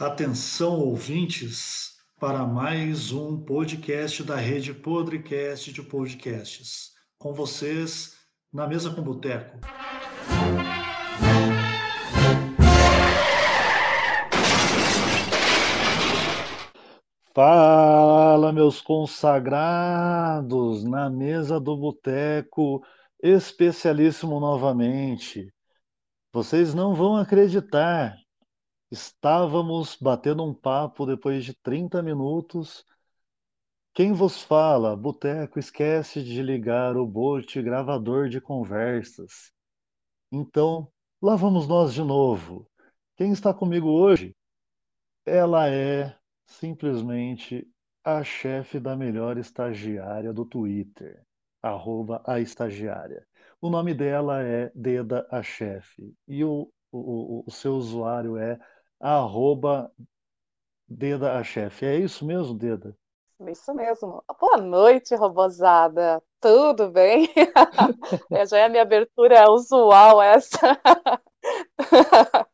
Atenção, ouvintes, para mais um podcast da rede Podrecast de podcasts. Com vocês, na mesa com boteco. Fala, meus consagrados, na mesa do boteco, especialíssimo novamente. Vocês não vão acreditar. Estávamos batendo um papo depois de 30 minutos. Quem vos fala? Boteco esquece de ligar o bote gravador de conversas. Então, lá vamos nós de novo. Quem está comigo hoje? Ela é simplesmente a chefe da melhor estagiária do Twitter, arroba a estagiária. O nome dela é Deda a chefe e o, o, o seu usuário é arroba Deda a chefe. É isso mesmo, Deda? Isso mesmo. Boa noite, robozada. Tudo bem? é, já é a minha abertura usual essa.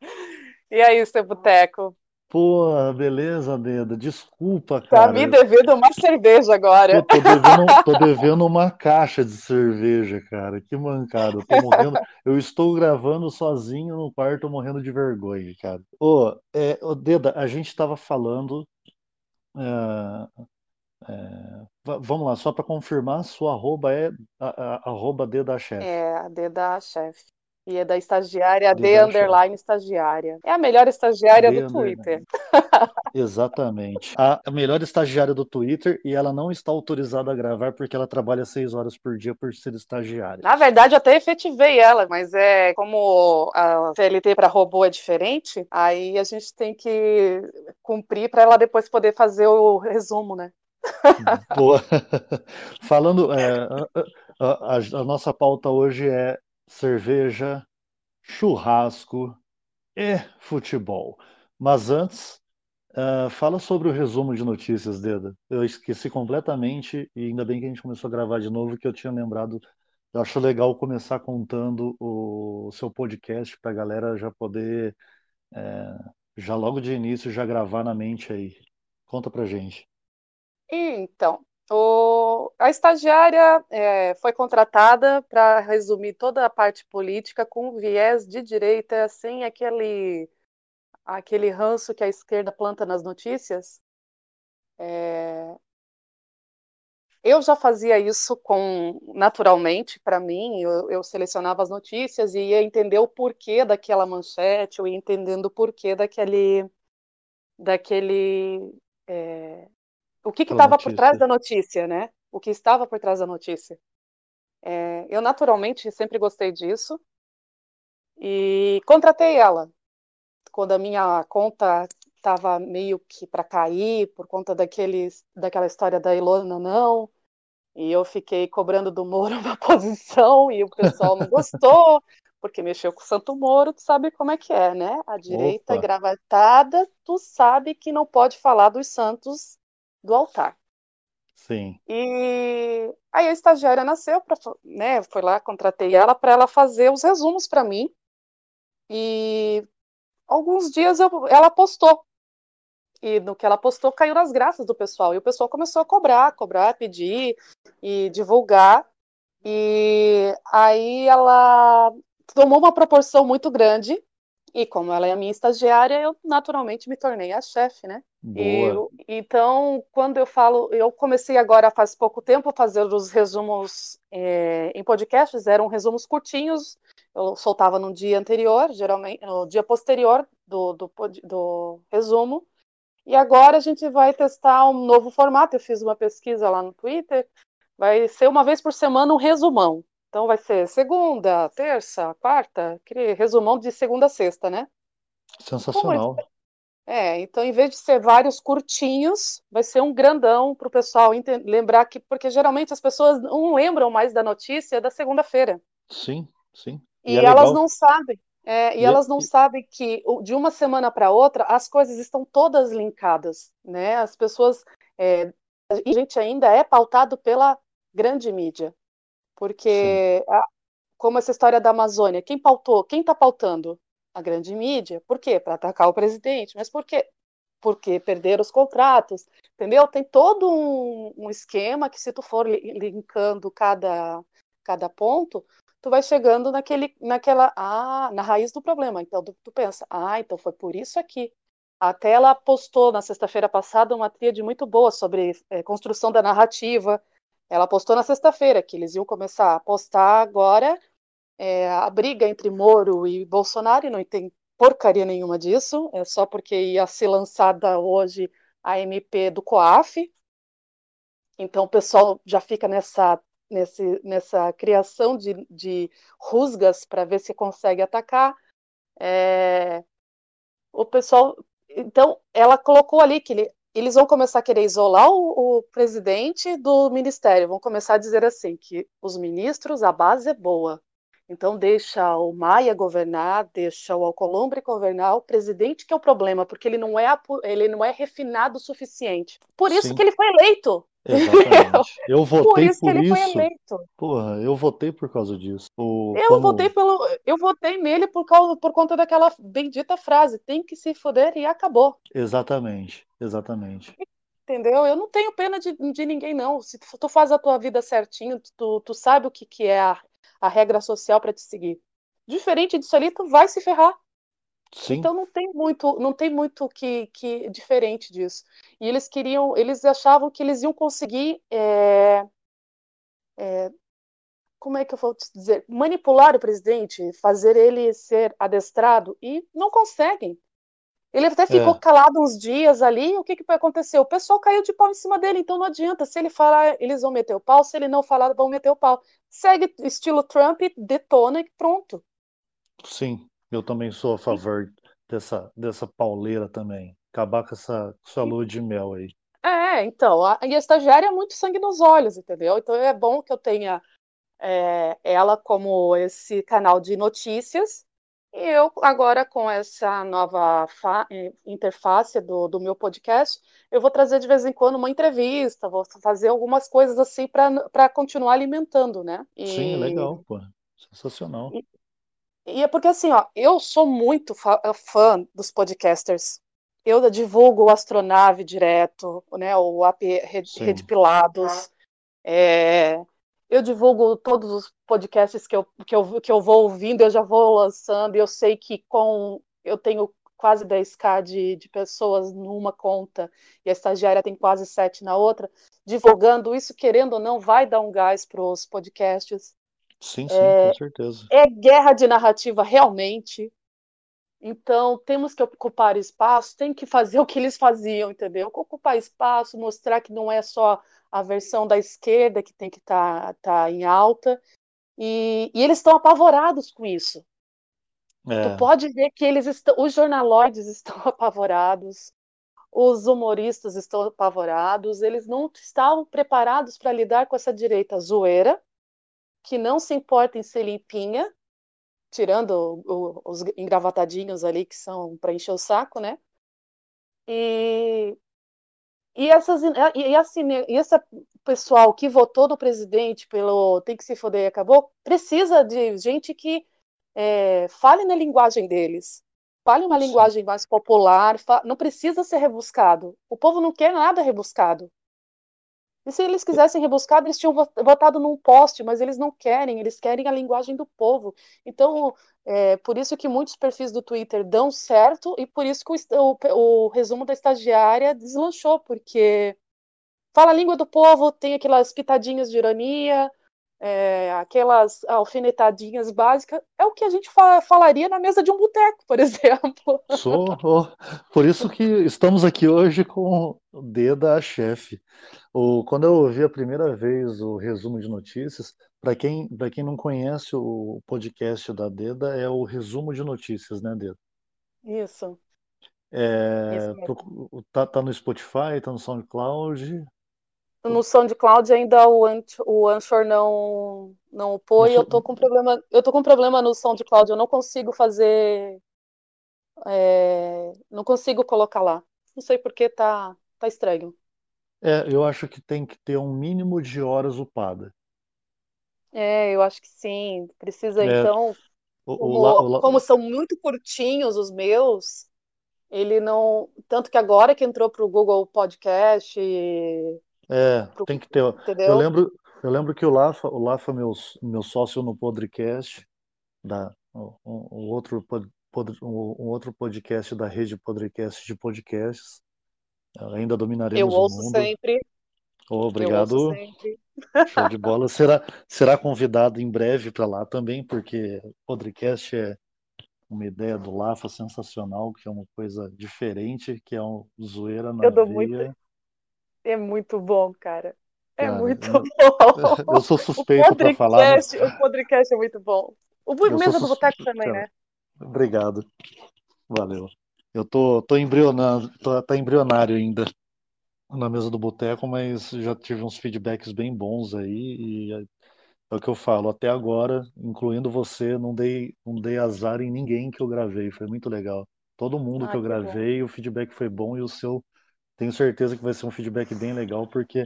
e aí, seu boteco? Pô, beleza, Deda. Desculpa, Tá cara. me devendo uma cerveja agora. Pô, tô devendo, tô devendo uma caixa de cerveja, cara. Que mancada. Eu morrendo. Eu estou gravando sozinho no quarto, morrendo de vergonha, cara. Ô, é, ô, Deda, a gente tava falando. é, é, va- vamos lá, só para confirmar, sua arroba é a, a- arroba Dedachefe. É, a D da chefe. E é da estagiária, D D da underline estagiária. É a melhor estagiária do underline. Twitter. Exatamente. A, a melhor estagiária do Twitter e ela não está autorizada a gravar porque ela trabalha seis horas por dia por ser estagiária. Na verdade, eu até efetivei ela, mas é como a CLT para robô é diferente, aí a gente tem que cumprir para ela depois poder fazer o resumo, né? Boa. Falando, é, a, a- a nossa pauta hoje é cerveja, churrasco e futebol. Mas antes, ah, fala sobre o resumo de notícias, Deda. Eu esqueci completamente e ainda bem que a gente começou a gravar de novo, que eu tinha lembrado. Eu acho legal começar contando o seu podcast para a galera já poder, é, já logo de início, já gravar na mente aí. Conta pra gente. Então, a estagiária é, foi contratada para resumir toda a parte política com viés de direita, sem aquele, aquele ranço que a esquerda planta nas notícias. É, eu já fazia isso com naturalmente para mim, eu, eu selecionava as notícias e ia entender o porquê daquela manchete, eu ia entendendo o porquê daquele, daquele é, o que estava por trás da notícia, né? O que estava por trás da notícia. É, eu naturalmente sempre gostei disso e contratei ela quando a minha conta estava meio que para cair por conta daqueles, daquela história da Ilona não e eu fiquei cobrando do Moro uma posição e o pessoal não gostou porque mexeu com o Santo Moro, tu sabe como é que é, né? A direita Opa. gravatada, tu sabe que não pode falar dos santos do altar. Sim. E aí a estagiária nasceu, pra, né, foi lá, contratei ela para ela fazer os resumos para mim. E alguns dias eu, ela postou. E no que ela postou caiu nas graças do pessoal. E o pessoal começou a cobrar, cobrar, pedir e divulgar. E aí ela tomou uma proporção muito grande. E como ela é a minha estagiária, eu naturalmente me tornei a chefe, né? E, então, quando eu falo, eu comecei agora faz pouco tempo a fazer os resumos é, em podcasts, eram resumos curtinhos, eu soltava no dia anterior, geralmente, no dia posterior do, do, do resumo, e agora a gente vai testar um novo formato, eu fiz uma pesquisa lá no Twitter, vai ser uma vez por semana um resumão, então vai ser segunda, terça, quarta, resumão de segunda a sexta, né? Como Sensacional. É, então em vez de ser vários curtinhos, vai ser um grandão para o pessoal lembrar que, porque geralmente as pessoas não lembram mais da notícia da segunda-feira. Sim, sim. E E é elas legal. não sabem. é, e E é- elas não e- sabem que de uma semana para outra as coisas estão todas linkadas, né? As pessoas, é, a gente ainda é pautado pela grande mídia, porque a- como essa história da Amazônia, quem pautou, quem está pautando? A grande mídia. Por quê? Para atacar o presidente. Mas por quê? porque perderam os contratos, entendeu? Tem todo um, um esquema que se tu for linkando cada, cada ponto, tu vai chegando naquele, naquela, ah, na raiz do problema. Então tu, tu pensa, ah, então foi por isso aqui. Até ela postou na sexta-feira passada uma tríade muito boa sobre é, construção da narrativa. Ela postou na sexta-feira que eles iam começar a postar agora é, a briga entre Moro e Bolsonaro, e não tem porcaria nenhuma disso, é só porque ia ser lançada hoje a MP do COAF. Então o pessoal já fica nessa, nessa criação de, de rusgas para ver se consegue atacar. É, o pessoal. Então, ela colocou ali que ele, eles vão começar a querer isolar o, o, presidente do ministério, vão começar a dizer assim que os ministros, a base é boa. Então deixa o Maia governar, deixa o Alcolumbre governar, o presidente que é o problema, porque ele não é, ele não é refinado o suficiente. Por isso Sim. que ele foi eleito. Exatamente. Eu votei por isso. Por que ele isso. foi eleito. Porra, eu votei por causa disso. O, eu como... votei pelo, eu votei nele por causa, por conta daquela bendita frase, tem que se foder e acabou. Exatamente, exatamente. Entendeu? Eu não tenho pena de, de ninguém, não. Se tu faz a tua vida certinho, tu, tu sabe o que, que é a, a regra social para te seguir. Diferente disso ali, tu vai se ferrar. Sim. Então não tem muito, não tem muito que, que diferente disso. E eles queriam, eles achavam que eles iam conseguir, é, é, como é que eu vou te dizer, manipular o presidente, fazer ele ser adestrado e não conseguem. Ele até ficou é. calado uns dias ali. O que, que acontecer? O pessoal caiu de pau em cima dele, então não adianta. Se ele falar, eles vão meter o pau. Se ele não falar, vão meter o pau. Segue estilo Trump, detona e pronto. Sim, eu também sou a favor dessa, dessa pauleira também. Acabar com essa, essa lua de mel aí. É, então, a, e a estagiária é muito sangue nos olhos, entendeu? Então é bom que eu tenha é, ela como esse canal de notícias e eu, agora, com essa nova interface do, do meu podcast, eu vou trazer de vez em quando uma entrevista, vou fazer algumas coisas assim para continuar alimentando, né? E... Sim, legal, pô. Sensacional. E, e, é porque assim, ó, eu sou muito fã dos podcasters. Eu divulgo o Astronave direto, né? O AP Rede Pilados. É, eu divulgo todos os podcasts que eu, que eu, que eu vou ouvindo, eu já vou lançando, eu sei que com eu tenho quase 10k de, de pessoas numa conta e a estagiária tem quase 7 na outra, divulgando isso, querendo ou não, vai dar um gás para os podcasts. Sim, sim, é, com certeza. É guerra de narrativa realmente. Então, temos que ocupar espaço, tem que fazer o que eles faziam, entendeu? Ocupar espaço, mostrar que não é só a versão da esquerda que tem que estar tá, tá em alta, e, e eles estão apavorados com isso. É. Tu pode ver que eles estão, os jornaloides estão apavorados, os humoristas estão apavorados, eles não estavam preparados para lidar com essa direita zoeira, que não se importa em ser limpinha, tirando o, os engravatadinhos ali que são para encher o saco, né? E e, essas, e, assim, e esse pessoal que votou no presidente pelo tem que se foder e acabou, precisa de gente que é, fale na linguagem deles. Fale uma Sim. linguagem mais popular, não precisa ser rebuscado. O povo não quer nada rebuscado. E se eles quisessem rebuscar, eles tinham votado num poste, mas eles não querem, eles querem a linguagem do povo. Então, é por isso que muitos perfis do Twitter dão certo e por isso que o, o, o resumo da estagiária deslanchou, porque fala a língua do povo, tem aquelas pitadinhas de ironia, é, aquelas alfinetadinhas básicas, é o que a gente fa falaria na mesa de um boteco, por exemplo. Sou, oh, por isso que estamos aqui hoje com o Deda chefe. O, quando eu ouvi a primeira vez o resumo de notícias, para quem, quem não conhece o podcast da Deda, é o resumo de notícias, né, Deda? Isso. É, Isso tá, tá no Spotify, tá no SoundCloud, no SoundCloud ainda o, o Anchor não não põe. Eu tô com problema, eu tô com problema no SoundCloud, eu não consigo fazer é, não consigo colocar lá. Não sei porque tá tá estranho. É, eu acho que tem que ter um mínimo de horas upada. É, eu acho que sim. Precisa é, então, o, como, o, como são muito curtinhos os meus, ele não. Tanto que agora que entrou para o Google Podcast. É, pro, tem que ter. entendeu? Eu lembro, eu lembro que o Lafa, o Lafa meu, meu sócio no podcast, da, um, um outro, pod, um outro podcast da rede podcast de podcasts, ainda dominaremos eu ouço o mundo. sempre. Oh, obrigado. Eu ouço sempre. Show de bola. Será, será convidado em breve para lá também, porque o podcast é uma ideia do Lafa sensacional, que é uma coisa diferente, que é um zoeira na Eu dou veia. muito. É muito bom, cara. É Cara, muito eu- bom. Eu sou suspeito para falar. mas- o podcast é muito bom. O Mesa do Boteco também, cara, né? Obrigado. Valeu. Eu tô, tô embrionando, tô, tá embrionário ainda na mesa do boteco, mas já tive uns feedbacks bem bons aí e é, é o que eu falo, até agora, incluindo você, não dei, não dei azar em ninguém que eu gravei, foi muito legal. Todo mundo Ah, que eu que bom. gravei, o feedback foi bom e o seu, tenho certeza que vai ser um feedback bem legal, porque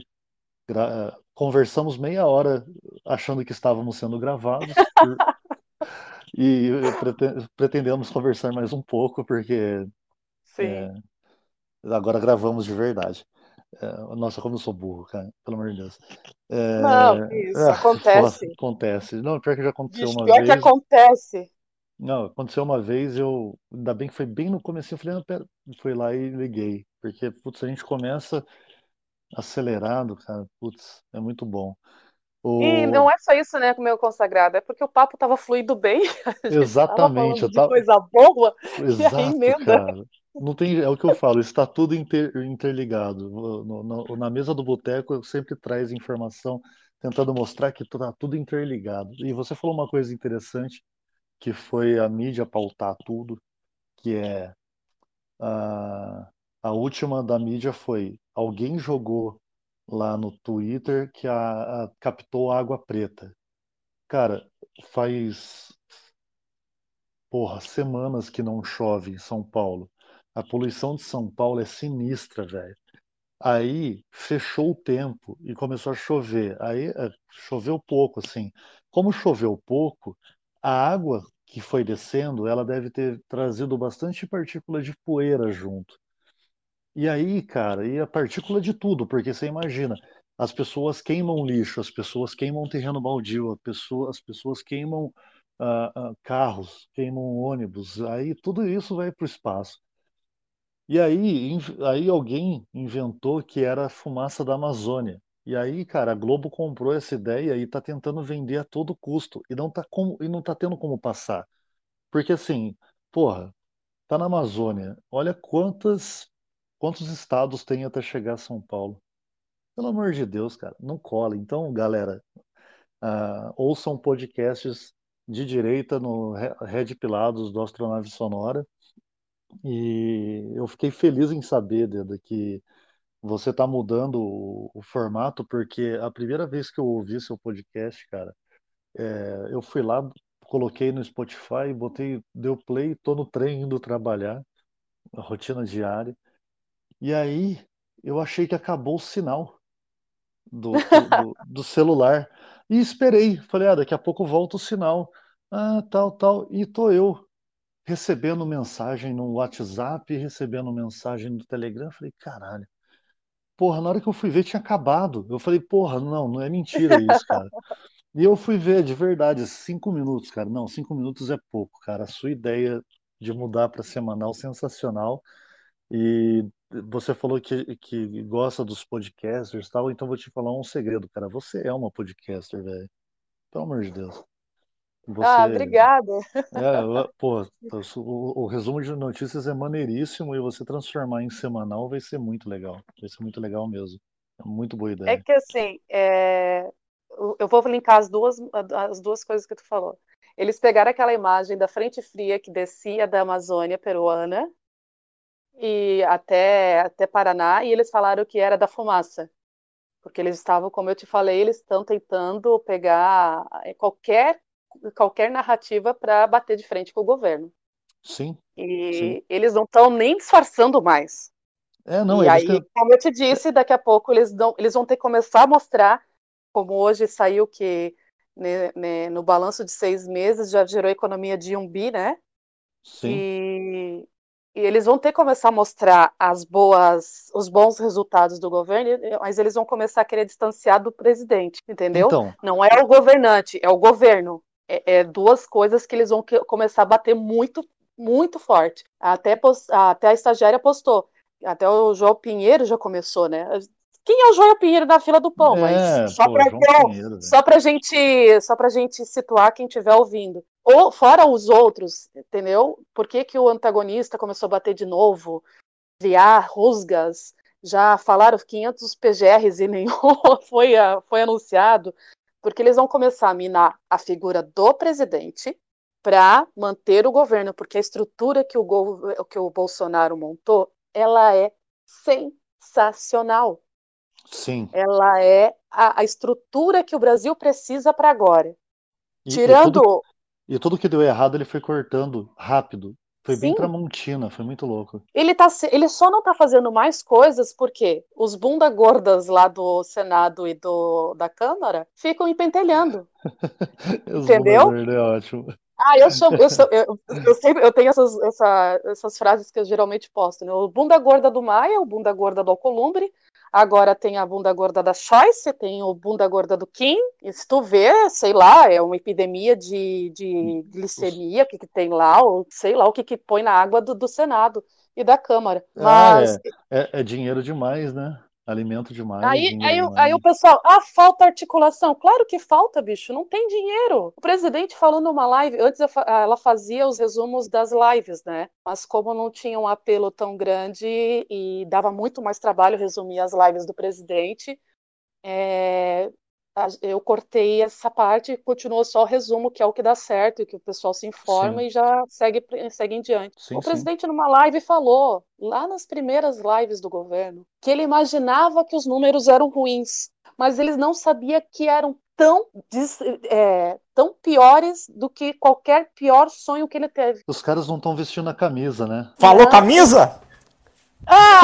gra- conversamos meia hora achando que estávamos sendo gravados e prete- pretendemos conversar mais um pouco, porque Sim. agora gravamos de verdade. É, nossa, como eu sou burro, cara, pelo amor de Deus. É, Não, que isso, é, acontece. pô, acontece. Não, pior que já aconteceu Bicho, uma pior que vez. acontece. Não, aconteceu uma vez, eu. Ainda bem que foi bem no começo, eu falei, não, pera, fui lá e liguei. Porque, putz, a gente começa acelerado, cara, putz, é muito bom. E O... não é só isso, né, com o meu consagrado, é porque o papo tava fluindo bem, a tava Exatamente, falando eu tava. coisa boa, e aí Exato, emenda. cara. Não tem, é o que eu falo, está tudo inter- interligado. No- no- na mesa do boteco eu sempre traz informação tentando mostrar que está tudo interligado. E você falou uma coisa interessante, que foi a mídia pautar tudo, que é a, a última da mídia foi alguém jogou lá no Twitter que a, a- captou água preta. Cara, faz Porra, semanas que não chove em São Paulo. A poluição de São Paulo é sinistra, velho. Aí fechou o tempo e começou a chover. Aí eh, choveu pouco, assim. Como choveu pouco, a água que foi descendo, ela deve ter trazido bastante partícula de poeira junto. E aí, cara, e a partícula de tudo, porque você imagina, as pessoas queimam lixo, as pessoas queimam terreno baldio, pessoa- as pessoas queimam ah, ah, carros, queimam ônibus, aí tudo isso vai para o espaço. E aí, aí alguém inventou que era a fumaça da Amazônia. E aí, cara, a Globo comprou essa ideia e está tentando vender a todo custo e não tá como, e não tá tendo como passar. Porque assim, porra, tá na Amazônia. Olha quantas quantos estados tem até chegar a São Paulo. Pelo amor de Deus, cara, não cola. Então, galera, ah, ouçam podcasts de direita no Re- Red Pilados do Astronave Sonora. E eu fiquei feliz em saber, Deda, que você está mudando o, o formato, porque a primeira vez que eu ouvi seu podcast, cara, é, eu fui lá, coloquei no Spotify, botei, deu play, tô no trem indo trabalhar, a rotina diária. E aí eu achei que acabou o sinal do, do, do- celular. E esperei. Falei, ah, daqui a pouco volta o sinal. Ah, tal, tal. E tô eu recebendo mensagem no WhatsApp, recebendo mensagem no Telegram. Falei, caralho. Porra, na hora que eu fui ver, tinha acabado. Eu falei, porra, não, não é mentira isso, cara. E eu fui ver, de verdade, cinco minutos, cara. Não, cinco minutos é pouco, cara. A sua ideia de mudar para semanal, sensacional. E você falou que, que gosta dos podcasters e tal, então vou te falar um segredo, cara. Você é uma podcaster, velho. Pelo amor de Deus. Ah, Você, obrigada. é, pô, o, o resumo de notícias é maneiríssimo e você transformar em semanal vai ser muito legal. Vai ser muito legal mesmo. É muito boa É ideia. que assim, é, eu vou linkar as duas, as duas coisas que tu falou. Eles pegaram aquela imagem da frente fria que descia da Amazônia peruana e até, até Paraná, e eles falaram que era da fumaça. Porque eles estavam, como eu te falei, eles estão tentando pegar eh, qualquer, qualquer narrativa para bater de frente com o governo. Sim, sim. E eles não estão nem disfarçando mais. É, não, E aí, têm. como eu te disse, daqui a pouco eles, não, eles vão ter que começar a mostrar, como hoje saiu que né, né, no balanço de seis meses já gerou economia de um bi, né? Sim, E E eles vão ter que começar a mostrar as boas, os bons resultados do governo, mas eles vão começar a querer distanciar do presidente, entendeu? Então, Não é o governante, é o governo. É, é duas coisas que eles vão começar a bater muito, muito forte. Até, até a estagiária postou. Até o João Pinheiro já começou, né? Quem é o João Pinheiro na fila do pão? É, mas só para só pra gente, só pra gente situar quem estiver ouvindo. Ou fora os outros, entendeu? Por que, que o antagonista começou a bater de novo? Criar rusgas, já falaram 500 PGRs e nenhum foi, foi anunciado, porque eles vão começar a minar a figura do presidente para manter o governo, porque a estrutura que o, que o Bolsonaro montou, ela é sensacional. Sim. Ela é a, a estrutura que o Brasil precisa para agora. E, Tirando. E tudo, e tudo, que deu errado ele foi cortando rápido. Foi Sim. bem Tramontina, foi muito louco. Ele, tá, ele só não tá fazendo mais coisas porque os bunda gordas lá do Senado e do, da Câmara ficam empentelhando. entendeu? É ótimo. Ah, eu chamo, eu, sou, eu, eu, sempre, eu tenho essas, essa, essas frases que eu geralmente posto, né? O bunda gorda do Maia, o bunda gorda do Alcolumbre, Agora tem a bunda gorda da Choice, tem o bunda gorda do Kim. E se tu vê, sei lá, é uma epidemia de, de glicemia que, que tem lá, ou sei lá o que, que põe na água do, do Senado e da Câmara. Mas... Ah, é, é, é dinheiro demais, né? Alimento demais. Aí, aí, demais. aí, o pessoal, ah, falta articulação. Claro que falta, bicho, não tem dinheiro. O presidente falou numa live, antes ela fazia os resumos das lives, né? Mas como não tinha um apelo tão grande e dava muito mais trabalho resumir as lives do presidente, é, eu cortei essa parte e continuou só o resumo, que é o que dá certo, e que o pessoal se informa sim. e já segue, segue em diante. Sim, o presidente, sim. numa live, falou, lá nas primeiras lives do governo, que ele imaginava que os números eram ruins, mas ele não sabia que eram tão, é, tão piores do que qualquer pior sonho que ele teve. Os caras não estão vestindo a camisa, né? Falou camisa? Ah!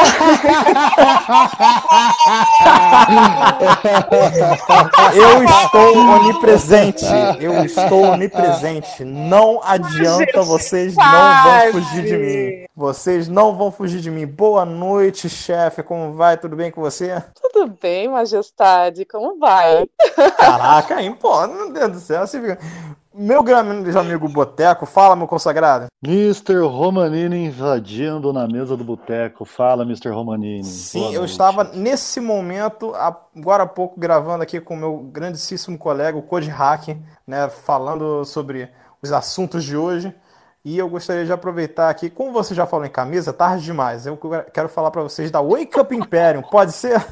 eu estou onipresente. Eu estou onipresente. Não adianta, vocês não vão fugir de mim. Vocês não vão fugir de mim. Boa noite, chefe. Como vai? Tudo bem com você? Tudo bem, majestade. Como vai? Caraca, hein? Pô, meu Deus do céu. Você fica... Meu grande amigo Boteco, fala, meu consagrado. Mr. Romanini invadindo na mesa do Boteco. Fala, Mr. Romanini. Sim, eu estava nesse momento, agora há pouco, gravando aqui com o meu grandíssimo colega, o Code Hack, né, falando sobre os assuntos de hoje. E eu gostaria de aproveitar aqui, como você já falou em camisa, tarde demais. Eu quero falar para vocês da Wake Up Imperium, pode ser?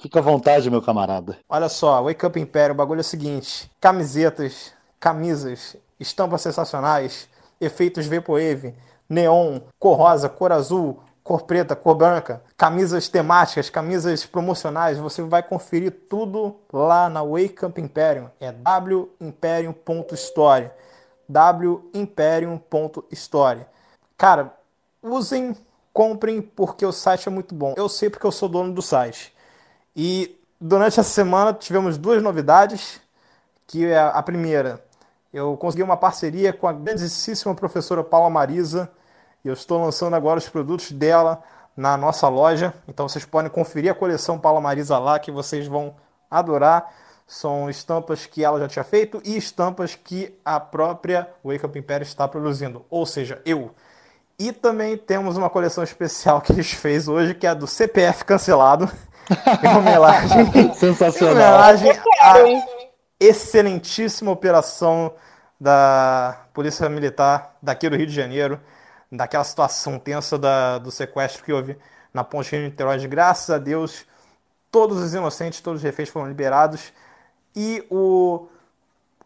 Fica à vontade, meu camarada. Olha só, Wake Up Imperium, o bagulho é o seguinte: camisetas camisas, estampas sensacionais, efeitos Vaporwave, neon, cor rosa, cor azul, cor preta, cor branca, camisas temáticas, camisas promocionais, você vai conferir tudo lá na Wake Up Imperium, é wimperium.store, wimperium.store. Cara, usem, comprem porque o site é muito bom. Eu sei porque eu sou dono do site. E durante essa semana tivemos duas novidades, que é a primeira, eu consegui uma parceria com a grandíssima professora Paula Marisa e eu estou lançando agora os produtos dela na nossa loja. Então vocês podem conferir a coleção Paula Marisa lá que vocês vão adorar. São estampas que ela já tinha feito e estampas que a própria Wake Up Império está produzindo, ou seja, eu. E também temos uma coleção especial que eles fez hoje, que é do CPF cancelado. em homenagem, Sensacional. Em homenagem à excelentíssima operação da Polícia Militar daqui do Rio de Janeiro, daquela situação tensa da, do sequestro que houve na ponte Rio Niterói. Graças a Deus, todos os inocentes, todos os reféns foram liberados. E o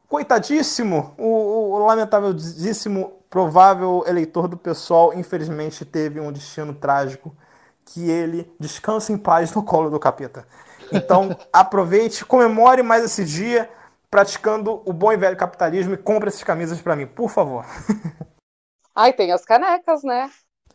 coitadíssimo, o, o lamentavelíssimo provável eleitor do pessoal, infelizmente teve um destino trágico que ele descansa em paz no colo do capeta. Então, aproveite, comemore mais esse dia praticando o bom e velho capitalismo e compre essas camisas para mim, por favor. Ai, tem as canecas, né?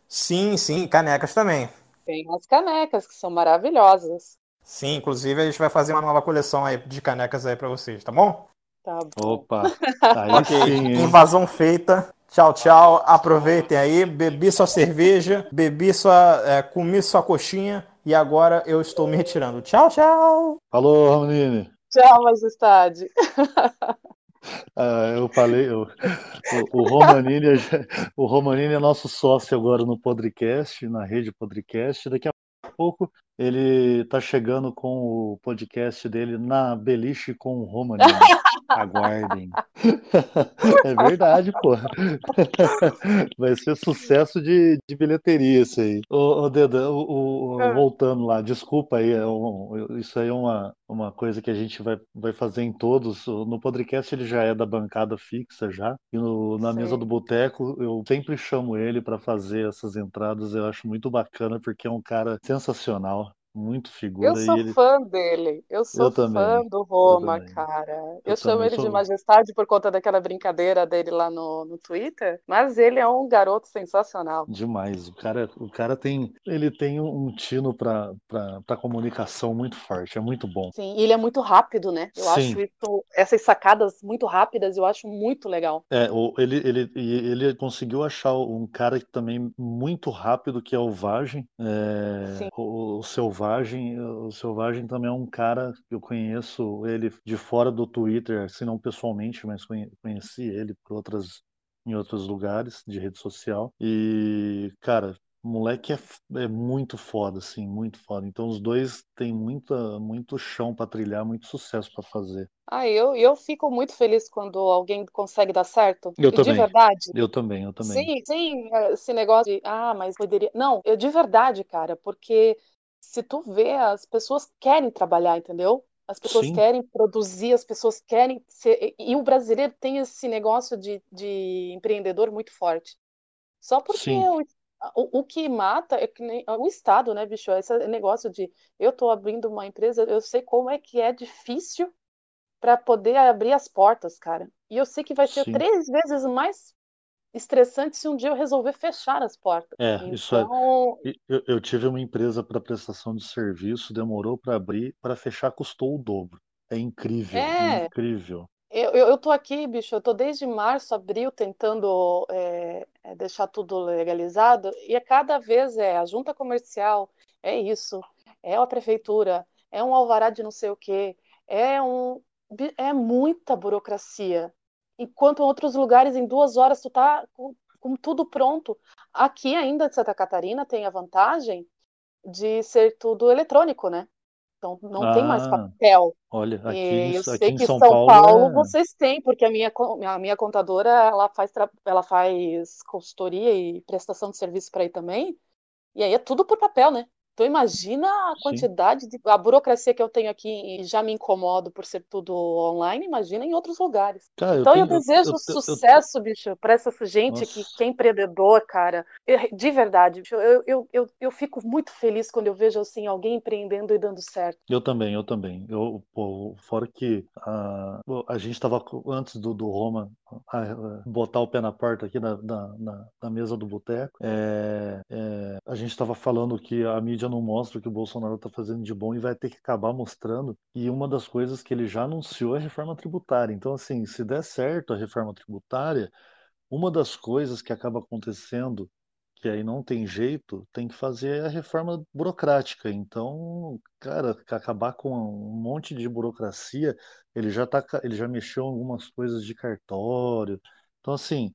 Sim, sim, canecas também. Tem as canecas que são maravilhosas. Sim, inclusive a gente vai fazer uma nova coleção aí de canecas aí para vocês, tá bom? Tá bom. Opa. Aí ok, sim, invasão feita. Tchau, tchau. Aproveitem aí, bebi sua cerveja, bebi sua, é, comi sua coxinha e agora eu estou me retirando. Tchau, tchau. Falou, Ramonine. Tchau, majestade. Ah, eu falei, eu, o, o, Romanini, o Romanini é nosso sócio agora no podcast, na rede podcast. Daqui a pouco ele está chegando com o podcast dele na Beliche com o Romanini. Aguardem. É verdade, pô. Vai ser sucesso de, de bilheteria isso aí. Ô, ô Deda, o, o, é. voltando lá, desculpa aí, é um, isso aí é uma, uma coisa que a gente vai, vai fazer em todos. No podcast ele já é da bancada fixa já. E no, na Sim. mesa do boteco eu sempre chamo ele para fazer essas entradas. Eu acho muito bacana porque é um cara sensacional muito figura. Eu sou ele... fã dele. Eu sou eu fã também. do Roma, cara. Eu, eu chamo ele sou... de majestade por conta daquela brincadeira dele lá no, no Twitter, mas ele é um garoto sensacional. Demais. O cara, o cara tem, ele tem um tino para comunicação muito forte. É muito bom. Sim, e ele é muito rápido, né? Eu Sim. acho isso, essas sacadas muito rápidas, eu acho muito legal. É, ele, ele, ele conseguiu achar um cara também muito rápido que é o Vagem. É, o, o Selvagem Selvagem, o Selvagem também é um cara que eu conheço ele de fora do Twitter, se não pessoalmente, mas conheci ele por outras em outros lugares de rede social. E, cara, o moleque é, é muito foda, assim, muito foda. Então os dois têm muita, muito chão para trilhar, muito sucesso para fazer. Ah, eu, eu fico muito feliz quando alguém consegue dar certo. Eu também. De verdade. Eu também, eu também. Sim, sim, esse negócio de, ah, mas poderia. Não, eu de verdade, cara, porque se tu vê, as pessoas querem trabalhar, entendeu? As pessoas Sim. querem produzir, as pessoas querem ser. E o brasileiro tem esse negócio de, de empreendedor muito forte. Só porque o, o, o, que mata é que nem o Estado, né, bicho? Esse negócio de eu tô abrindo uma empresa, eu sei como é que é difícil para poder abrir as portas, cara. E eu sei que vai ser Sim. três vezes mais estressante se um dia eu resolver fechar as portas. É, então... isso é. Então eu, eu tive uma empresa para prestação de serviço, demorou para abrir, para fechar custou o dobro. É incrível, é... incrível. Eu, eu, eu, tô aqui, bicho, eu tô desde março, abril, tentando é, é, deixar tudo legalizado, e a cada vez é a junta comercial, é isso, é a prefeitura, é um alvará de não sei o quê, é um. É muita burocracia enquanto em outros lugares em duas horas tu tá com, com tudo pronto. Aqui ainda de Santa Catarina tem a vantagem de ser tudo eletrônico, né? Então não ah, tem mais ah, papel. Olha, aqui, e eu aqui sei em que São, São Paulo, Paulo, é... vocês têm, porque a minha, a minha contadora ela faz, ela faz consultoria e prestação de serviço para aí também. E aí é tudo por papel, né? Então imagina a quantidade Sim. de a burocracia que eu tenho aqui e já me incomodo por ser tudo online, imagina em outros lugares. Cara, então eu, tenho, eu desejo eu, eu, sucesso, bicho, para essa gente que, que, é empreendedor, cara. de verdade, bicho, eu, eu, eu, fico muito feliz quando eu vejo assim alguém empreendendo e dando certo. Eu também, eu também. Eu, pô, fora que a, a gente estava antes do, do Roma a, a botar o pé na porta aqui na, na, na, na mesa do boteco, é, é, a gente estava falando que a mídia mídia não mostra o que o Bolsonaro está fazendo de bom e vai ter que acabar mostrando. E uma das coisas que ele já anunciou é a reforma tributária. Então, assim, se der certo a reforma tributária, uma das coisas que acaba acontecendo, que aí não tem jeito, tem que fazer a reforma burocrática. Então, cara, acabar com um monte de burocracia, ele já tá, ele já mexeu em algumas coisas de cartório. Então, assim,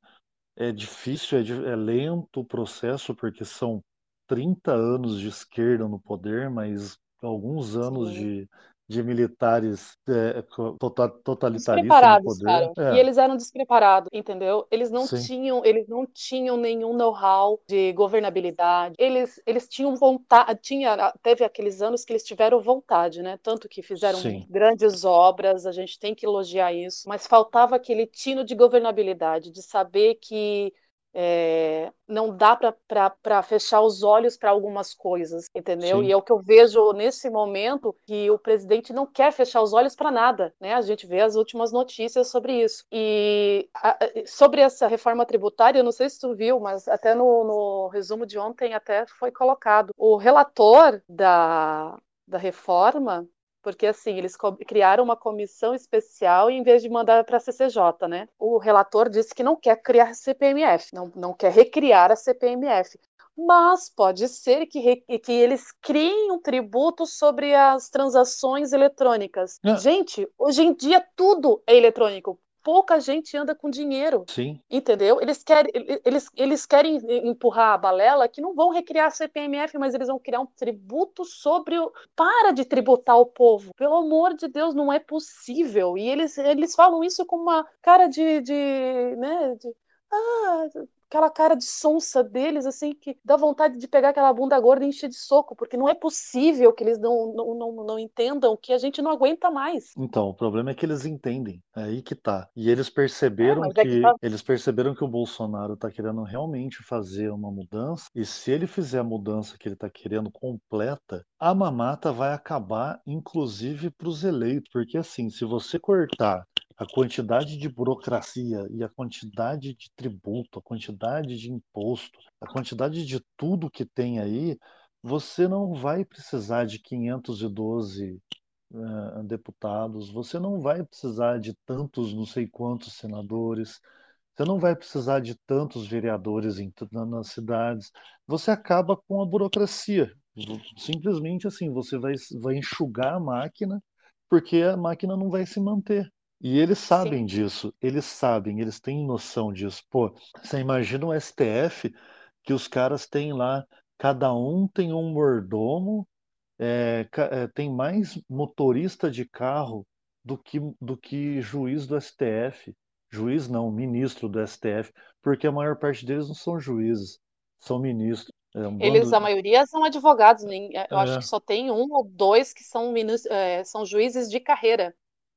é difícil, é, é lento o processo, porque são 30 anos de esquerda no poder, mas alguns anos de, de militares é, tota, totalitaristas no poder. Cara. É. E eles eram despreparados, entendeu? Eles não Sim. tinham, eles não tinham nenhum know-how de governabilidade. Eles, eles tinham vontade, tinha, teve aqueles anos que eles tiveram vontade, né? Tanto que fizeram Sim. grandes obras, a gente tem que elogiar isso, mas faltava aquele tino de governabilidade, de saber que é, não dá para fechar os olhos para algumas coisas, entendeu? Sim. E é o que eu vejo nesse momento que o presidente não quer fechar os olhos para nada, né? A gente vê as últimas notícias sobre isso. E a, sobre essa reforma tributária, eu não sei se tu viu, mas até no, no resumo de ontem até foi colocado. O relator da, da reforma Porque assim, eles criaram uma comissão especial em vez de mandar para a CCJ, né? O relator disse que não quer criar CPMF, não, não quer recriar a CPMF. Mas pode ser que, que eles criem um tributo sobre as transações eletrônicas. É. Gente, hoje em dia tudo é eletrônico pouca gente anda com dinheiro. Sim. Entendeu? Eles querem, eles, eles querem empurrar a balela que não vão recriar a CPMF, mas eles vão criar um tributo sobre o. Para de tributar o povo. Pelo amor de Deus, não é possível. E eles, eles falam isso com uma cara de. de né, de ah, aquela cara de sonsa deles, assim, que dá vontade de pegar aquela bunda gorda e encher de soco, porque não é possível que eles não, não, não, não entendam que a gente não aguenta mais. Então, o problema é que eles entendem, é aí que tá. E eles perceberam é, que, é que tá... eles perceberam que o Bolsonaro tá querendo realmente fazer uma mudança, e se ele fizer a mudança que ele tá querendo completa, a mamata vai acabar, inclusive, para os eleitos, porque assim, se você cortar a quantidade de burocracia e a quantidade de tributo, a quantidade de imposto, a quantidade de tudo que tem aí, você não vai precisar de 512 uh, eh, deputados, você não vai precisar de tantos não sei quantos senadores, você não vai precisar de tantos vereadores em, nas cidades, você acaba com a burocracia. Simplesmente assim, você vai, vai enxugar a máquina, porque a máquina não vai se manter. E eles sabem Sim. disso, eles sabem, eles têm noção disso. Pô, você imagina o STF que os caras têm lá, cada um tem um mordomo, é, é, tem mais motorista de carro do que, do que juiz do STF. Juiz não, ministro do STF, porque a maior parte deles não são juízes, são ministros. É um Eles, a maioria são advogados, nem, eu é. acho que só tem um ou dois que são, é, são juízes de carreira.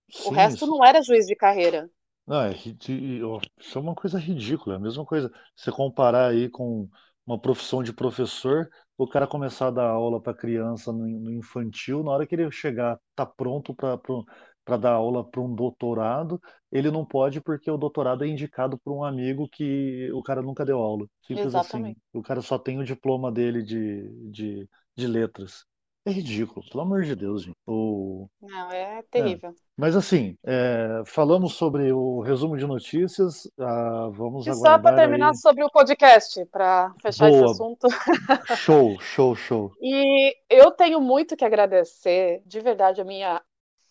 O Sim, resto isso... não era juiz de carreira. Não, é, isso é uma coisa ridícula. É a mesma coisa. Você comparar aí com uma profissão de professor, o cara começar a dar aula para criança no, no, infantil, na hora que ele chegar, tá pronto para dar aula para um doutorado, ele não pode porque o doutorado é indicado por um amigo que o cara nunca deu aula. Simples assim. Exatamente. assim. O cara só tem o diploma dele de, de, de letras. É ridículo, pelo amor de Deus, gente. O... Não, é terrível. É. Mas assim, é, falamos sobre o resumo de notícias. Ah, vamos e só para terminar aí... sobre o podcast, para fechar Boa. esse assunto. Show, show, show. E eu tenho muito que agradecer, de verdade, a minha.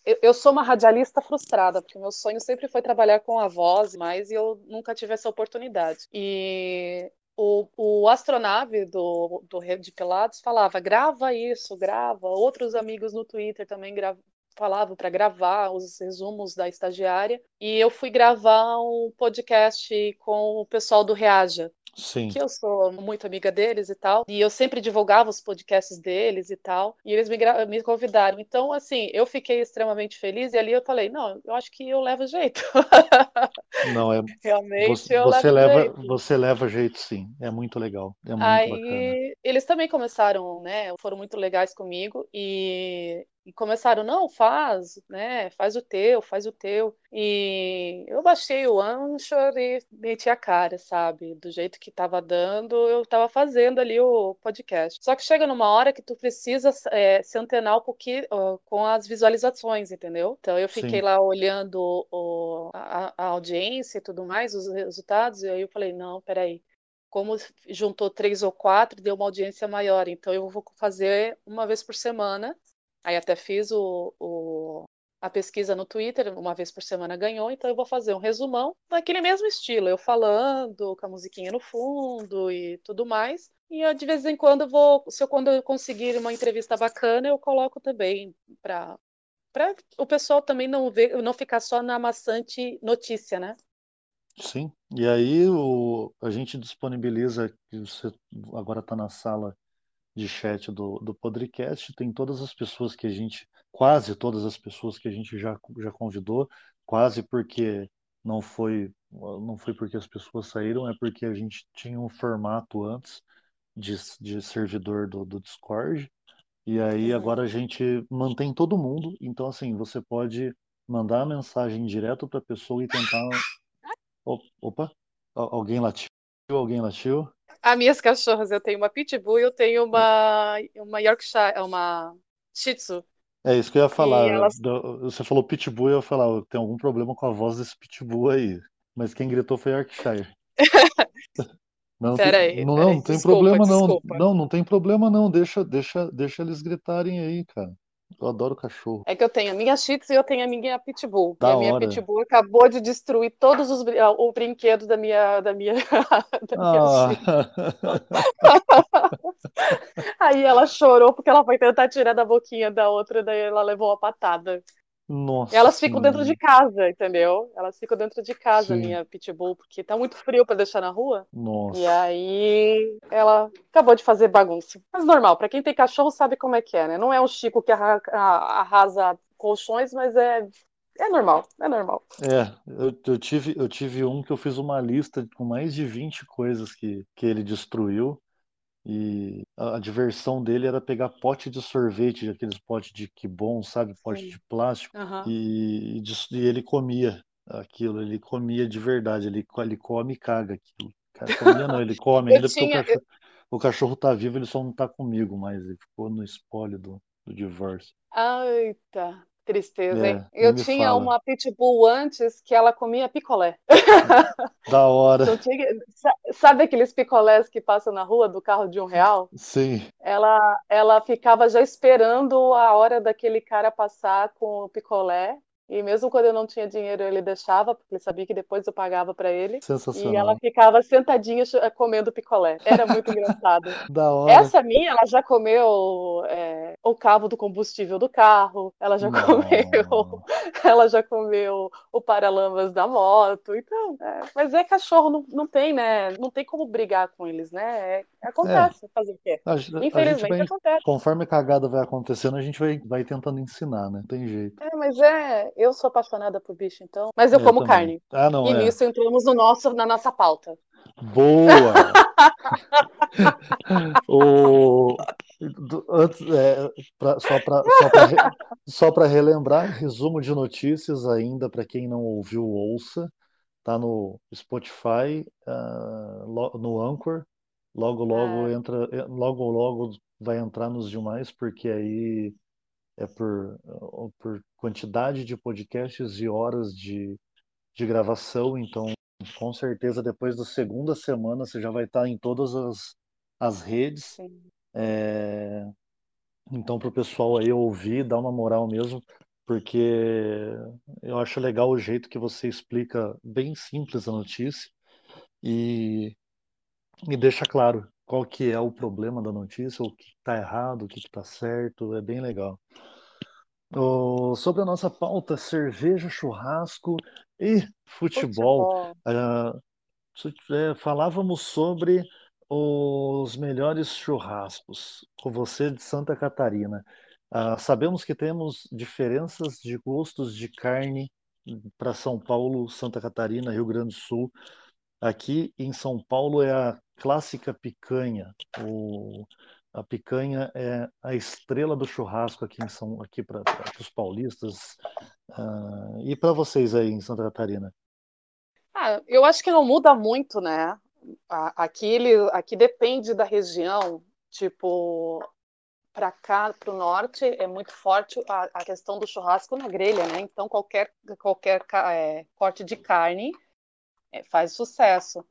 Eu, eu sou uma radialista frustrada, porque meu sonho sempre foi trabalhar com a voz, mas eu nunca tive essa oportunidade. E o, o astronave do, do de Pelados falava: grava isso, grava. Outros amigos no Twitter também falavam para gravar os resumos da estagiária. E eu fui gravar um podcast com o pessoal do Reaja. Sim. que eu sou muito amiga deles e tal, e eu sempre divulgava os podcasts deles e tal, e eles me, me convidaram. Então, assim, eu fiquei extremamente feliz, e ali eu falei, não, eu acho que eu levo jeito. Não, é realmente você, eu você levo leva, jeito. Você leva jeito, sim. É muito legal. É muito Aí, bacana. eles também começaram, né? Foram muito legais comigo, e e começaram, não, faz, né? Faz o teu, faz o teu. E eu baixei o Anchor e meti a cara, sabe? Do jeito que tava dando, eu tava fazendo ali o podcast. Só que chega numa hora que tu precisa é, se antenar um pouquinho com as visualizações, entendeu? Então eu fiquei Sim. lá olhando o, a, a audiência e tudo mais, os resultados, e aí eu falei, não, peraí como juntou três ou quatro, deu uma audiência maior. Então eu vou fazer uma vez por semana Aí até fiz o, o, a pesquisa no Twitter, uma vez por semana ganhou, então eu vou fazer um resumão daquele mesmo estilo, eu falando, com a musiquinha no fundo e tudo mais. E de vez em quando eu vou, se eu quando eu conseguir uma entrevista bacana, eu coloco também para para o pessoal também não ver, não ficar só na maçante notícia, né? Sim. E aí o, a gente disponibiliza que você agora está na sala de chat do, do podcast. Tem todas as pessoas que a gente, quase todas as pessoas que a gente já, já convidou, quase porque não foi não foi porque as pessoas saíram, é porque a gente tinha um formato antes de, de servidor do, do Discord. E aí uhum. agora a gente mantém todo mundo. Então, assim, você pode mandar a mensagem direto para a pessoa e tentar. Opa, alguém latiu? Alguém latiu? As minhas cachorras, eu tenho uma Pitbull e eu tenho uma, uma Yorkshire, uma Shih Tzu. É isso que eu ia falar. elas... Você falou pitbull, eu ia falar, tem algum problema com a voz desse pitbull aí. Mas quem gritou foi Yorkshire. Não, peraí, não, não, não tem desculpa, problema não. desculpa. Não, não tem problema não. Deixa, deixa, deixa eles gritarem aí, cara. Eu adoro cachorro. É que eu tenho a minha Shih Tzu e eu tenho a minha Pitbull. Da e a minha hora. Pitbull acabou de destruir todos os o brinquedo da minha da minha, da minha Ah, Aí ela chorou porque ela foi tentar tirar da boquinha da outra, daí ela levou uma patada. Nossa Elas ficam dentro de casa, entendeu? Elas ficam dentro de casa, Sim. minha Pitbull, porque tá muito frio pra deixar na rua. E Nossa. aí ela acabou de fazer bagunça. Mas normal, pra quem tem cachorro sabe como é que é, né? Não é um Chico que arrasa colchões, mas é é normal, é normal. É, eu, eu tive, eu tive um que eu fiz uma lista com mais de 20 coisas que, que ele destruiu. E a, a diversão dele era pegar pote de sorvete, aqueles potes de que bom, sabe? Pote Sim. de plástico. E, e e ele comia aquilo, ele comia de verdade, ele, ele come e caga aquilo. Cara, comia não, ele come ainda porque o cachorro, o cachorro tá vivo, ele só não tá comigo mais, ele ficou no espólio do, do divórcio. Eita, tristeza, hein? É, Eu tinha fala. uma pitbull antes que ela comia picolé. Da hora, tinha... sa- Sabe aqueles picolés que passam na rua do carro de um real? sim. Ela, ela ficava já esperando a hora daquele cara passar com o picolé. E mesmo quando eu não tinha dinheiro, ele deixava, porque ele sabia que depois eu pagava para ele. E ela Sensacional. ficava sentadinha ch- comendo picolé. Era muito engraçado. Da hora. Essa minha, ela já comeu é, o cabo do combustível do carro, ela já comeu, Não. ela já comeu o paralamas da moto, então, é, mas é cachorro, não, não tem, né? Não tem como brigar com eles, né? É- acontece, fazer o quê? A, Infelizmente vai, acontece. conforme a cagada vai acontecendo, a gente vai, vai tentando ensinar, né? Tem jeito. É, mas é, eu sou apaixonada por bicho, então. Mas eu É, como também. carne. Ah, não, E é. nisso entramos no nosso, na nossa pauta. Boa! O, do- antes, é, pra- só para relembrar, resumo de notícias ainda para quem não ouviu, ouça. Tá no Spotify, lo- no Anchor. Logo, logo Ah. entra, eh, logo, logo vai entrar nos demais, porque aí é por, por quantidade de podcasts e horas de, de gravação. Então, com certeza, depois da segunda semana, você já vai estar em todas as, as redes. É, então, para o pessoal aí ouvir, dar uma moral mesmo, porque eu acho legal o jeito que você explica bem simples a notícia e, e deixa claro qual que é o problema da notícia, o que está errado, o que está certo, é bem legal. Ô, sobre a nossa pauta, cerveja, churrasco e futebol. Futebol. Ah, é, falávamos sobre os melhores churrascos com você de Santa Catarina. Ah, sabemos que temos diferenças de gostos de carne para São Paulo, Santa Catarina, Rio Grande do Sul. Aqui em São Paulo é a clássica picanha. O- a picanha é a estrela do churrasco aqui em São, aqui para os paulistas. Ah, e para vocês aí em Santa Catarina? Ah, eu acho que não muda muito, né? Aqui, ele, aqui depende da região. Tipo, para cá, para o norte, é muito forte a, a questão do churrasco na grelha, né? Então, qualquer, qualquer é, corte de carne é, faz sucesso.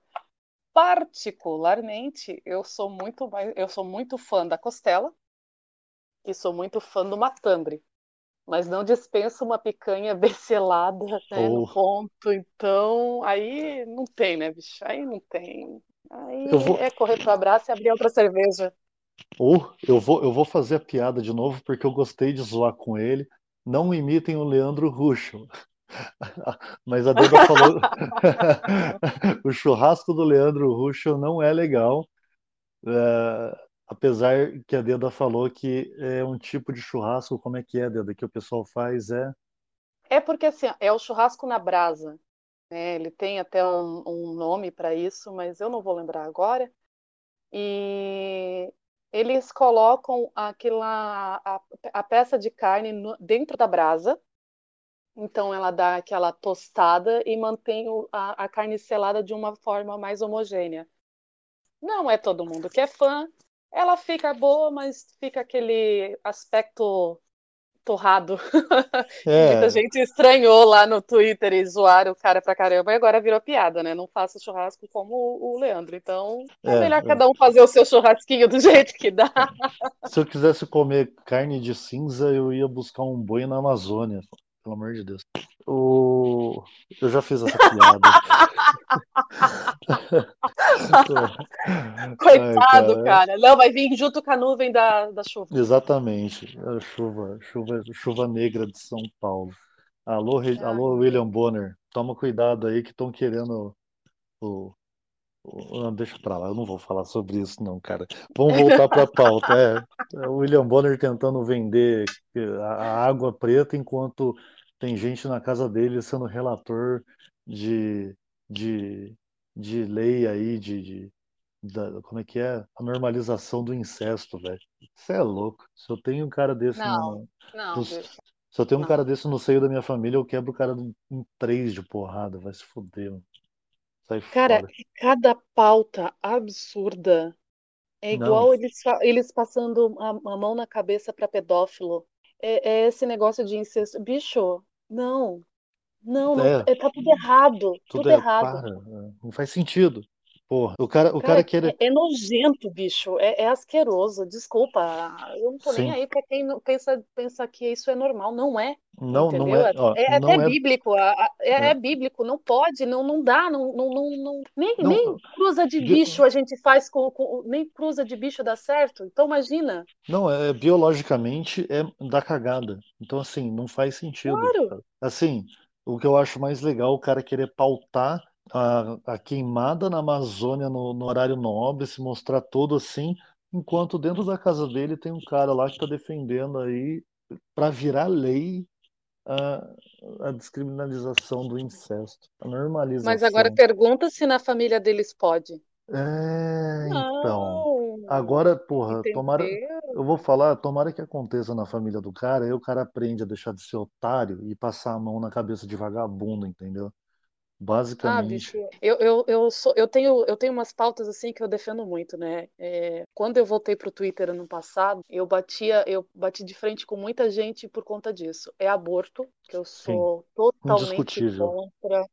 Particularmente, eu sou muito mais, eu sou muito fã da costela e sou muito fã do matambre. Mas não dispenso uma picanha becelada, né, no Oh. ponto. Então, aí não tem, né, bicho? Aí não tem. Aí vou- é correr pro abraço e abrir outra cerveja. Ou eu vou, eu vou fazer a piada de novo porque eu gostei de zoar com ele. Não imitem o Leandro Ruxo. Mas a Deda falou. o churrasco do Leandro Ruxo não é legal. É, apesar que a Deda falou que é um tipo de churrasco, como é que é, Deda, que o pessoal faz é. É porque assim, é o churrasco na brasa, né? Ele tem até um, um nome para isso, mas eu não vou lembrar agora. E eles colocam aquela a, a peça de carne no- dentro da brasa. Então ela dá aquela tostada e mantém a, a carne selada de uma forma mais homogênea. Não é todo mundo que é fã. Ela fica boa, mas fica aquele aspecto torrado. É. Muita gente estranhou lá no Twitter e zoaram o cara pra caramba e agora virou piada, né? Não faça churrasco como o Leandro. Então é, é melhor é. cada um fazer o seu churrasquinho do jeito que dá. Se eu quisesse comer carne de cinza, eu ia buscar um boi na Amazônia. Pelo amor de Deus. O... Eu já fiz essa piada. Coitado, Ai, cara. cara. Não, vai vir junto com a nuvem da, da chuva. Exatamente. A chuva, chuva, chuva negra de São Paulo. Alô, Re... Alô William Bonner. Toma cuidado aí que estão querendo o, não, deixa pra lá, eu não vou falar sobre isso, não, cara. Vamos voltar para a pauta. É, é o William Bonner tentando vender a água preta enquanto tem gente na casa dele sendo relator de, de, de lei aí, de, de da, como é que é? A normalização do incesto, velho. Você é louco. Se eu tenho um cara desse não, no, não, no, se eu tenho um não. cara desse no seio da minha família, eu quebro o cara em três de porrada, vai se fuder, mano. Sai Cara, fora. cada pauta absurda. É igual eles, eles passando a, a mão na cabeça para pedófilo. É, é, esse negócio de incesto. Bicho, não. Não, não é. tá tudo errado. Tudo, tudo é, errado. Para, é, não faz sentido. Porra, o cara, o cara, cara é, é nojento, bicho. É, é, asqueroso. Desculpa. Eu não tô Sim. nem aí pra quem pensa, pensa que isso é normal. Não é. Não, entendeu? não é. Ó, é, não até é... bíblico. É, é, bíblico. Não pode, não, não dá. Não, não, não, não... Nem, não, nem cruza de bicho a gente faz com, com, Nem cruza de bicho dá certo. Então imagina. Não, é biologicamente é da cagada. Então, assim, não faz sentido. Claro. Assim, o que eu acho mais legal, o cara querer pautar a, a queimada na Amazônia no, no horário nobre, se mostrar todo assim, enquanto dentro da casa dele tem um cara lá que está defendendo aí para virar lei a, a descriminalização do incesto, a normalização. Mas agora pergunta se na família deles pode. É, então. Agora, porra, entendeu? tomara. Eu vou falar, tomara que aconteça na família do cara, aí o cara aprende a deixar de ser otário e passar a mão na cabeça de vagabundo, entendeu? Ah, Basicamente. bicho, eu, eu, eu, sou, eu, tenho, eu tenho umas pautas assim que eu defendo muito, né? É, quando eu voltei pro Twitter ano passado, eu batia, eu bati de frente com muita gente por conta disso. É aborto, que eu sou Sim, totalmente contra.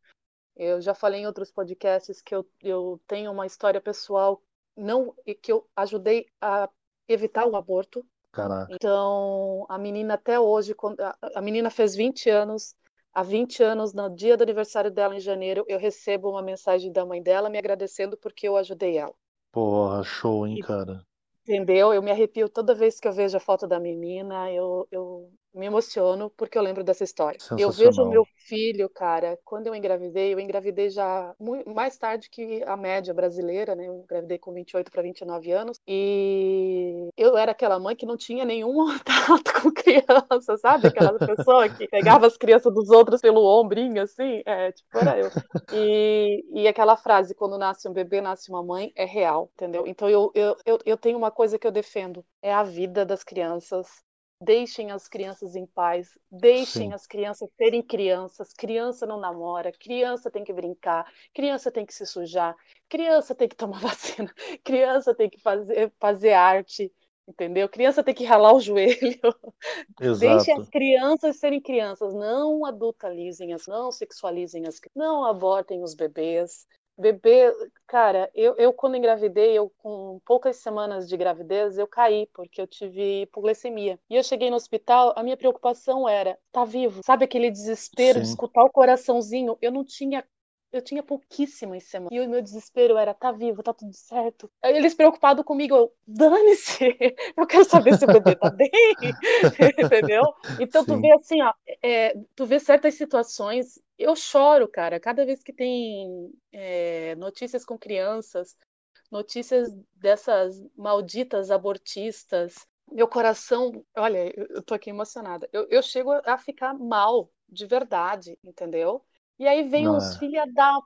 Eu já falei em outros podcasts que eu, eu tenho uma história pessoal não que eu ajudei a evitar o aborto. Caraca. Então, a menina até hoje, a menina fez 20 anos, há 20 anos, no dia do aniversário dela em janeiro, eu recebo uma mensagem da mãe dela me agradecendo porque eu ajudei ela. Porra, show, hein, cara? Entendeu? Eu me arrepio toda vez que eu vejo a foto da menina, eu, eu me emociono porque eu lembro dessa história. Eu vejo o meu filho, cara, quando eu engravidei, eu engravidei já muito, mais tarde que a média brasileira, né? Eu engravidei com 28 para 29 anos e eu era aquela mãe que não tinha nenhum contato com criança, sabe? Aquela pessoa que pegava as crianças dos outros pelo ombrinho, assim, é, tipo, era eu. E, e aquela frase, quando nasce um bebê, nasce uma mãe, é real, entendeu? Então eu, eu, eu, eu tenho uma coisa que eu defendo, é a vida das crianças, Deixem as crianças em paz, deixem Sim. as crianças serem crianças. Criança não namora, criança tem que brincar, criança tem que se sujar, criança tem que tomar vacina, criança tem que fazer, fazer arte, entendeu? Criança tem que ralar o joelho. Exato. Deixem as crianças serem crianças, não adultalizem as, não sexualizem as, não abortem os bebês, Bebê, cara, eu, eu quando engravidei, eu com poucas semanas de gravidez, eu caí porque eu tive hipoglicemia. E eu cheguei no hospital, a minha preocupação era, tá vivo? Sabe aquele desespero Sim. de escutar o coraçãozinho? Eu não tinha eu tinha pouquíssimas semanas. E o meu desespero era, tá vivo, tá tudo certo. Eles preocupados comigo, eu, dane-se, eu quero saber se o bebê tá bem, entendeu? Então Sim. tu vê assim, ó, é, tu vê certas situações, eu choro, cara, cada vez que tem é, notícias com crianças, notícias dessas malditas abortistas, meu coração, olha, eu tô aqui emocionada. Eu, eu chego a ficar mal, de verdade, entendeu? E aí vem Não, uns é. filha da.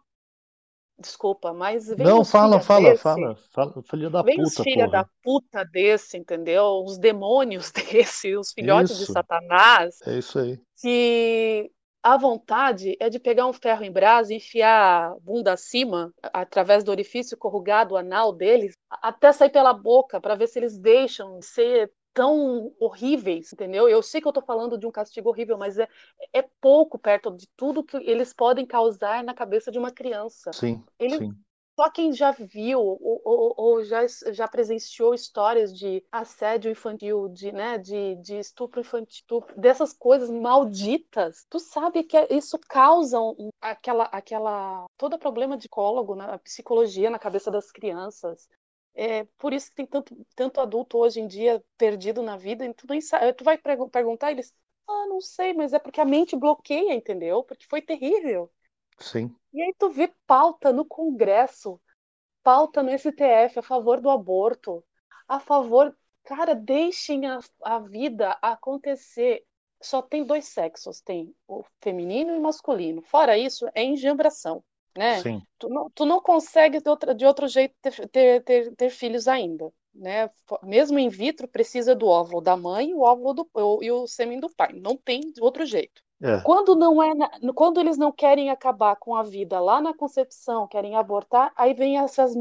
Desculpa, mas vem Não, fala, fala, desse. fala, fala, filha da Vem puta, uns filha porra. da puta desse, entendeu? Os demônios desse, os filhotes de Isso, Satanás, é isso aí. que a vontade é de pegar um ferro em brasa e enfiar a bunda acima, através do orifício corrugado anal deles, até sair pela boca, para ver se eles deixam de ser tão horríveis, entendeu? Eu sei que eu estou falando de um castigo horrível, mas é, é pouco perto de tudo que eles podem causar na cabeça de uma criança. Sim, Ele, sim. Só quem já viu ou, ou, ou, já, já presenciou histórias de assédio infantil, de, né, de, de estupro infantil, dessas coisas malditas, tu sabe que isso causa um, aquela, aquela todo problema de psicólogo, na psicologia na cabeça das crianças. É por isso que tem tanto, tanto adulto hoje em dia perdido na vida, e tu, nem sabe, tu vai perguntar eles, ah, não sei, mas é porque a mente bloqueia, entendeu? Porque foi terrível. Sim. E aí tu vê pauta no Congresso, pauta no STF a favor do aborto, a favor. Cara, deixem a, a vida acontecer. Só tem dois sexos, tem o feminino e o masculino. Fora isso, é engembração, né? Sim. Tu não, tu não consegue de, outra, de outro jeito ter, ter, ter, ter filhos ainda. Né? Mesmo in vitro, precisa do óvulo da mãe o óvulo do, e o sêmen do pai. Não tem outro jeito. É. Quando não é, na, quando eles não querem acabar com a vida lá na concepção, querem abortar, aí vem essas,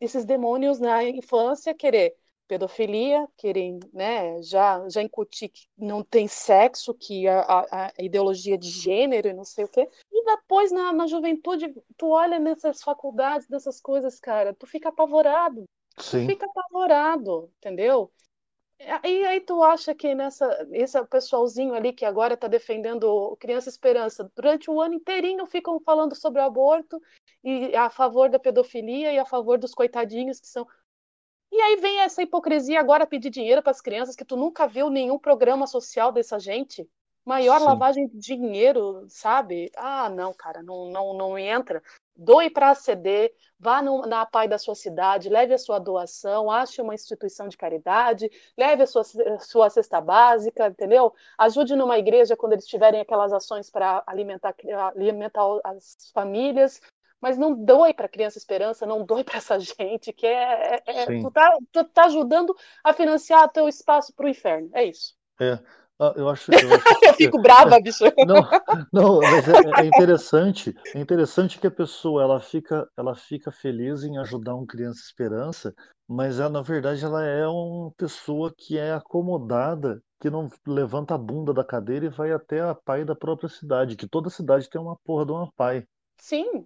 esses demônios na infância querer pedofilia, querem, né, já já incutir que não tem sexo, que a, a, a ideologia de gênero e não sei o quê. E depois na, na juventude, tu olha nessas faculdades, dessas coisas, cara, tu fica apavorado. Sim. Tu fica apavorado, entendeu? E aí tu acha que nessa esse pessoalzinho ali que agora está defendendo Criança Esperança, durante o ano inteirinho ficam falando sobre o aborto e a favor da pedofilia e a favor dos coitadinhos que são. E aí vem essa hipocrisia agora pedir dinheiro para as crianças que tu nunca viu nenhum programa social dessa gente. Maior Sim. lavagem de dinheiro, sabe? Ah, não, cara, não, não, não entra doe para aceder, vá no, na PAI da sua cidade, leve a sua doação, ache uma instituição de caridade, leve a sua, sua cesta básica, entendeu? Ajude numa igreja quando eles tiverem aquelas ações para alimentar, alimentar as famílias, mas não doe para Criança Esperança, não doe para essa gente, que é, é, é tu, tá, tu tá ajudando a financiar teu espaço para o inferno, é isso. É, ah, eu acho. Eu, acho eu fico brava, bicho. Não, não mas é, é, interessante. É interessante que a pessoa ela fica, ela fica feliz em ajudar um criança esperança, mas ela, na verdade ela é uma pessoa que é acomodada, que não levanta a bunda da cadeira e vai até a pai da própria cidade, que toda cidade tem uma porra de uma pai. Sim.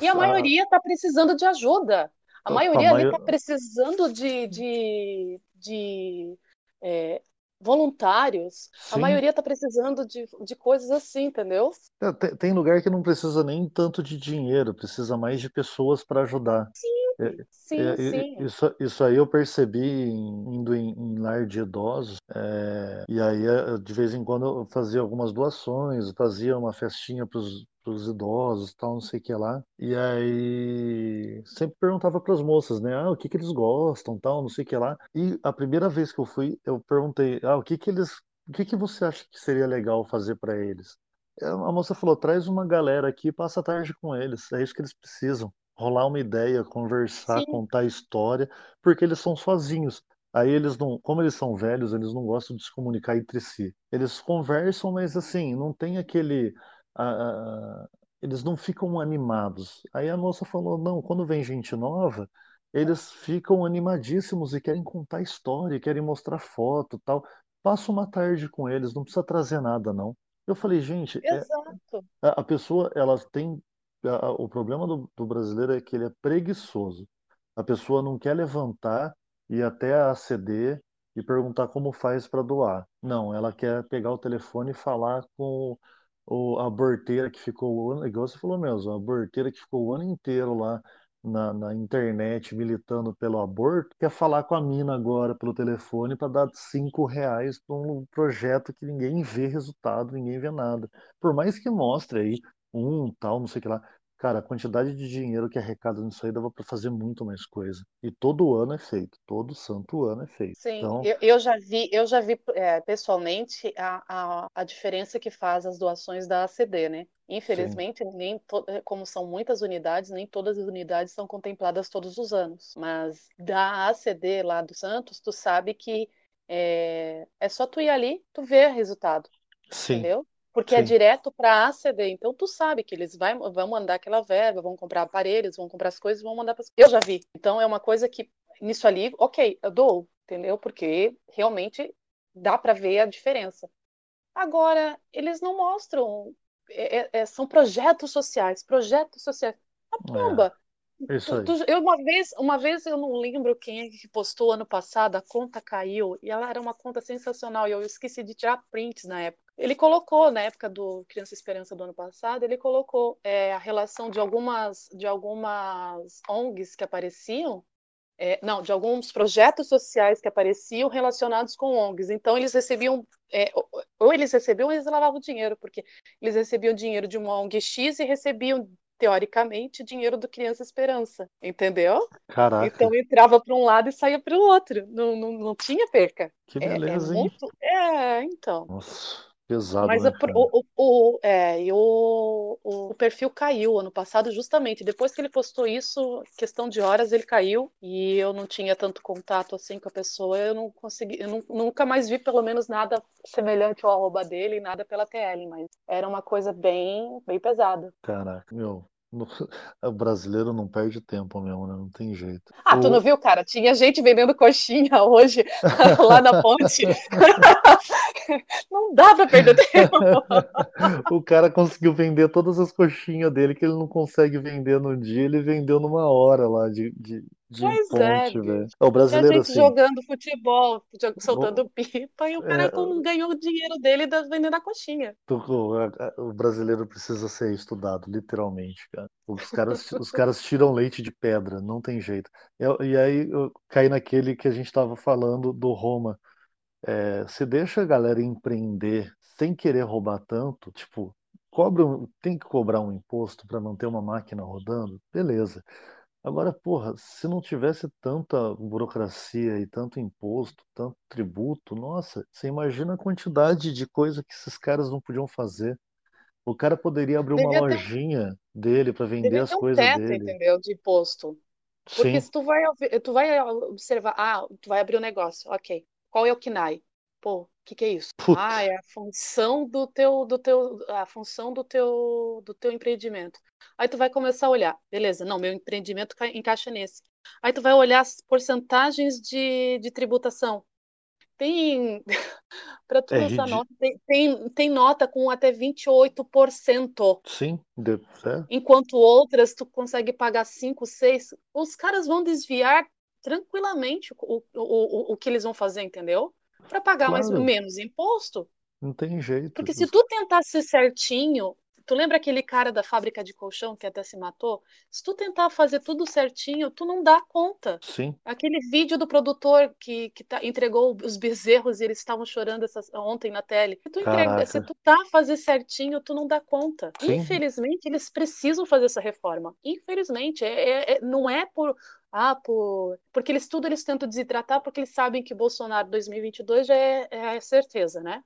E a, a maioria está precisando de ajuda. A, a maioria ali está precisando de, de, de é, voluntários. Sim. A maioria está precisando de, de coisas assim, entendeu? É, tem, tem, lugar que não precisa nem tanto de dinheiro, precisa mais de pessoas para ajudar. Sim, é, sim, é, sim. Isso, isso aí eu percebi indo em, em lar de idosos, é, e aí é, de vez em quando eu fazia algumas doações, fazia uma festinha para os os idosos, tal, não sei o que lá. E aí sempre perguntava para as moças, né, ah, o que que eles gostam, tal, não sei o que lá. E a primeira vez que eu fui, eu perguntei, ah, o que que eles, o que que você acha que seria legal fazer para eles? A moça falou, traz uma galera aqui, passa a tarde com eles, é isso que eles precisam. Rolar uma ideia, conversar, Sim. contar história, porque eles são sozinhos. Aí eles não, como eles são velhos, eles não gostam de se comunicar entre si. Eles conversam, mas assim, não tem aquele eles não ficam animados. Aí a moça falou: não, quando vem gente nova, eles ficam animadíssimos e querem contar história, querem mostrar foto tal. Passa uma tarde com eles, não precisa trazer nada, não. Eu falei, gente, é, a, a, pessoa, ela tem. A, o problema do, do brasileiro é que ele é preguiçoso. A pessoa não quer levantar e até aceder e perguntar como faz para doar. Não, ela quer pegar o telefone e falar com a borteira que ficou o ano, igual você falou mesmo, a borteira que ficou o ano inteiro lá na, na internet militando pelo aborto, quer falar com a mina agora pelo telefone para dar cinco reais para um projeto que ninguém vê resultado, ninguém vê nada. Por mais que mostre aí um tal, não sei o que lá. Cara, a quantidade de dinheiro que é arrecada nisso aí dava para fazer muito mais coisa. E todo ano é feito, todo santo ano é feito. Sim, então... eu, eu já vi, eu já vi é, pessoalmente a, a, a diferença que faz as doações da ACD, né? Infelizmente, nem to... Como são muitas unidades, nem todas as unidades são contempladas todos os anos. Mas da ACD lá do Santos, tu sabe que é, é só tu ir ali, tu vê o resultado. Sim. Entendeu? Porque é Sim. é direto para a ACD. Então tu sabe que eles vai, vão mandar aquela verba, vão comprar aparelhos, vão comprar as coisas, vão mandar para. Eu já vi. Então é uma coisa que nisso ali, ok, eu dou. entendeu? Porque realmente dá para ver a diferença. Agora, eles não mostram, é, é, é são projetos sociais, projetos sociais. A É, pomba, isso Tu- eu uma vez, uma vez eu não lembro quem é que postou ano passado, a conta caiu e ela era uma conta sensacional e eu esqueci de tirar prints na época. Ele colocou na época do Criança Esperança do ano passado, ele colocou é, a relação de algumas de algumas ONGs que apareciam, é, não, de alguns projetos sociais que apareciam relacionados com ONGs. Então eles recebiam é, ou- eles recebiam ou eles lavavam dinheiro, porque eles recebiam dinheiro de uma ONG X e recebiam teoricamente, dinheiro do Criança Esperança, entendeu? Caraca, Então entrava para um lado e saía para o outro, não, não, não tinha perca. que É, é beleza, hein? muito. É, então. Nossa, pesado, Mas né, a o, o, é, o, o perfil caiu ano passado, justamente. Depois que ele postou isso, questão de horas, ele caiu e eu não tinha tanto contato assim com a pessoa. Eu não consegui, eu nu- nunca mais vi pelo menos nada semelhante ao arroba dele, nada pela TL, mas era uma coisa bem, bem pesada. Caraca, meu, o brasileiro não perde tempo mesmo, né? Não tem jeito. Ah, tu não viu, cara? Tinha gente vendendo coxinha hoje lá na ponte. Não dá pra perder tempo. o cara conseguiu vender todas as coxinhas dele que ele não consegue vender num dia, ele vendeu numa hora lá de, de, de Pois é, ponte, velho. É, O brasileiro, gente assim, jogando futebol, soltando pipa, e o cara é, ganhou o dinheiro dele da- vendendo a coxinha. o a- brasileiro precisa ser estudado, literalmente, cara. Os caras, os caras tiram leite de pedra, não tem jeito. E, e aí eu caí naquele que a gente estava falando do Roma. É, se deixa a galera empreender sem querer roubar tanto, tipo, cobra, tem que cobrar um imposto para manter uma máquina rodando, beleza. Agora, porra, se não tivesse tanta burocracia e tanto imposto, tanto tributo, nossa, você imagina a quantidade de coisa que esses caras não podiam fazer. O cara poderia abrir uma lojinha dele para vender as ter um coisas teto, dele. entendeu? De imposto. Porque Sim, se tu vai, tu vai observar, ah, tu vai abrir um negócio, ok. Qual é o KNAI? Pô, o que que é isso? puta, Ah, é a função do teu, do teu, a função do teu, do teu empreendimento. Aí tu vai começar a olhar, beleza? Não, meu empreendimento ca- encaixa nesse. Aí tu vai olhar as porcentagens de, de tributação. Tem, para tu é lançar ridículo. nota, tem, tem, tem nota com até 28%. Sim, de- é, Enquanto outras tu consegue pagar 5, 6, os caras vão desviar tranquilamente o, o, o, o que eles vão fazer, entendeu? Para pagar mais, claro, menos imposto. não tem jeito. Porque se tu tentar ser certinho, tu lembra aquele cara da fábrica de colchão que até se matou? Se tu tentar fazer tudo certinho, tu não dá conta. Sim, Aquele vídeo do produtor que, que tá- entregou os bezerros e eles estavam chorando essas- ontem na tele. Se tu, entrega, se tu tá fazer certinho, tu não dá conta. sim, Infelizmente, eles precisam fazer essa reforma. Infelizmente, é, é- é- não é por. Ah, por. Porque eles tudo eles tentam desidratar porque eles sabem que Bolsonaro 2022 já é, é certeza, né?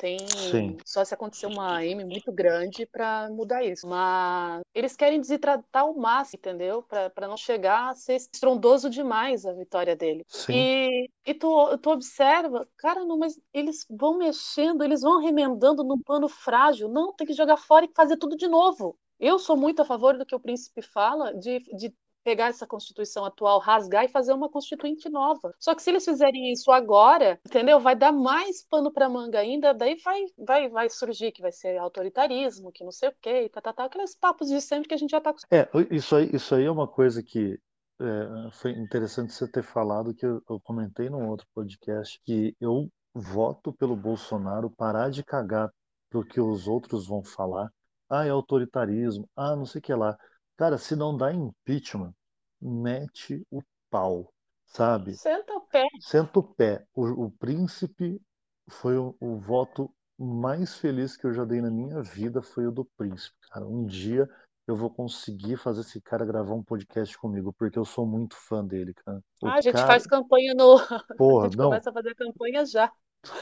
Tem sim, só se acontecer uma M muito grande para mudar isso. Mas eles querem desidratar o máximo, entendeu? Para não chegar a ser estrondoso demais a vitória dele. sim, E, e tu, tu observa, cara, não, mas eles vão mexendo, eles vão remendando num pano frágil. Não, tem que jogar fora e fazer tudo de novo. Eu sou muito a favor do que o príncipe fala de, de pegar essa Constituição atual, rasgar e fazer uma Constituinte nova. Só que se eles fizerem isso agora, entendeu? Vai dar mais pano para manga ainda, daí vai, vai, vai surgir que vai ser autoritarismo, que não sei o quê, tá, tá, tá, aqueles papos de sempre que a gente já tá É, isso aí, isso aí é uma coisa que é, foi interessante você ter falado, que eu, eu comentei num outro podcast, que eu voto pelo Bolsonaro parar de cagar pro que os outros vão falar. Ah, é autoritarismo, ah, não sei o que lá. Cara, se não dá impeachment, mete o pau, sabe? Senta o pé. Senta o pé. O, o príncipe foi o, o voto mais feliz que eu já dei na minha vida, foi o do príncipe, cara. Um dia eu vou conseguir fazer esse cara gravar um podcast comigo, porque eu sou muito fã dele, cara. O Ah, a gente cara, faz campanha no. A porra, gente não, começa a fazer campanha já.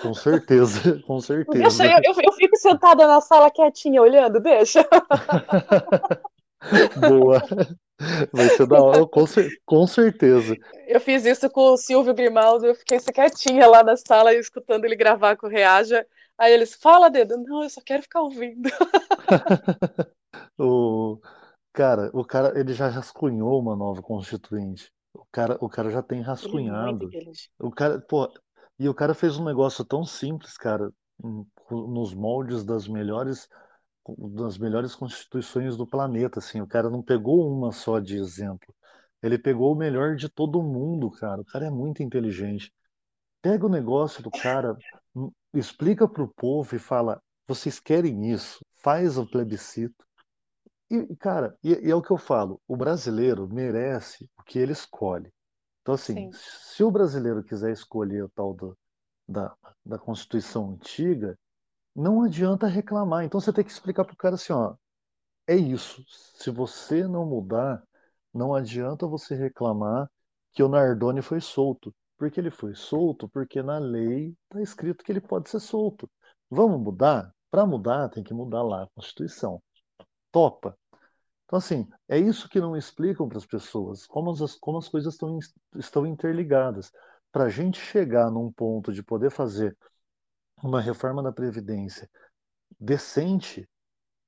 com certeza, com Deixa certeza. eu, eu, eu fico sentada na sala quietinha olhando, deixa. Boa. Vai ser da hora, com, cer- com certeza. Eu fiz isso com o Silvio Grimaldo, eu fiquei quietinha lá na sala escutando ele gravar com o Reaja. Aí eles, fala, dedo. Não, eu só quero ficar ouvindo. O cara, o cara, ele já rascunhou uma nova constituinte. O cara, o cara já tem rascunhado. O cara, pô, e o cara fez um negócio tão simples, cara, nos moldes das melhores das melhores constituições do planeta, assim. O cara não pegou uma só de exemplo. Ele pegou o melhor de todo mundo, cara. O cara é muito inteligente. Pega o negócio do cara, hum, explica para o povo e fala: vocês querem isso? Faz o plebiscito. E, cara, e, e, é o que eu falo: o brasileiro merece o que ele escolhe. Então, assim, Sim. se o brasileiro quiser escolher o tal do, da, da Constituição antiga, não adianta reclamar. Então, você tem que explicar para o cara assim: ó, é isso. Se você não mudar, não adianta você reclamar que o Nardoni foi solto. Porque ele foi solto, porque na lei está escrito que ele pode ser solto. Vamos mudar? Para mudar, tem que mudar lá a Constituição. Topa. Então, assim, é isso que não explicam para as pessoas, como as, como as coisas estão, estão interligadas. Para a gente chegar num ponto de poder fazer uma reforma da Previdência decente,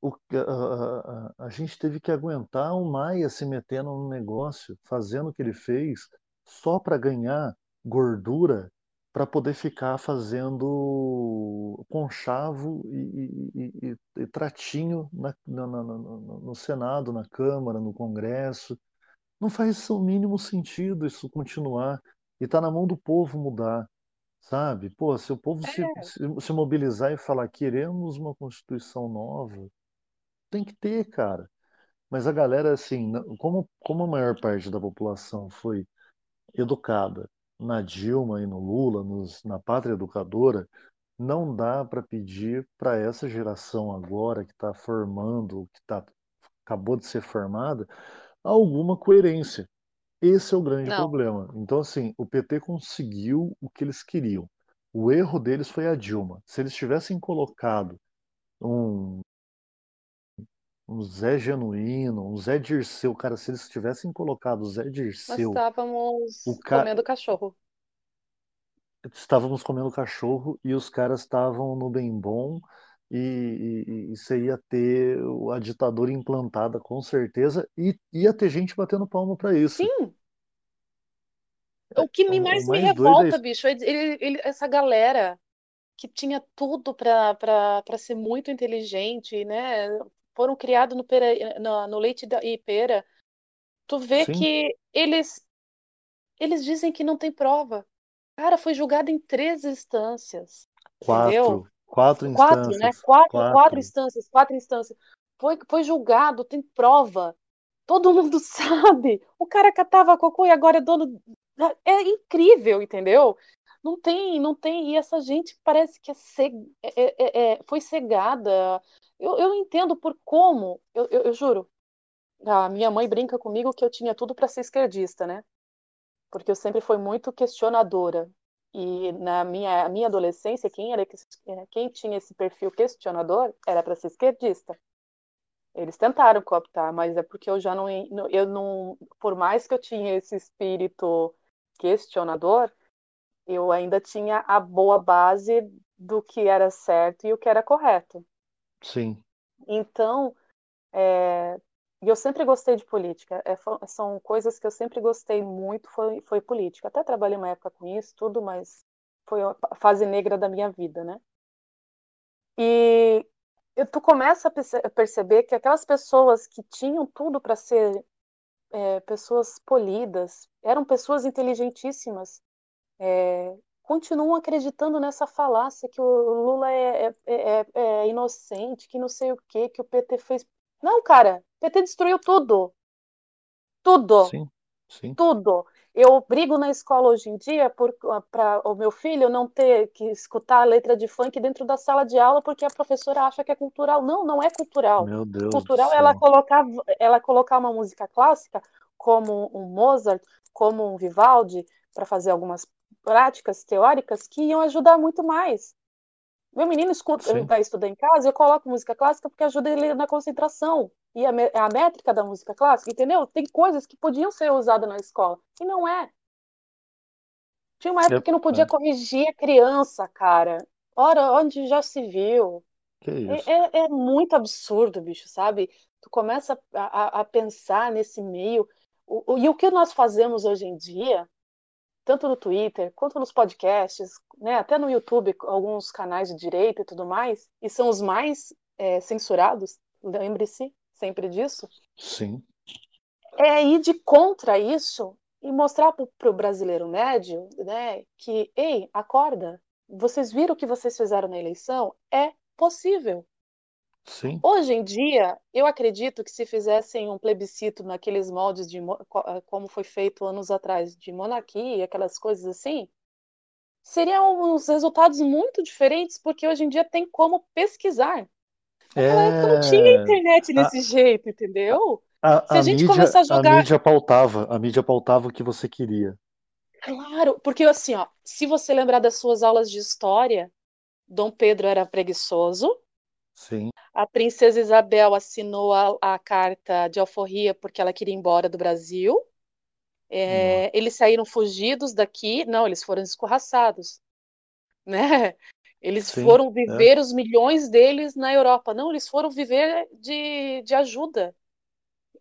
o, a, a, a, gente teve que aguentar o Maia se metendo no negócio, fazendo o que ele fez, só para ganhar gordura para poder ficar fazendo conchavo e, e, e, e tratinho na, na, na, no Senado, na Câmara, no Congresso. Não faz o mínimo sentido isso continuar. E está na mão do povo mudar, sabe? Pô, se o povo é. se, se, se mobilizar e falar queremos uma Constituição nova, tem que ter, cara. Mas a galera, assim, como, como a maior parte da população foi educada na Dilma e no Lula, nos, na pátria educadora, não dá para pedir para essa geração agora que está formando, que tá, acabou de ser formada, alguma coerência. Esse é o grande não. problema. Então, assim, o PT conseguiu o que eles queriam. O erro deles foi a Dilma. Se eles tivessem colocado um, um Zé Genuíno, um Zé Dirceu, cara, se eles tivessem colocado o Zé Dirceu. Nós estávamos o ca... comendo cachorro. Estávamos comendo cachorro e os caras estavam no bem bom e, e, e você ia ter a ditadura implantada com certeza e ia ter gente batendo palma para isso. Sim. O que me mais, mais me é revolta, é... bicho, é ele, ele, essa galera que tinha tudo para ser muito inteligente, né? foram criados no, pera, no, no leite da, e pera, tu vê Sim. que eles eles dizem que não tem prova. Cara, foi julgado em três instâncias. Quatro. Entendeu? Quatro instâncias. Quatro, né? Quatro, quatro. quatro instâncias, quatro instâncias. Foi, foi julgado, tem prova. Todo mundo sabe. O cara catava cocô e agora é dono. É incrível, entendeu? Não tem, não tem. E essa gente parece que é ceg... é, é, é, foi cegada. Eu, eu entendo por como, eu, eu, eu juro, a minha mãe brinca comigo que eu tinha tudo para ser esquerdista, né? Porque eu sempre fui muito questionadora. E na minha, minha adolescência, quem, era, quem tinha esse perfil questionador era para ser esquerdista. Eles tentaram cooptar, mas é porque eu já não, eu não, por mais que eu tinha esse espírito questionador, eu ainda tinha a boa base do que era certo e o que era correto. Sim. Então, é, eu sempre gostei de política. É, são coisas que eu sempre gostei muito, foi, foi política. Até trabalhei uma época com isso, tudo, mas foi a fase negra da minha vida, né? E tu começa a perceber que aquelas pessoas que tinham tudo para ser é, pessoas polidas, eram pessoas inteligentíssimas, é, continuam acreditando nessa falácia que o Lula é, é, é, é inocente, que não sei o que, que o PT fez. Não, cara, o PT destruiu tudo. Tudo. Sim, sim. Tudo. Eu brigo na escola hoje em dia para o meu filho não ter que escutar a letra de funk dentro da sala de aula porque a professora acha que é cultural. Não, não é cultural. Meu Deus cultural é ela colocar, ela colocar uma música clássica como um Mozart, como um Vivaldi, para fazer algumas práticas teóricas que iam ajudar muito mais. Meu menino escuta, Sim. vai estudar em casa, eu coloco música clássica porque ajuda ele na concentração. E a, a métrica da música clássica, entendeu? Tem coisas que podiam ser usadas na escola. E não é. Tinha uma época que não podia corrigir a criança, cara. Ora, onde já se viu? É, é, é, muito absurdo, bicho, sabe? Tu começa a, a, a pensar nesse meio O, e o que nós fazemos hoje em dia, tanto no Twitter quanto nos podcasts, né, até no YouTube, alguns canais de direita e tudo mais, e são os mais é, censurados, lembre-se sempre disso. Sim. É ir de contra isso e mostrar para o brasileiro médio né, que, ei, acorda, vocês viram o que vocês fizeram na eleição? É possível. Sim. Hoje em dia, eu acredito que se fizessem um plebiscito naqueles moldes de eh, como foi feito anos atrás, de monarquia, aquelas coisas assim, seriam uns resultados muito diferentes, porque hoje em dia tem como pesquisar. Naquela é... época não tinha internet desse a... jeito, entendeu? A, se a, a gente mídia, começar a jogar. A mídia pautava, a mídia pautava o que você queria. Claro, porque assim, ó, se você lembrar das suas aulas de história, Dom Pedro era preguiçoso. Sim. A princesa Isabel assinou a, a carta de alforria porque ela queria ir embora do Brasil. É, eles saíram fugidos daqui. Não, eles foram escorraçados. Né? Eles Sim, foram é. viver é. os milhões deles na Europa. Não, eles foram viver de, de ajuda.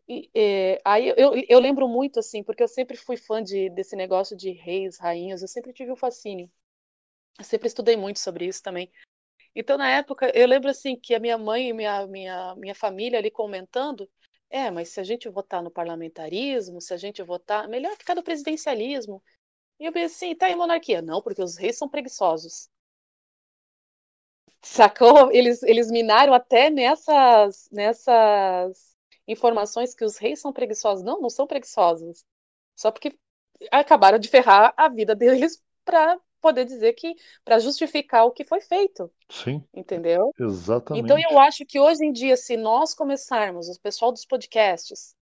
E, é, aí eu, eu lembro muito, assim, porque eu sempre fui fã de, desse negócio de reis, rainhas, eu sempre tive um fascínio. Eu sempre estudei muito sobre isso também. Então, na época, eu lembro assim que a minha mãe e minha, minha, minha família ali comentando, é, mas se a gente votar no parlamentarismo, se a gente votar, melhor ficar no presidencialismo. E eu pensei assim, tá em monarquia? Não, porque os reis são preguiçosos. Sacou? Eles, eles minaram até nessas, nessas informações que os reis são preguiçosos. Não, não são preguiçosos. Só porque acabaram de ferrar a vida deles para poder dizer que para justificar o que foi feito. Sim. Entendeu? Exatamente. Então eu acho que hoje em dia, se nós começarmos, o pessoal dos podcasts,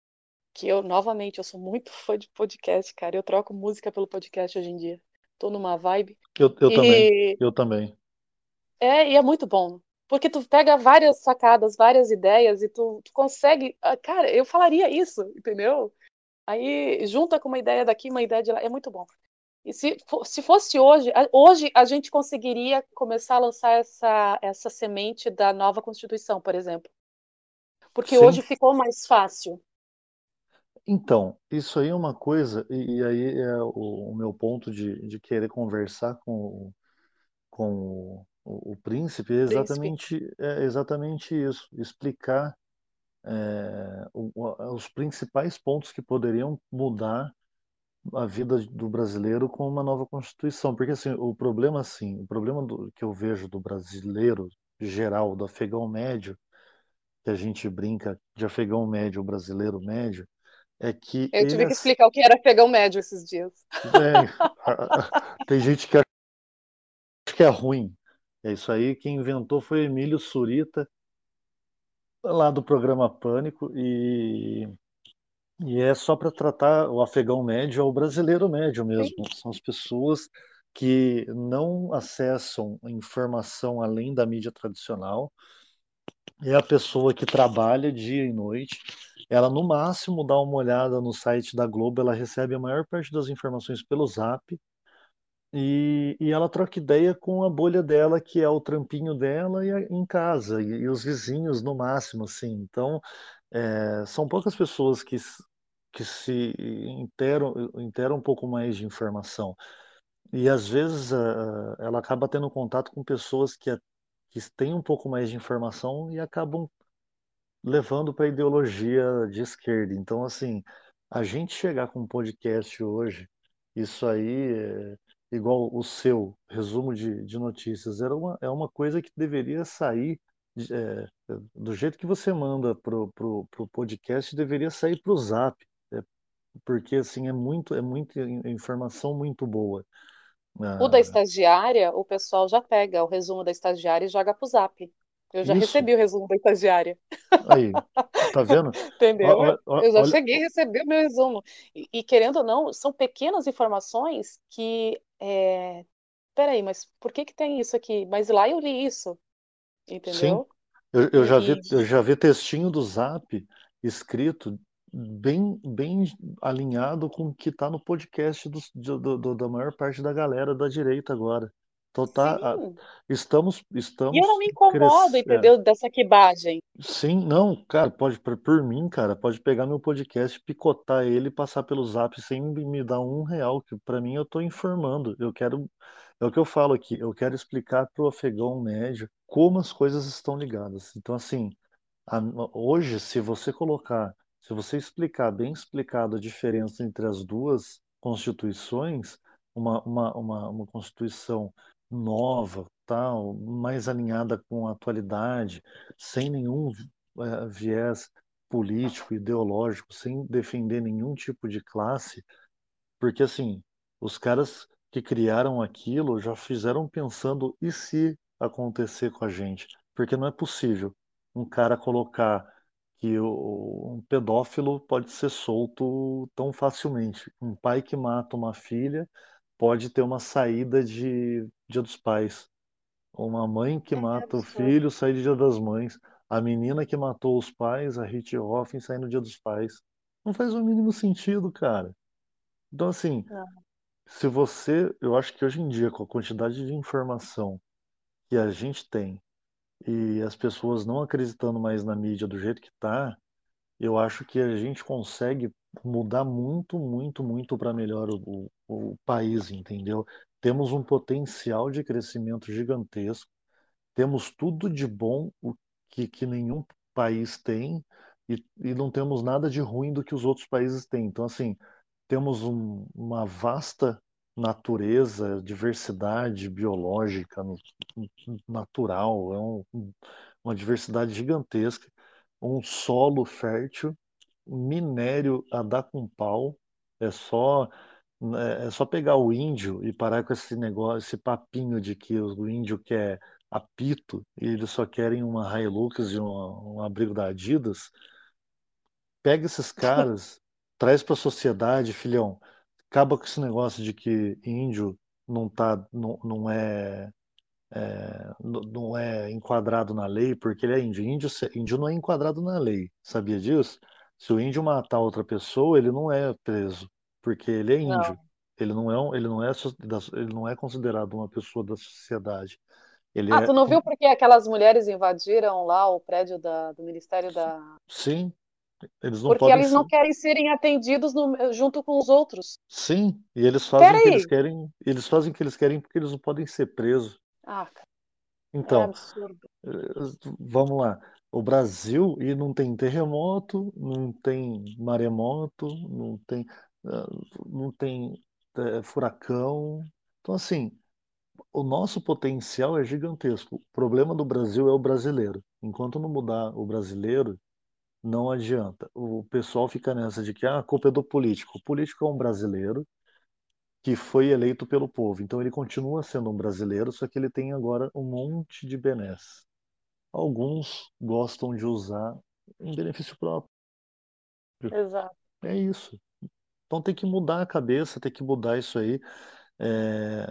que eu, novamente, eu sou muito fã de podcast, cara, eu troco música pelo podcast hoje em dia. Tô numa vibe. Eu, eu e... também. Eu também. É, e é muito bom. Porque tu pega várias sacadas, várias ideias e tu, tu consegue. Ah, cara, eu falaria isso, entendeu? Aí junta com uma ideia daqui, uma ideia de lá. É muito bom. E se, se fosse hoje, hoje a gente conseguiria começar a lançar essa, essa semente da nova Constituição, por exemplo. Porque Sim. hoje ficou mais fácil. Então, isso aí é uma coisa, e, e aí é o, o, meu ponto de, de querer conversar com, com o, o príncipe é exatamente, é exatamente isso, explicar é, o, os principais pontos que poderiam mudar a vida do brasileiro com uma nova constituição, porque assim o problema assim, o problema do, que eu vejo do brasileiro geral, do afegão médio, que a gente brinca de afegão médio, brasileiro médio, é que eu tive que explicar o que era afegão médio esses dias. É, tem gente que acha que é ruim. É isso aí. Quem inventou foi Emílio Surita, lá do programa Pânico, e e é só para tratar o afegão médio ou o brasileiro médio mesmo. São as pessoas que não acessam informação além da mídia tradicional. É a pessoa que trabalha dia e noite. Ela, no máximo, dá uma olhada no site da Globo, ela recebe a maior parte das informações pelo zap. E, e ela troca ideia com a bolha dela, que é o trampinho dela e a, em casa, e, e, os vizinhos no máximo, assim. Então, é, são poucas pessoas que, que se interam, interam um pouco mais de informação. E às vezes uh, ela acaba tendo contato com pessoas que, que têm um pouco mais de informação e acabam levando para a ideologia de esquerda. Então, assim, a gente chegar com um podcast hoje, isso aí é igual o seu resumo de, de notícias, era uma, é uma coisa que deveria sair é, do jeito que você manda pro, pro, pro podcast, deveria sair pro Zap, é, porque assim é muito, é muita informação muito boa. O da ah. estagiária, o pessoal já pega o resumo da estagiária e joga pro Zap. Eu já Isso. recebi o resumo da estagiária. Aí, tá vendo? Entendeu? Ó, ó, eu já olha... cheguei a receber o meu resumo. E, e, querendo ou não, são pequenas informações que. É... Peraí, mas por que, que tem isso aqui? Mas lá eu li isso. Entendeu? Sim. Eu, eu, já vi, eu já vi textinho do Zap escrito bem, bem alinhado com o que está no podcast do, do, do, da maior parte da galera da direita agora. Total, ah, Sim. estamos, E eu estamos não me incomodo, cres... é, entendeu? Dessa quibagem. Sim, não, cara, pode, por por mim, cara, pode pegar meu podcast, picotar ele e passar pelo Zap sem me dar um real, que pra mim eu tô informando. Eu quero, é o que eu falo aqui, eu quero explicar pro afegão médio como as coisas estão ligadas. Então, assim, a- hoje, se você colocar, se você explicar bem explicado a diferença entre as duas constituições, uma, uma, uma, uma constituição nova, tal, mais alinhada com a atualidade, sem nenhum eh, viés político, ideológico, sem defender nenhum tipo de classe, porque assim, os caras que criaram aquilo já fizeram pensando e se acontecer com a gente? Porque não é possível um cara colocar que o- um pedófilo pode ser solto tão facilmente. Um pai que mata uma filha pode ter uma saída de Dia dos Pais. Uma mãe que É mata o absurdo. filho sai de Dia das Mães. A menina que matou os pais, a Richthofen, sai no Dia dos Pais. Não faz o mínimo sentido, cara. Então, assim. Se você, eu acho que hoje em dia, com a quantidade de informação que a gente tem e as pessoas não acreditando mais na mídia do jeito que tá, eu acho que a gente consegue mudar muito, muito, muito para melhor o, o, o país, entendeu? Temos um potencial de crescimento gigantesco, temos tudo de bom o que, que nenhum país tem e, e não temos nada de ruim do que os outros países têm. Então, assim, temos um- uma vasta natureza, diversidade biológica, natural, é um- um- uma diversidade gigantesca, um solo fértil, minério a dar com pau, é só é é só pegar o índio e parar com esse negócio, esse papinho de que o índio quer apito e eles só querem uma Hilux e um abrigo da Adidas. Pega esses caras, traz para a sociedade, filhão. Acaba com esse negócio de que índio não tá, não, não é, é, não é enquadrado na lei porque ele é índio. Índio, índio não é enquadrado na lei. Sabia disso? Se o índio matar outra pessoa, ele não é preso porque ele é índio. Não. Ele não é, um- ele não é, ele não é considerado uma pessoa da sociedade. Ele Ah, é, tu não viu porque aquelas mulheres invadiram lá o prédio da- do Ministério da. sim, eles não Porque eles ser. não querem serem atendidos no- junto com os outros. Sim, e eles fazem o que eles querem, eles fazem o que eles querem porque eles não podem ser presos. Ah, cara, é Então, absurdo. eh, vamos lá. O Brasil e não tem terremoto, não tem maremoto, não tem, ah, não tem eh, furacão. Então, assim, o nosso potencial é gigantesco. O problema do Brasil é o brasileiro. Enquanto não mudar o brasileiro, não adianta. O pessoal fica nessa de que ah, a culpa é do político. O político é um brasileiro que foi eleito pelo povo. Então ele continua sendo um brasileiro, só que ele tem agora um monte de benesses. Alguns gostam de usar em benefício próprio. Exato. É isso. Então tem que mudar a cabeça, tem que mudar isso aí. É,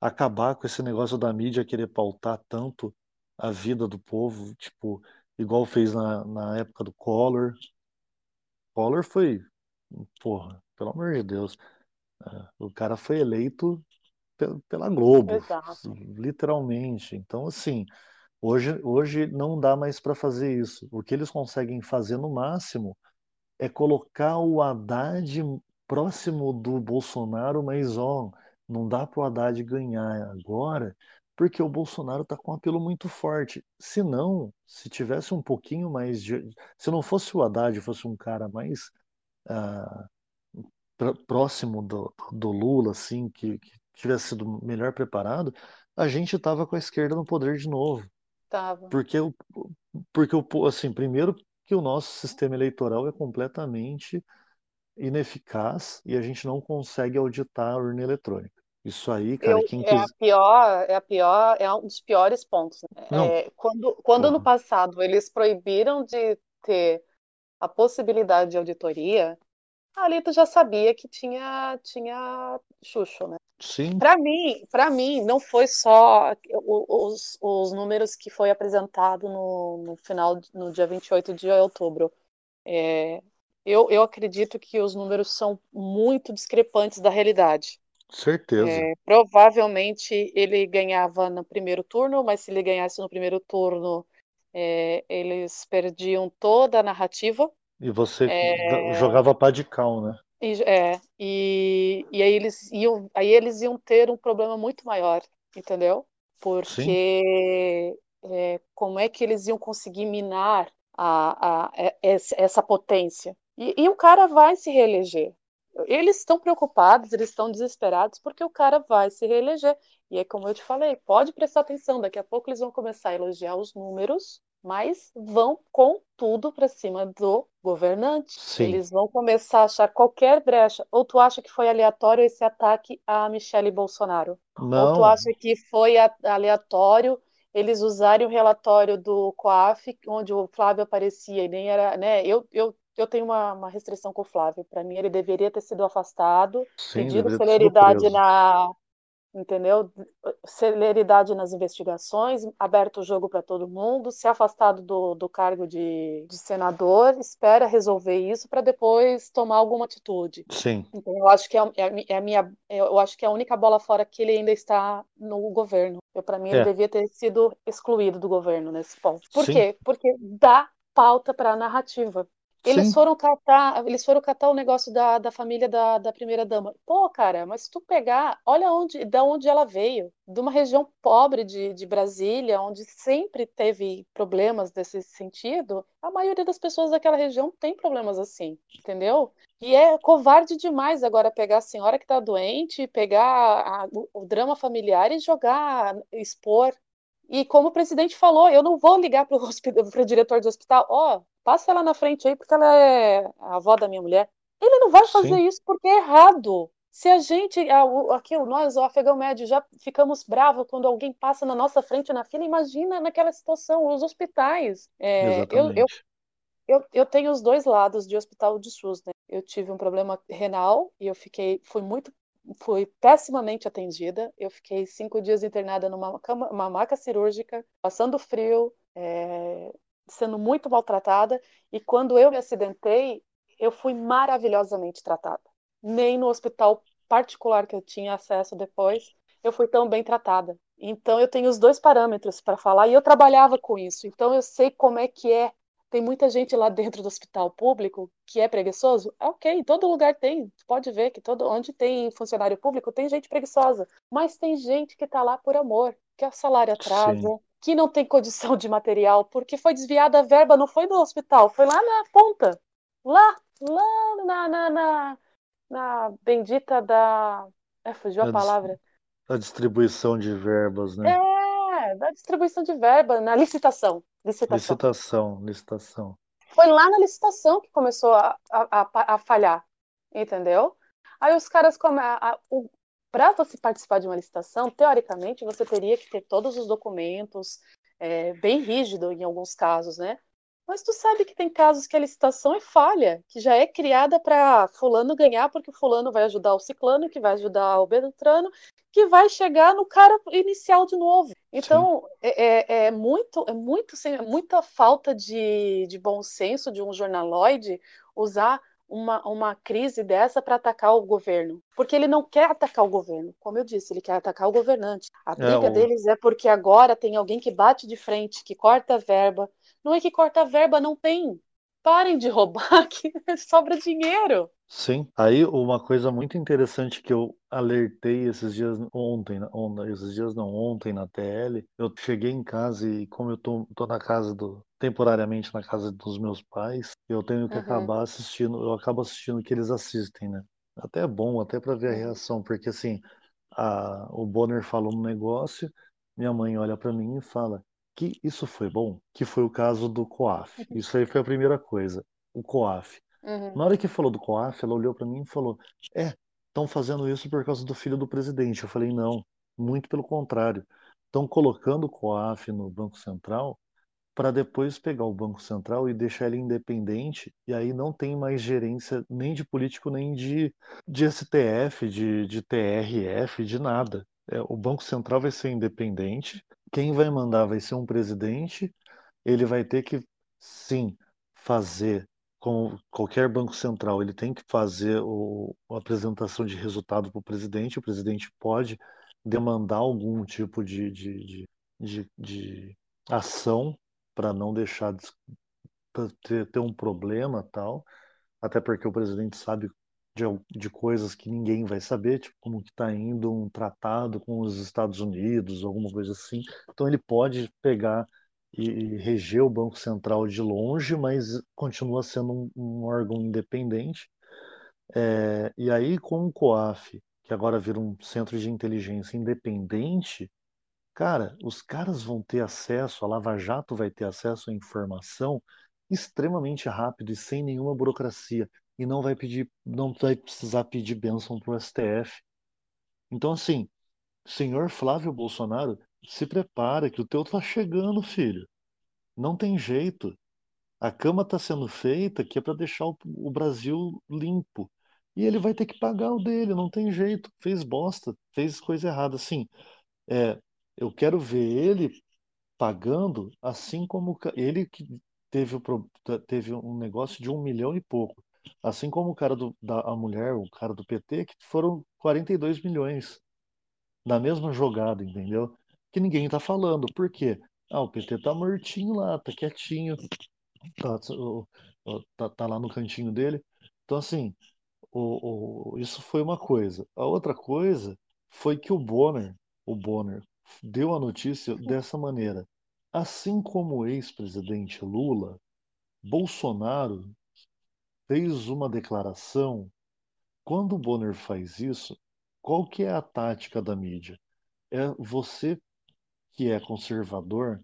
acabar com esse negócio da mídia querer pautar tanto a vida do povo, tipo, igual fez na, na época do Collor. Collor foi, porra, pelo amor de Deus, é, o cara foi eleito pe- pela Globo, Exato. literalmente. Então, assim, hoje, hoje não dá mais para fazer isso. O que eles conseguem fazer no máximo é colocar o Haddad próximo do Bolsonaro, mas ó, não dá para o Haddad ganhar agora, porque o Bolsonaro está com um apelo muito forte. Se não, se tivesse um pouquinho mais de. Se não fosse o Haddad, fosse um cara mais pró- próximo do, do Lula, assim, que, que tivesse sido melhor preparado, a gente estava com a esquerda no poder de novo. Tava. Porque, o- porque o, assim, primeiro que o nosso sistema eleitoral é completamente ineficaz e a gente não consegue auditar a urna eletrônica. Isso aí, cara, Eu, quem é a quis. pior, é a pior, é um dos piores pontos. né? É, quando, quando no porra. passado eles proibiram de ter a possibilidade de auditoria, ali tu já sabia que tinha, tinha chucho, né? Sim, Para mim, para mim, não foi só os, os números que foi apresentado no, no final, no dia 28 de outubro. É, eu, eu acredito que os números são muito discrepantes da realidade. Certeza. É, provavelmente ele ganhava no primeiro turno, mas se ele ganhasse no primeiro turno, é, eles perdiam toda a narrativa. E você é... jogava pá de cal, né? E, é, e, e aí, eles iam, aí eles iam ter um problema muito maior, entendeu? Porque é, como é que eles iam conseguir minar a, a, a essa potência? E, e o cara vai se reeleger. Eles estão preocupados, eles estão desesperados porque o cara vai se reeleger. E é como eu te falei, pode prestar atenção, daqui a pouco eles vão começar a elogiar os números mas vão com tudo para cima do governante. Sim. Eles vão começar a achar qualquer brecha. Ou tu acha que foi aleatório esse ataque a Michele Bolsonaro? Não. Ou tu acha que foi aleatório eles usarem o relatório do COAF, onde o Flávio aparecia e nem era, né? Eu, eu, eu tenho uma, uma restrição com o Flávio. Para mim, ele deveria ter sido afastado, Sim, pedido celeridade na entendeu? Celeridade nas investigações, aberto o jogo para todo mundo, se afastado do, do cargo de, de senador, espera resolver isso para depois tomar alguma atitude. Sim. Então, eu acho que é, é, é, a minha, eu acho que é a única bola fora que ele ainda está no governo. Para mim, ele é. devia ter sido excluído do governo nesse ponto. Por Sim. quê? Porque dá pauta para a narrativa. Eles Sim. foram catar, eles foram catar o negócio da, da família da, da primeira dama. Pô, cara, mas se tu pegar, olha onde, da onde ela veio, de uma região pobre de, de Brasília, onde sempre teve problemas desse sentido, a maioria das pessoas daquela região tem problemas assim, entendeu? E é covarde demais agora pegar a senhora que está doente, pegar a, o, o drama familiar e jogar, expor e como o presidente falou, eu não vou ligar para o diretor do hospital, ó, oh, passa ela na frente aí porque ela é a avó da minha mulher. Ele não vai fazer Sim. isso porque é errado. Se a gente, aqui nós, o afegão médio, já ficamos bravos quando alguém passa na nossa frente na fila, imagina naquela situação, os hospitais. É, eu, eu, eu, eu, tenho os dois lados de hospital de SUS, né? Eu tive um problema renal e eu fiquei, fui muito fui pessimamente atendida. Eu fiquei cinco dias internada numa cama, uma maca cirúrgica, passando frio, é, sendo muito maltratada. E quando eu me acidentei, eu fui maravilhosamente tratada. Nem no hospital particular que eu tinha acesso depois, eu fui tão bem tratada. Então eu tenho os dois parâmetros para falar e eu trabalhava com isso. Então eu sei como é que é tem muita gente lá dentro do hospital público que é preguiçoso. É ok, em todo lugar tem. Pode ver que todo onde tem funcionário público tem gente preguiçosa. Mas tem gente que está lá por amor, que o salário atrasa, Sim. que não tem condição de material, porque foi desviada a verba, não foi do hospital, foi lá na ponta. Lá, lá na, na, na, na bendita da. É, fugiu a, a palavra. A distribuição de verbas, né? É, da distribuição de verba, na licitação. Licitação. Licitação, licitação. Foi lá na licitação que começou a, a, a falhar, entendeu? Aí os caras começam. Para você participar de uma licitação, teoricamente, você teria que ter todos os documentos, é, bem rígido em alguns casos, né? Mas tu sabe que tem casos que a licitação é falha, que já é criada para fulano ganhar, porque o fulano vai ajudar o ciclano, que vai ajudar o beltrano, que vai chegar no cara inicial de novo. Então é, é, é, muito, é muito, é muita falta de, de bom senso de um jornaloide usar uma, uma crise dessa para atacar o governo. Porque ele não quer atacar o governo, como eu disse, ele quer atacar o governante. A briga é, o... deles é porque agora tem alguém que bate de frente, que corta a verba, não é que corta verba, não tem. Parem de roubar que sobra dinheiro. Sim. Aí uma coisa muito interessante que eu alertei esses dias ontem, esses dias não, ontem na TL, eu cheguei em casa e como eu tô, tô na casa do temporariamente na casa dos meus pais, eu tenho que uhum. acabar assistindo, eu acabo assistindo o que eles assistem, né? Até é bom, até para ver a reação, porque assim, a, o Bonner falou um negócio, minha mãe olha para mim e fala: que isso foi bom, que foi o caso do COAF. Isso aí foi a primeira coisa, o COAF. Uhum. Na hora que falou do COAF, ela olhou para mim e falou: É, estão fazendo isso por causa do filho do presidente. Eu falei: Não, muito pelo contrário. Estão colocando o COAF no Banco Central para depois pegar o Banco Central e deixar ele independente, e aí não tem mais gerência nem de político, nem de, de STF, de, de TRF, de nada. É, o Banco Central vai ser independente, quem vai mandar vai ser um presidente, ele vai ter que, sim, fazer como qualquer banco central, ele tem que fazer o, a apresentação de resultado para o presidente. O presidente pode demandar algum tipo de, de, de, de, ação para não deixar de ter, ter um problema tal, até porque o presidente sabe de, de coisas que ninguém vai saber, tipo como que está indo um tratado com os Estados Unidos, alguma coisa assim. Então ele pode pegar e reger o Banco Central de longe, mas continua sendo um, um órgão independente. É, e aí, com o COAF, que agora vira um centro de inteligência independente, cara, os caras vão ter acesso, a Lava Jato vai ter acesso à informação extremamente rápido e sem nenhuma burocracia. E não vai pedir, não vai precisar pedir bênção para o STF. Então, assim, senhor Flávio Bolsonaro, se prepara que o teu tá chegando, filho. Não tem jeito. A cama está sendo feita que é para deixar o, o Brasil limpo. E ele vai ter que pagar o dele, não tem jeito. Fez bosta, fez coisa errada. Assim, é, eu quero ver ele pagando, assim como ele que teve, teve um negócio de um milhão e pouco. Assim como o cara do, da a mulher, o cara do PT, que foram 42 milhões na mesma jogada, entendeu? Que ninguém tá falando. Por quê? Ah, o PT tá mortinho lá, tá quietinho, tá, tá, tá lá no cantinho dele. Então, assim, o, o, isso foi uma coisa. A outra coisa foi que o Bonner, o Bonner, deu a notícia dessa maneira. Assim como o ex-presidente Lula, Bolsonaro fez uma declaração. Quando o Bonner faz isso, qual que é a tática da mídia? É você que é conservador,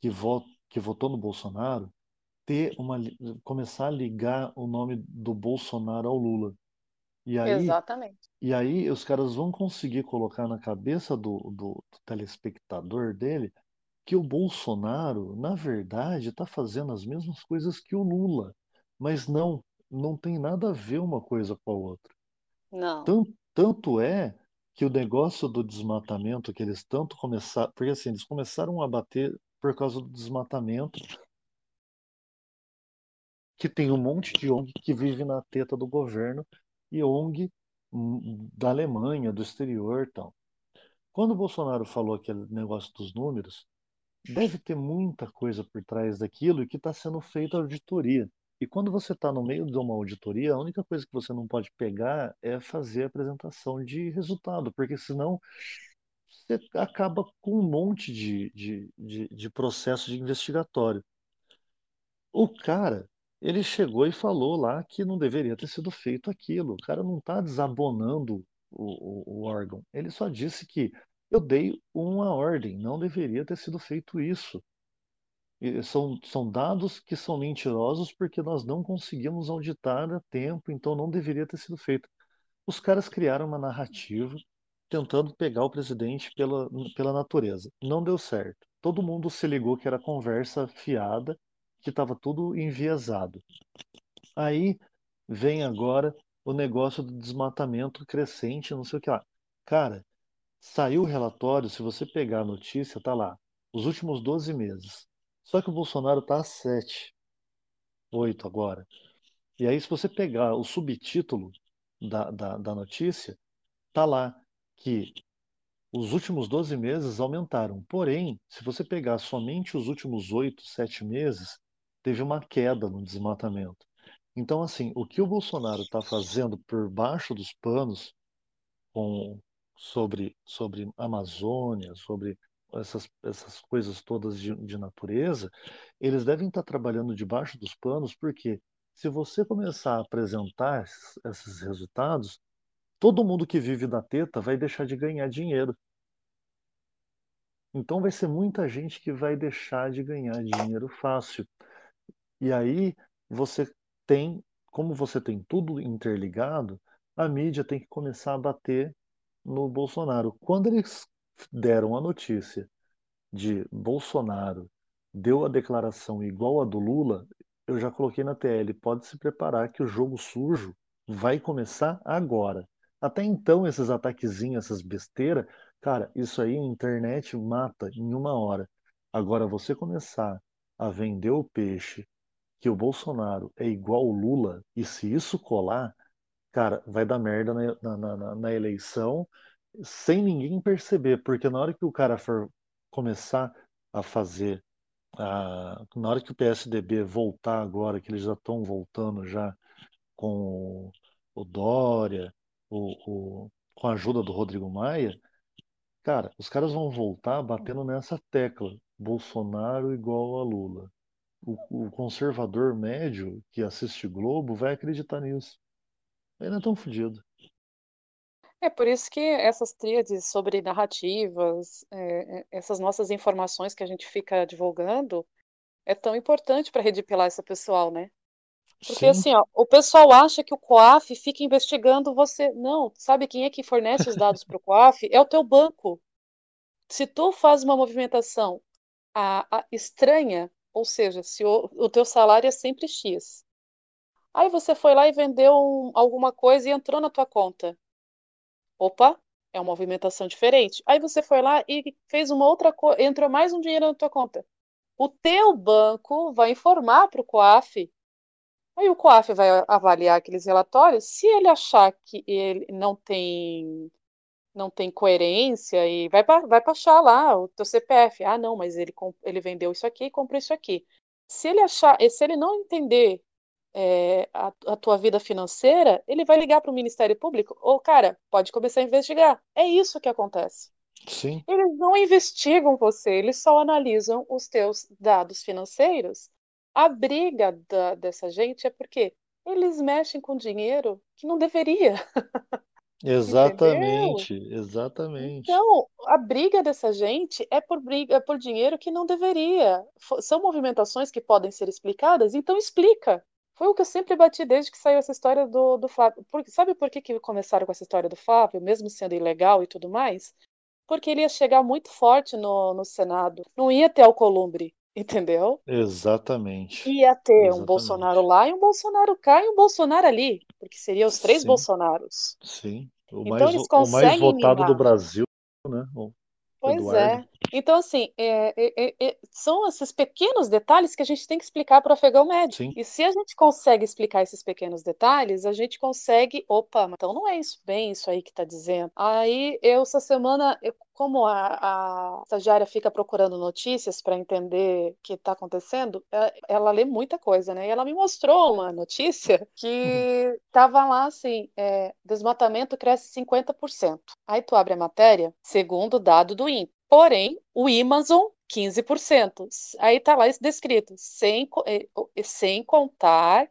que, vot, que votou no Bolsonaro, ter uma, começar a ligar o nome do Bolsonaro ao Lula. E aí, Exatamente. E aí os caras vão conseguir colocar na cabeça do, do, do telespectador dele que o Bolsonaro, na verdade, está fazendo as mesmas coisas que o Lula. Mas não, não tem nada a ver uma coisa com a outra. Não. Tanto, tanto é que o negócio do desmatamento que eles tanto começaram, porque assim, eles começaram a bater por causa do desmatamento, que tem um monte de ONG que vive na teta do governo e ONG da Alemanha, do exterior, tal. Quando o Bolsonaro falou aquele negócio dos números, deve ter muita coisa por trás daquilo e que está sendo feita auditoria. E quando você está no meio de uma auditoria, a única coisa que você não pode pegar é fazer a apresentação de resultado, porque senão você acaba com um monte de, de, de, de processo de investigatório. O cara, ele chegou e falou lá que não deveria ter sido feito aquilo. O cara não está desabonando o, o, o órgão. Ele só disse que eu dei uma ordem, não deveria ter sido feito isso são, são dados que são mentirosos porque nós não conseguimos auditar a tempo, então não deveria ter sido feito. Os caras criaram uma narrativa tentando pegar o presidente pela, pela natureza. Não deu certo. Todo mundo se ligou que era conversa fiada, que estava tudo enviesado. Aí vem agora o negócio do desmatamento crescente, não sei o que lá. Cara, saiu o relatório, se você pegar a notícia, tá lá. Os últimos 12 meses. Só que o Bolsonaro está a 7, 8 agora. E aí, se você pegar o subtítulo da, da, da notícia, tá lá que os últimos 12 meses aumentaram. Porém, se você pegar somente os últimos 8, 7 meses, teve uma queda no desmatamento. Então, assim, o que o Bolsonaro está fazendo por baixo dos panos com, sobre, sobre Amazônia, sobre essas, essas coisas todas de, de natureza, eles devem estar trabalhando debaixo dos panos, porque se você começar a apresentar esses resultados, todo mundo que vive da teta vai deixar de ganhar dinheiro. Então vai ser muita gente que vai deixar de ganhar dinheiro fácil. E aí você tem, como você tem tudo interligado, a mídia tem que começar a bater no Bolsonaro. Quando eles deram a notícia de Bolsonaro deu a declaração igual a do Lula, eu já coloquei na TL, pode se preparar que o jogo sujo vai começar agora. Até então, esses ataquezinhos, essas besteiras, cara, isso aí a internet mata em uma hora. Agora, você começar a vender o peixe que o Bolsonaro é igual o Lula, e se isso colar, cara, vai dar merda na, na, na, na eleição sem ninguém perceber, porque na hora que o cara for começar a fazer, a, na hora que o PSDB voltar agora, que eles já estão voltando já com o, o Dória, o, o, com a ajuda do Rodrigo Maia, cara, os caras vão voltar batendo nessa tecla, Bolsonaro igual a Lula. O, o conservador médio que assiste Globo vai acreditar nisso. Ainda é tão fodido. É por isso que essas tríades sobre narrativas, é, essas nossas informações que a gente fica divulgando, é tão importante para redipilar esse pessoal, né? Porque Sim. assim, ó, o pessoal acha que o COAF fica investigando você. Não, sabe quem é que fornece os dados para o COAF? É o teu banco. Se tu faz uma movimentação a, a, estranha, ou seja, se o, o teu salário é sempre X, aí você foi lá e vendeu um, alguma coisa e entrou na tua conta. Opa, é uma movimentação diferente. Aí você foi lá e fez uma outra coisa, entrou mais um dinheiro na tua conta. O teu banco vai informar para o COAF. Aí o COAF vai avaliar aqueles relatórios. Se ele achar que ele não tem não tem coerência e vai vai achar lá o teu CPF. Ah, não, mas ele ele vendeu isso aqui e comprou isso aqui. Se ele achar, se ele não entender é, a, a, tua vida financeira, ele vai ligar para o Ministério Público, ou cara, pode começar a investigar. É isso que acontece. Sim. Eles não investigam você, eles só analisam os teus dados financeiros. A briga da, dessa gente é porque eles mexem com dinheiro que não deveria. Exatamente, exatamente. Então, a briga dessa gente é por briga, é por dinheiro que não deveria. São movimentações que podem ser explicadas, então explica. Foi o que eu sempre bati desde que saiu essa história do, do Flávio. Porque, sabe por que, que começaram com essa história do Flávio, mesmo sendo ilegal e tudo mais? Porque ele ia chegar muito forte no, no Senado. Não ia ter Alcolumbre, entendeu? Exatamente. Ia ter Exatamente. um Bolsonaro lá e um Bolsonaro cá e um Bolsonaro ali. Porque seriam os três Sim. Bolsonaros. Sim. O, então, mais, o mais votado do Brasil, né? O pois Eduardo. é. Então, assim, é, é, é, são esses pequenos detalhes que a gente tem que explicar para o afegão médio. Sim. E se a gente consegue explicar esses pequenos detalhes, a gente consegue. Opa, então não é isso bem isso aí que está dizendo. Aí, eu, essa semana, eu, como a, a estagiária fica procurando notícias para entender o que está acontecendo, ela, ela, lê muita coisa, né? E ela me mostrou uma notícia que estava lá assim: é, desmatamento cresce 50%. Aí tu abre a matéria, segundo o dado do INPE. Porém, o Amazon, 15%. Aí está lá descrito, sem, eh, sem contar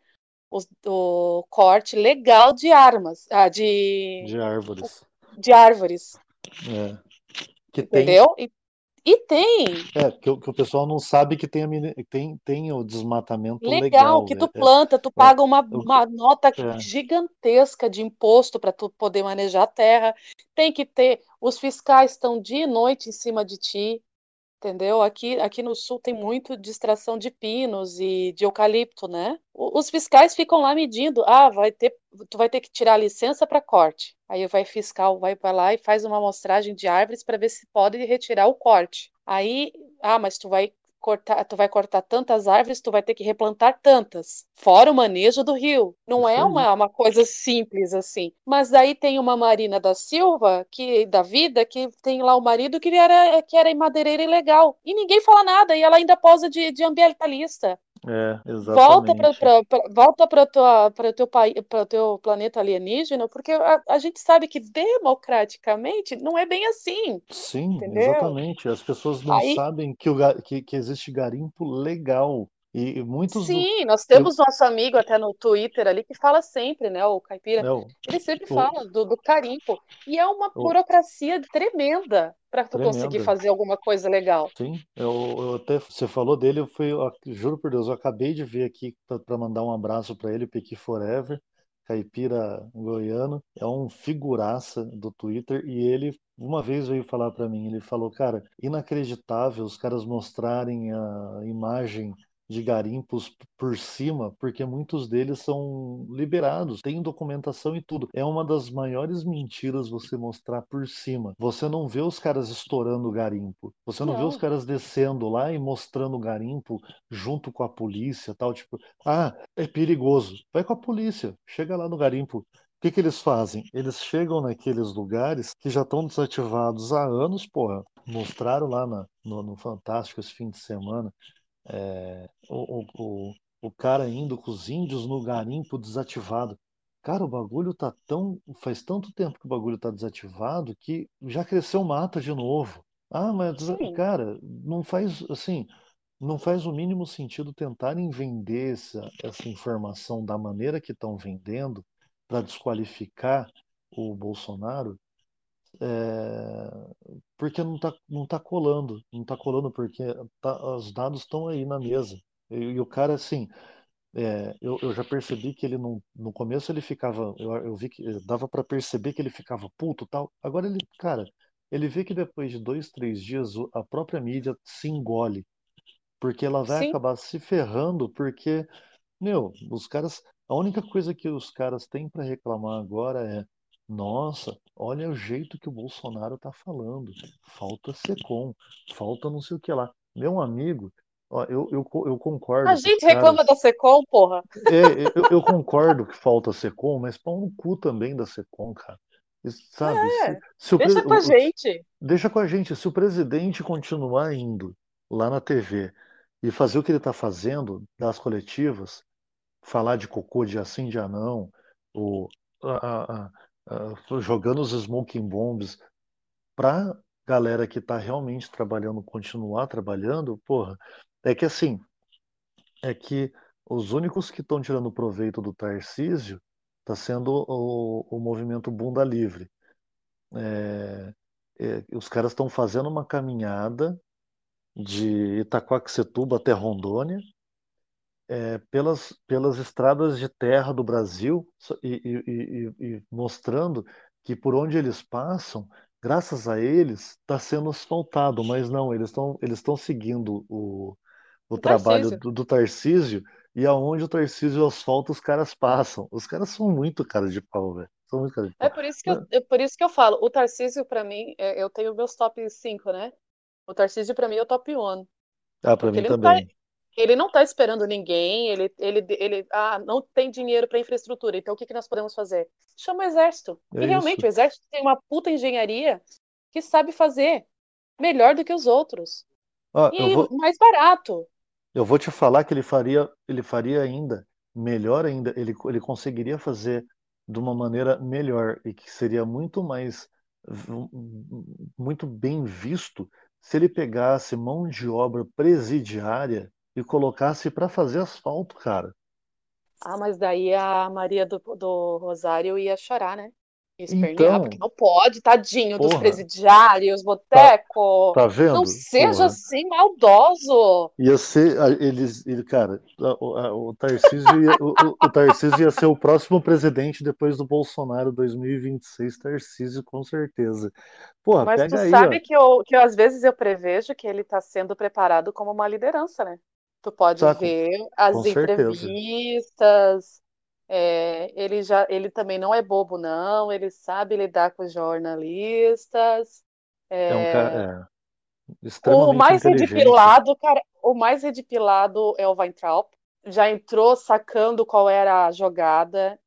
o, o, corte legal de armas, ah, de, de árvores. De árvores. É. Que Entendeu? Tem... E, e, tem. É, que, que, o pessoal não sabe que tem, a, tem, tem o desmatamento legal. Legal, que tu é, planta, tu é, paga uma, uma nota é. gigantesca de imposto para tu poder manejar a terra. Tem que ter os fiscais estão dia e noite em cima de ti, entendeu? Aqui, aqui no sul tem muito distração de pinos e de eucalipto, né? Os fiscais ficam lá medindo, ah, vai ter, tu vai ter que tirar a licença para corte. Aí vai fiscal vai para lá e faz uma amostragem de árvores para ver se pode retirar o corte. Aí, ah, mas tu vai cortar, tu vai cortar tantas árvores, tu vai ter que replantar tantas. Fora o manejo do rio. Não é uma, uma coisa simples assim. Mas daí tem uma Marina da Silva, que da vida, que tem lá o marido que era, que era em madeireira ilegal. E ninguém fala nada, e ela ainda posa de, de ambientalista. É, exatamente. Volta para volta para o teu país, para o teu planeta alienígena, porque a, a, gente sabe que democraticamente não é bem assim. Sim, entendeu? exatamente. As pessoas não Aí... sabem que, o, que, que existe garimpo legal. E muitos Sim, do... nós temos Eu... nosso amigo até no Twitter ali que fala sempre, né? O Caipira. Não. Ele sempre o... fala do, do carimpo. E é uma o... burocracia tremenda para tu Tremenda. conseguir fazer alguma coisa legal. Sim, eu, eu, até você falou dele, eu fui, eu, juro por Deus, eu acabei de ver aqui para mandar um abraço para ele, Pequi Forever, caipira goiano, é um figuraça do Twitter e ele uma vez veio falar para mim, ele falou, cara, inacreditável os caras mostrarem a imagem de garimpos por cima, porque muitos deles são liberados, tem documentação e tudo. É uma das maiores mentiras você mostrar por cima. Você não vê os caras estourando o garimpo. Você não, não. vê os caras descendo lá e mostrando o garimpo junto com a polícia, tal, tipo, ah, é perigoso. Vai com a polícia, chega lá no garimpo. O que, que eles fazem? Eles chegam naqueles lugares que já estão desativados há anos, porra. Mostraram lá na, no, no Fantástico esse fim de semana é, o, o, o cara indo com os índios no garimpo desativado. Cara, o bagulho tá tão. Faz tanto tempo que o bagulho tá desativado que já cresceu mata de novo. Ah, mas, Sim. cara, não faz assim. Não faz o mínimo sentido tentarem vender essa, essa informação da maneira que estão vendendo para desqualificar o Bolsonaro, é, porque não está não tá colando, não está colando porque tá, os dados estão aí na mesa. E, e o cara, assim, é, eu, eu, já percebi que ele não, no começo ele ficava, eu, eu vi que dava para perceber que ele ficava puto tal. Agora ele, cara, ele vê que depois de dois, três dias a própria mídia se engole, porque ela vai Sim. acabar se ferrando, porque, meu, os caras, a única coisa que os caras têm para reclamar agora é nossa, olha o jeito que o Bolsonaro tá falando. Falta SECOM, falta não sei o que lá. Meu amigo, ó, eu, eu, eu concordo. A gente reclama da SECOM, porra. É, eu, eu concordo que falta SECOM, mas pau no cu também da SECOM, cara. Sabe? É, se, se deixa com a gente. Deixa com a gente. Se o presidente continuar indo lá na TV e fazer o que ele está fazendo das coletivas, falar de cocô de assim de anão, o, a, a, uh, jogando os smoking bombs para galera que está realmente trabalhando continuar trabalhando, porra, é que assim, é que os únicos que estão tirando proveito do Tarcísio está sendo o, o movimento Bunda Livre. É, é, os caras estão fazendo uma caminhada de Itacoaxetuba até Rondônia, é, pelas, pelas estradas de terra do Brasil e, e, e, mostrando que por onde eles passam, graças a eles, está sendo asfaltado, mas não, eles estão eles estão seguindo o, o, trabalho do, do Tarcísio e aonde o Tarcísio asfalta os caras passam. Os caras são muito cara de pau, velho. São muito cara de é pau. É por isso que eu, é por isso que eu falo, o Tarcísio para mim, é, eu tenho meus top 5, né? O Tarcísio para mim é o top 1. Ah, para mim também. Tá, ele não está esperando ninguém, ele, ele, ele ah, não tem dinheiro para infraestrutura, então o que, que nós podemos fazer? Chama o exército. É e realmente, isso. o exército tem uma puta engenharia que sabe fazer melhor do que os outros. Ah, e vou... mais barato. Eu vou te falar que ele faria, ele faria ainda, melhor ainda, ele, ele conseguiria fazer de uma maneira melhor e que seria muito mais muito bem visto se ele pegasse mão de obra presidiária e colocasse para fazer asfalto, cara. Ah, mas daí a Maria do, do Rosário ia chorar, né? Espernear, então, porque não pode, tadinho porra, dos presidiários, boteco. Tá, tá vendo? Não seja porra. assim maldoso. Ia ser, eles, ele, cara, o, o, Tarcísio ia, o, o Tarcísio ia ser o próximo presidente depois do Bolsonaro 2026, Tarcísio com certeza. Porra, Mas tu aí, sabe que, eu, que eu, às vezes eu prevejo que ele está sendo preparado como uma liderança, né? Tu pode tá, ver as entrevistas. É, ele já, ele também não é bobo, não. Ele sabe lidar com jornalistas. É, é um cara é, o mais redipilado, cara, o mais redipilado é o Weintraub. Já entrou sacando qual era a jogada.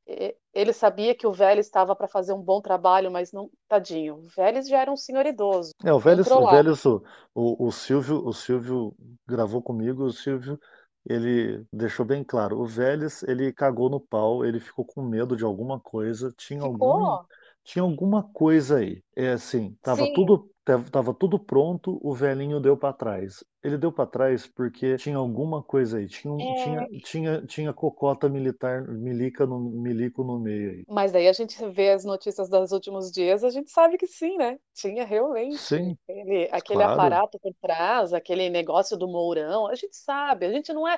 Ele sabia que o Vélez estava para fazer um bom trabalho, mas não, tadinho. O Vélez já era um senhor idoso. É, o Vélez, o, Vélez o, o, o, Silvio, o Silvio gravou comigo, o Silvio ele deixou bem claro, o Vélez, ele cagou no pau, ele ficou com medo de alguma coisa, tinha alguma tinha alguma coisa aí. É assim, tava Sim. tudo Tava tudo pronto, o velhinho deu para trás. Ele deu para trás porque tinha alguma coisa aí, tinha, é... tinha, tinha, tinha cocota militar, milica no, milico no meio aí. Mas daí a gente vê as notícias dos últimos dias, a gente sabe que sim, né? Tinha realmente sim, aquele, aquele claro. aparato por trás, aquele negócio do Mourão, a gente sabe, a gente não é.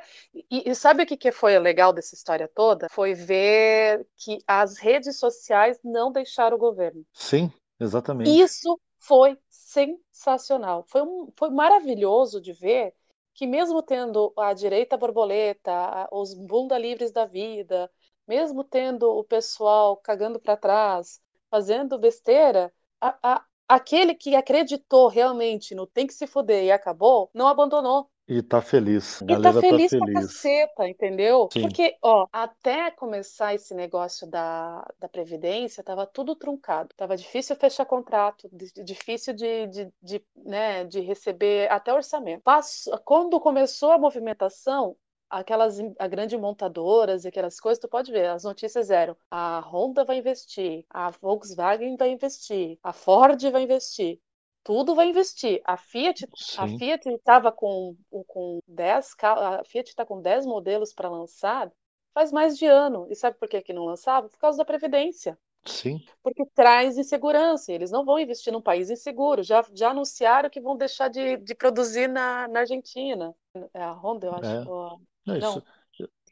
E, e sabe o que, que foi legal dessa história toda? Foi ver que as redes sociais não deixaram o governo. Sim, exatamente. Isso foi sensacional. Foi, um, foi maravilhoso de ver que mesmo tendo a direita borboleta, os bunda livres da vida, mesmo tendo o pessoal cagando para trás, fazendo besteira, a, a, aquele que acreditou realmente no tem que se fuder e acabou, não abandonou. E tá feliz. A e tá feliz, tá feliz pra caceta, entendeu? Sim. Porque, ó, até começar esse negócio da, da Previdência, tava tudo truncado. Tava difícil fechar contrato, difícil de, de, de, né, de receber até orçamento. Passou, quando começou a movimentação, aquelas a grandes montadoras e aquelas coisas, tu pode ver, as notícias eram: a Honda vai investir, a Volkswagen vai investir, a Ford vai investir tudo vai investir. A Fiat a Fiat estava com, com 10 a Fiat está com 10 modelos para lançar faz mais de ano. E sabe por que, que não lançava? Por causa da Previdência. Sim. Porque traz insegurança. Eles não vão investir num país inseguro. Já, já anunciaram que vão deixar de, de produzir na, na Argentina. É a Honda, eu acho. É. Ou... Não, não.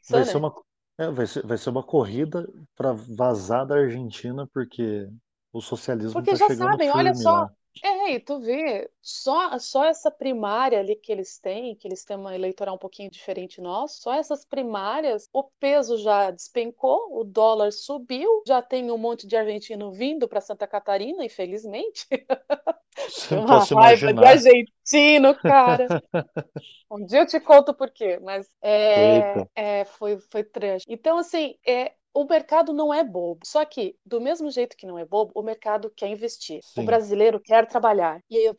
vai, ser uma, é, vai, ser, vai ser uma corrida para vazar da Argentina, porque o socialismo Porque tá já sabem, olha só, lá. É, e tu vê, só, só essa primária ali que eles têm, que eles têm uma eleitoral um pouquinho diferente nosso, só essas primárias, o peso já despencou, o dólar subiu, já tem um monte de argentino vindo para Santa Catarina, infelizmente. Você uma raiva imaginar. de argentino, cara. um dia eu te conto por quê, mas é, é, foi, foi trash. Então, assim, é, o mercado não é bobo. Só que, do mesmo jeito que não é bobo, o mercado quer investir. Sim. O brasileiro quer trabalhar. E,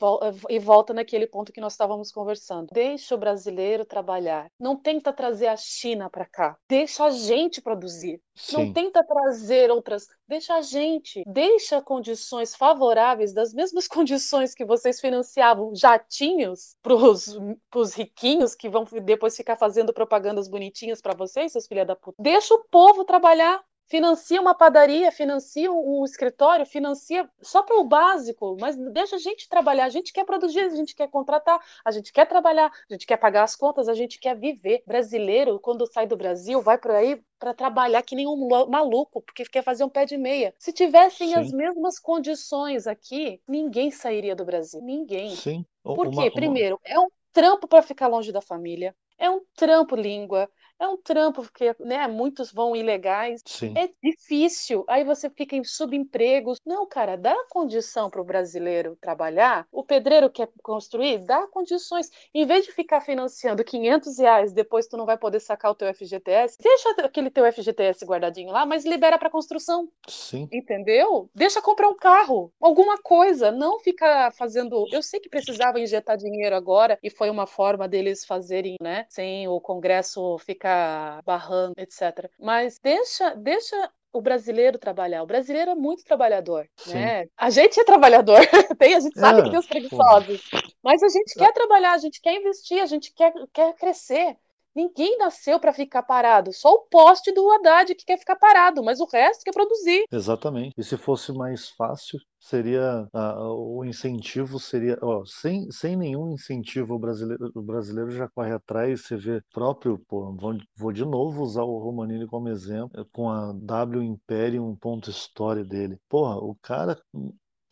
e, volta naquele ponto que nós estávamos conversando. Deixa o brasileiro trabalhar. Não tenta trazer a China para cá. Deixa a gente produzir. Sim. Não tenta trazer outras. Deixa a gente. Deixa condições favoráveis, das mesmas condições que vocês financiavam jatinhos para os riquinhos que vão depois ficar fazendo propagandas bonitinhas para vocês, seus filha da puta. Deixa o povo trabalhar trabalhar, financia uma padaria, financia um escritório, financia só para o básico, mas deixa a gente trabalhar. A gente quer produzir, a gente quer contratar, a gente quer trabalhar, a gente quer pagar as contas, a gente quer viver. Brasileiro, quando sai do Brasil, vai por aí para trabalhar que nem um maluco, porque quer fazer um pé de meia. Se tivessem Sim. as mesmas condições aqui, ninguém sairia do Brasil. Ninguém. Sim. Por quê? Uma... Primeiro, é um trampo para ficar longe da família. É um trampo língua, é um trampo, porque né, muitos vão ilegais. Sim. É difícil. Aí você fica em subempregos. Não, cara, dá condição para o brasileiro trabalhar. O pedreiro quer construir, dá condições. Em vez de ficar financiando 500 reais, depois tu não vai poder sacar o teu FGTS, deixa aquele teu FGTS guardadinho lá, mas libera para construção. Sim. Entendeu? Deixa comprar um carro, alguma coisa. Não fica fazendo. Eu sei que precisava injetar dinheiro agora e foi uma forma deles fazerem, né? Sem o Congresso ficar ficar barrando, etc. Mas deixa, deixa o brasileiro trabalhar. O brasileiro é muito trabalhador, Sim. né? A gente é trabalhador, tem, a gente sabe é, que tem os preguiçosos, mas a gente quer trabalhar, a gente quer investir, a gente quer, quer crescer. Ninguém nasceu para ficar parado, só o poste do Haddad que quer ficar parado, mas o resto quer produzir. Exatamente. E se fosse mais fácil, seria uh, o incentivo seria ó, sem, sem nenhum incentivo o brasileiro, o brasileiro já corre atrás você vê próprio pô, vou, vou de novo usar o Romanini como exemplo com a W Imperium ponto história dele porra o cara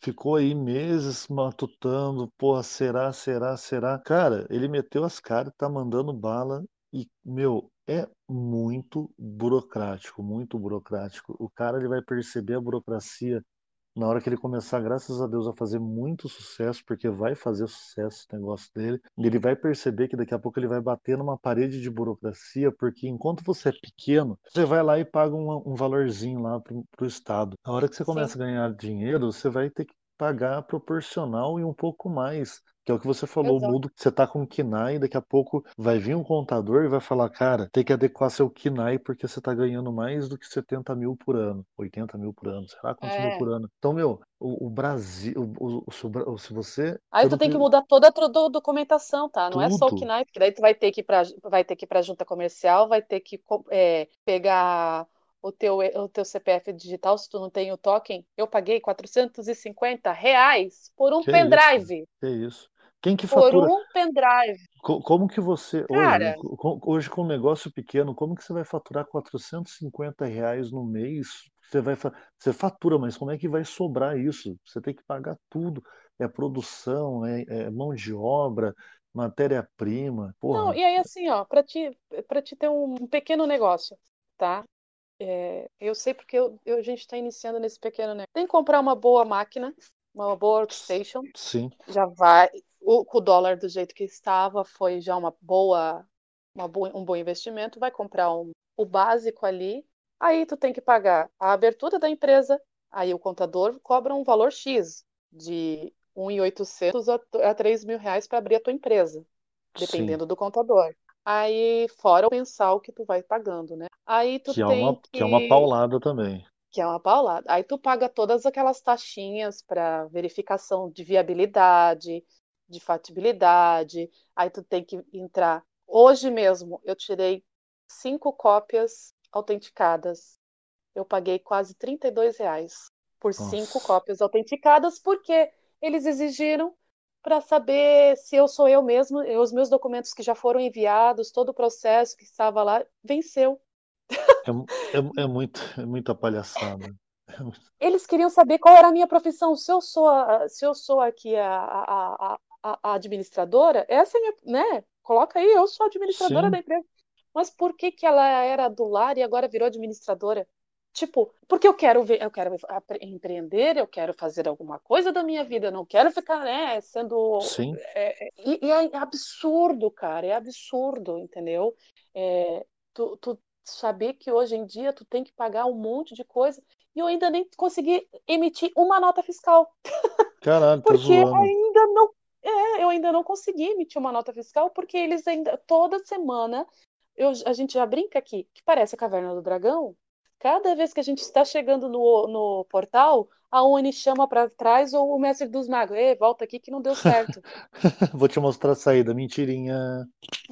ficou aí meses matutando, porra, será, será, será? Cara, ele meteu as caras, tá mandando bala e, meu, é muito burocrático, muito burocrático. O cara ele vai perceber a burocracia na hora que ele começar, graças a Deus, a fazer muito sucesso, porque vai fazer sucesso o negócio dele, e ele vai perceber que daqui a pouco ele vai bater numa parede de burocracia, porque enquanto você é pequeno, você vai lá e paga um, um valorzinho lá pro, pro Estado. A hora que você começa Sim. a ganhar dinheiro, você vai ter que pagar proporcional e um pouco mais. Que é o que você falou, Exato. mudo, você tá com um KINAI, daqui a pouco vai vir um contador e vai falar, cara, tem que adequar seu KINAI porque você tá ganhando mais do que 70 mil por ano, 80 mil por ano, sei lá quantos é. mil por ano. Então, meu, o, o Brasil, o, o, se você... Aí tu tem que mudar toda a documentação, tá? Não Tudo. é só o KINAI, porque daí tu vai ter que ir pra, vai ter que ir pra junta comercial, vai ter que é, pegar o teu, o teu CPF digital, se tu não tem o token, eu paguei 450 reais por um que pendrive. Isso? Que isso? Quem que fatura? Por um pendrive. Como que você, Cara, hoje, hoje com um negócio pequeno, como que você vai faturar 450 reais no mês? Você vai, você fatura, mas como é que vai sobrar isso? Você tem que pagar tudo. É produção, é, é mão de obra, matéria-prima. Não, e aí assim, ó, para te, pra te ter um pequeno negócio, tá? É, eu sei porque eu, eu, a gente está iniciando nesse pequeno negócio. Tem que comprar uma boa máquina, uma boa workstation. Sim. Já vai. O, o dólar do jeito que estava foi já uma boa, uma boa um bom investimento. Vai comprar um, o básico ali. Aí tu tem que pagar a abertura da empresa. Aí o contador cobra um valor X de 1.800 a, a 3 mil reais para abrir a tua empresa, dependendo Sim. do contador. Aí, fora o mensal que tu vai pagando, né? Aí tu que é tem uma, que... que é uma paulada também. Que é uma paulada. Aí tu paga todas aquelas taxinhas para verificação de viabilidade, de fatibilidade. Aí tu tem que entrar. Hoje mesmo eu tirei cinco cópias autenticadas. Eu paguei quase 32 reais por Nossa. cinco cópias autenticadas, porque eles exigiram para saber se eu sou eu mesmo, os meus documentos que já foram enviados, todo o processo que estava lá, venceu. É, é, é muito, é muita palhaçada. Eles queriam saber qual era a minha profissão. Se eu sou, se eu sou aqui a, a, a, a administradora, essa é minha, né? Coloca aí, eu sou administradora Sim. da empresa. Mas por que, que ela era do lar e agora virou administradora? Tipo, porque eu quero ver, eu quero empreender, eu quero fazer alguma coisa da minha vida, eu não quero ficar, né, sendo. Sim. É, e, e, é absurdo, cara, é absurdo, entendeu? É, tu, tu saber que hoje em dia tu tem que pagar um monte de coisa e eu ainda nem consegui emitir uma nota fiscal. Caralho, porque zoando. ainda não. É, eu ainda não consegui emitir uma nota fiscal porque eles ainda toda semana eu, a gente já brinca aqui que parece a caverna do dragão Cada vez que a gente está chegando no, no portal, a Uni chama para trás ou o mestre dos magos. Ei, volta aqui que não deu certo. Vou te mostrar a saída, mentirinha.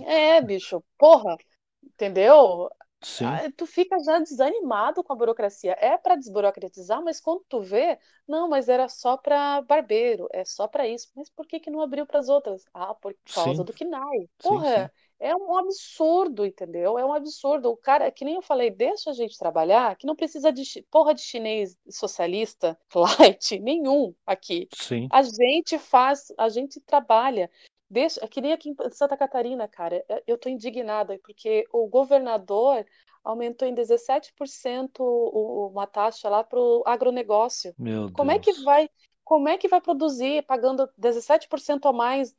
É, bicho, porra, entendeu? Sim. Ah, tu fica já desanimado com a burocracia. É para desburocratizar, mas quando tu vê, não, mas era só para barbeiro, é só para isso. Mas por que que não abriu para as outras? Ah, por causa sim. do KNAI. Porra, sim, sim. É um absurdo, entendeu? É um absurdo. O cara, que nem eu falei, deixa a gente trabalhar, que não precisa de porra de chinês socialista, light, nenhum aqui. Sim. A gente faz, a gente trabalha. Deixa, que nem aqui em Santa Catarina, cara, é, eu tô indignada, porque o governador aumentou em 17% uma taxa lá para o agronegócio. Meu Como Deus. é que vai como é que vai produzir pagando 17% a mais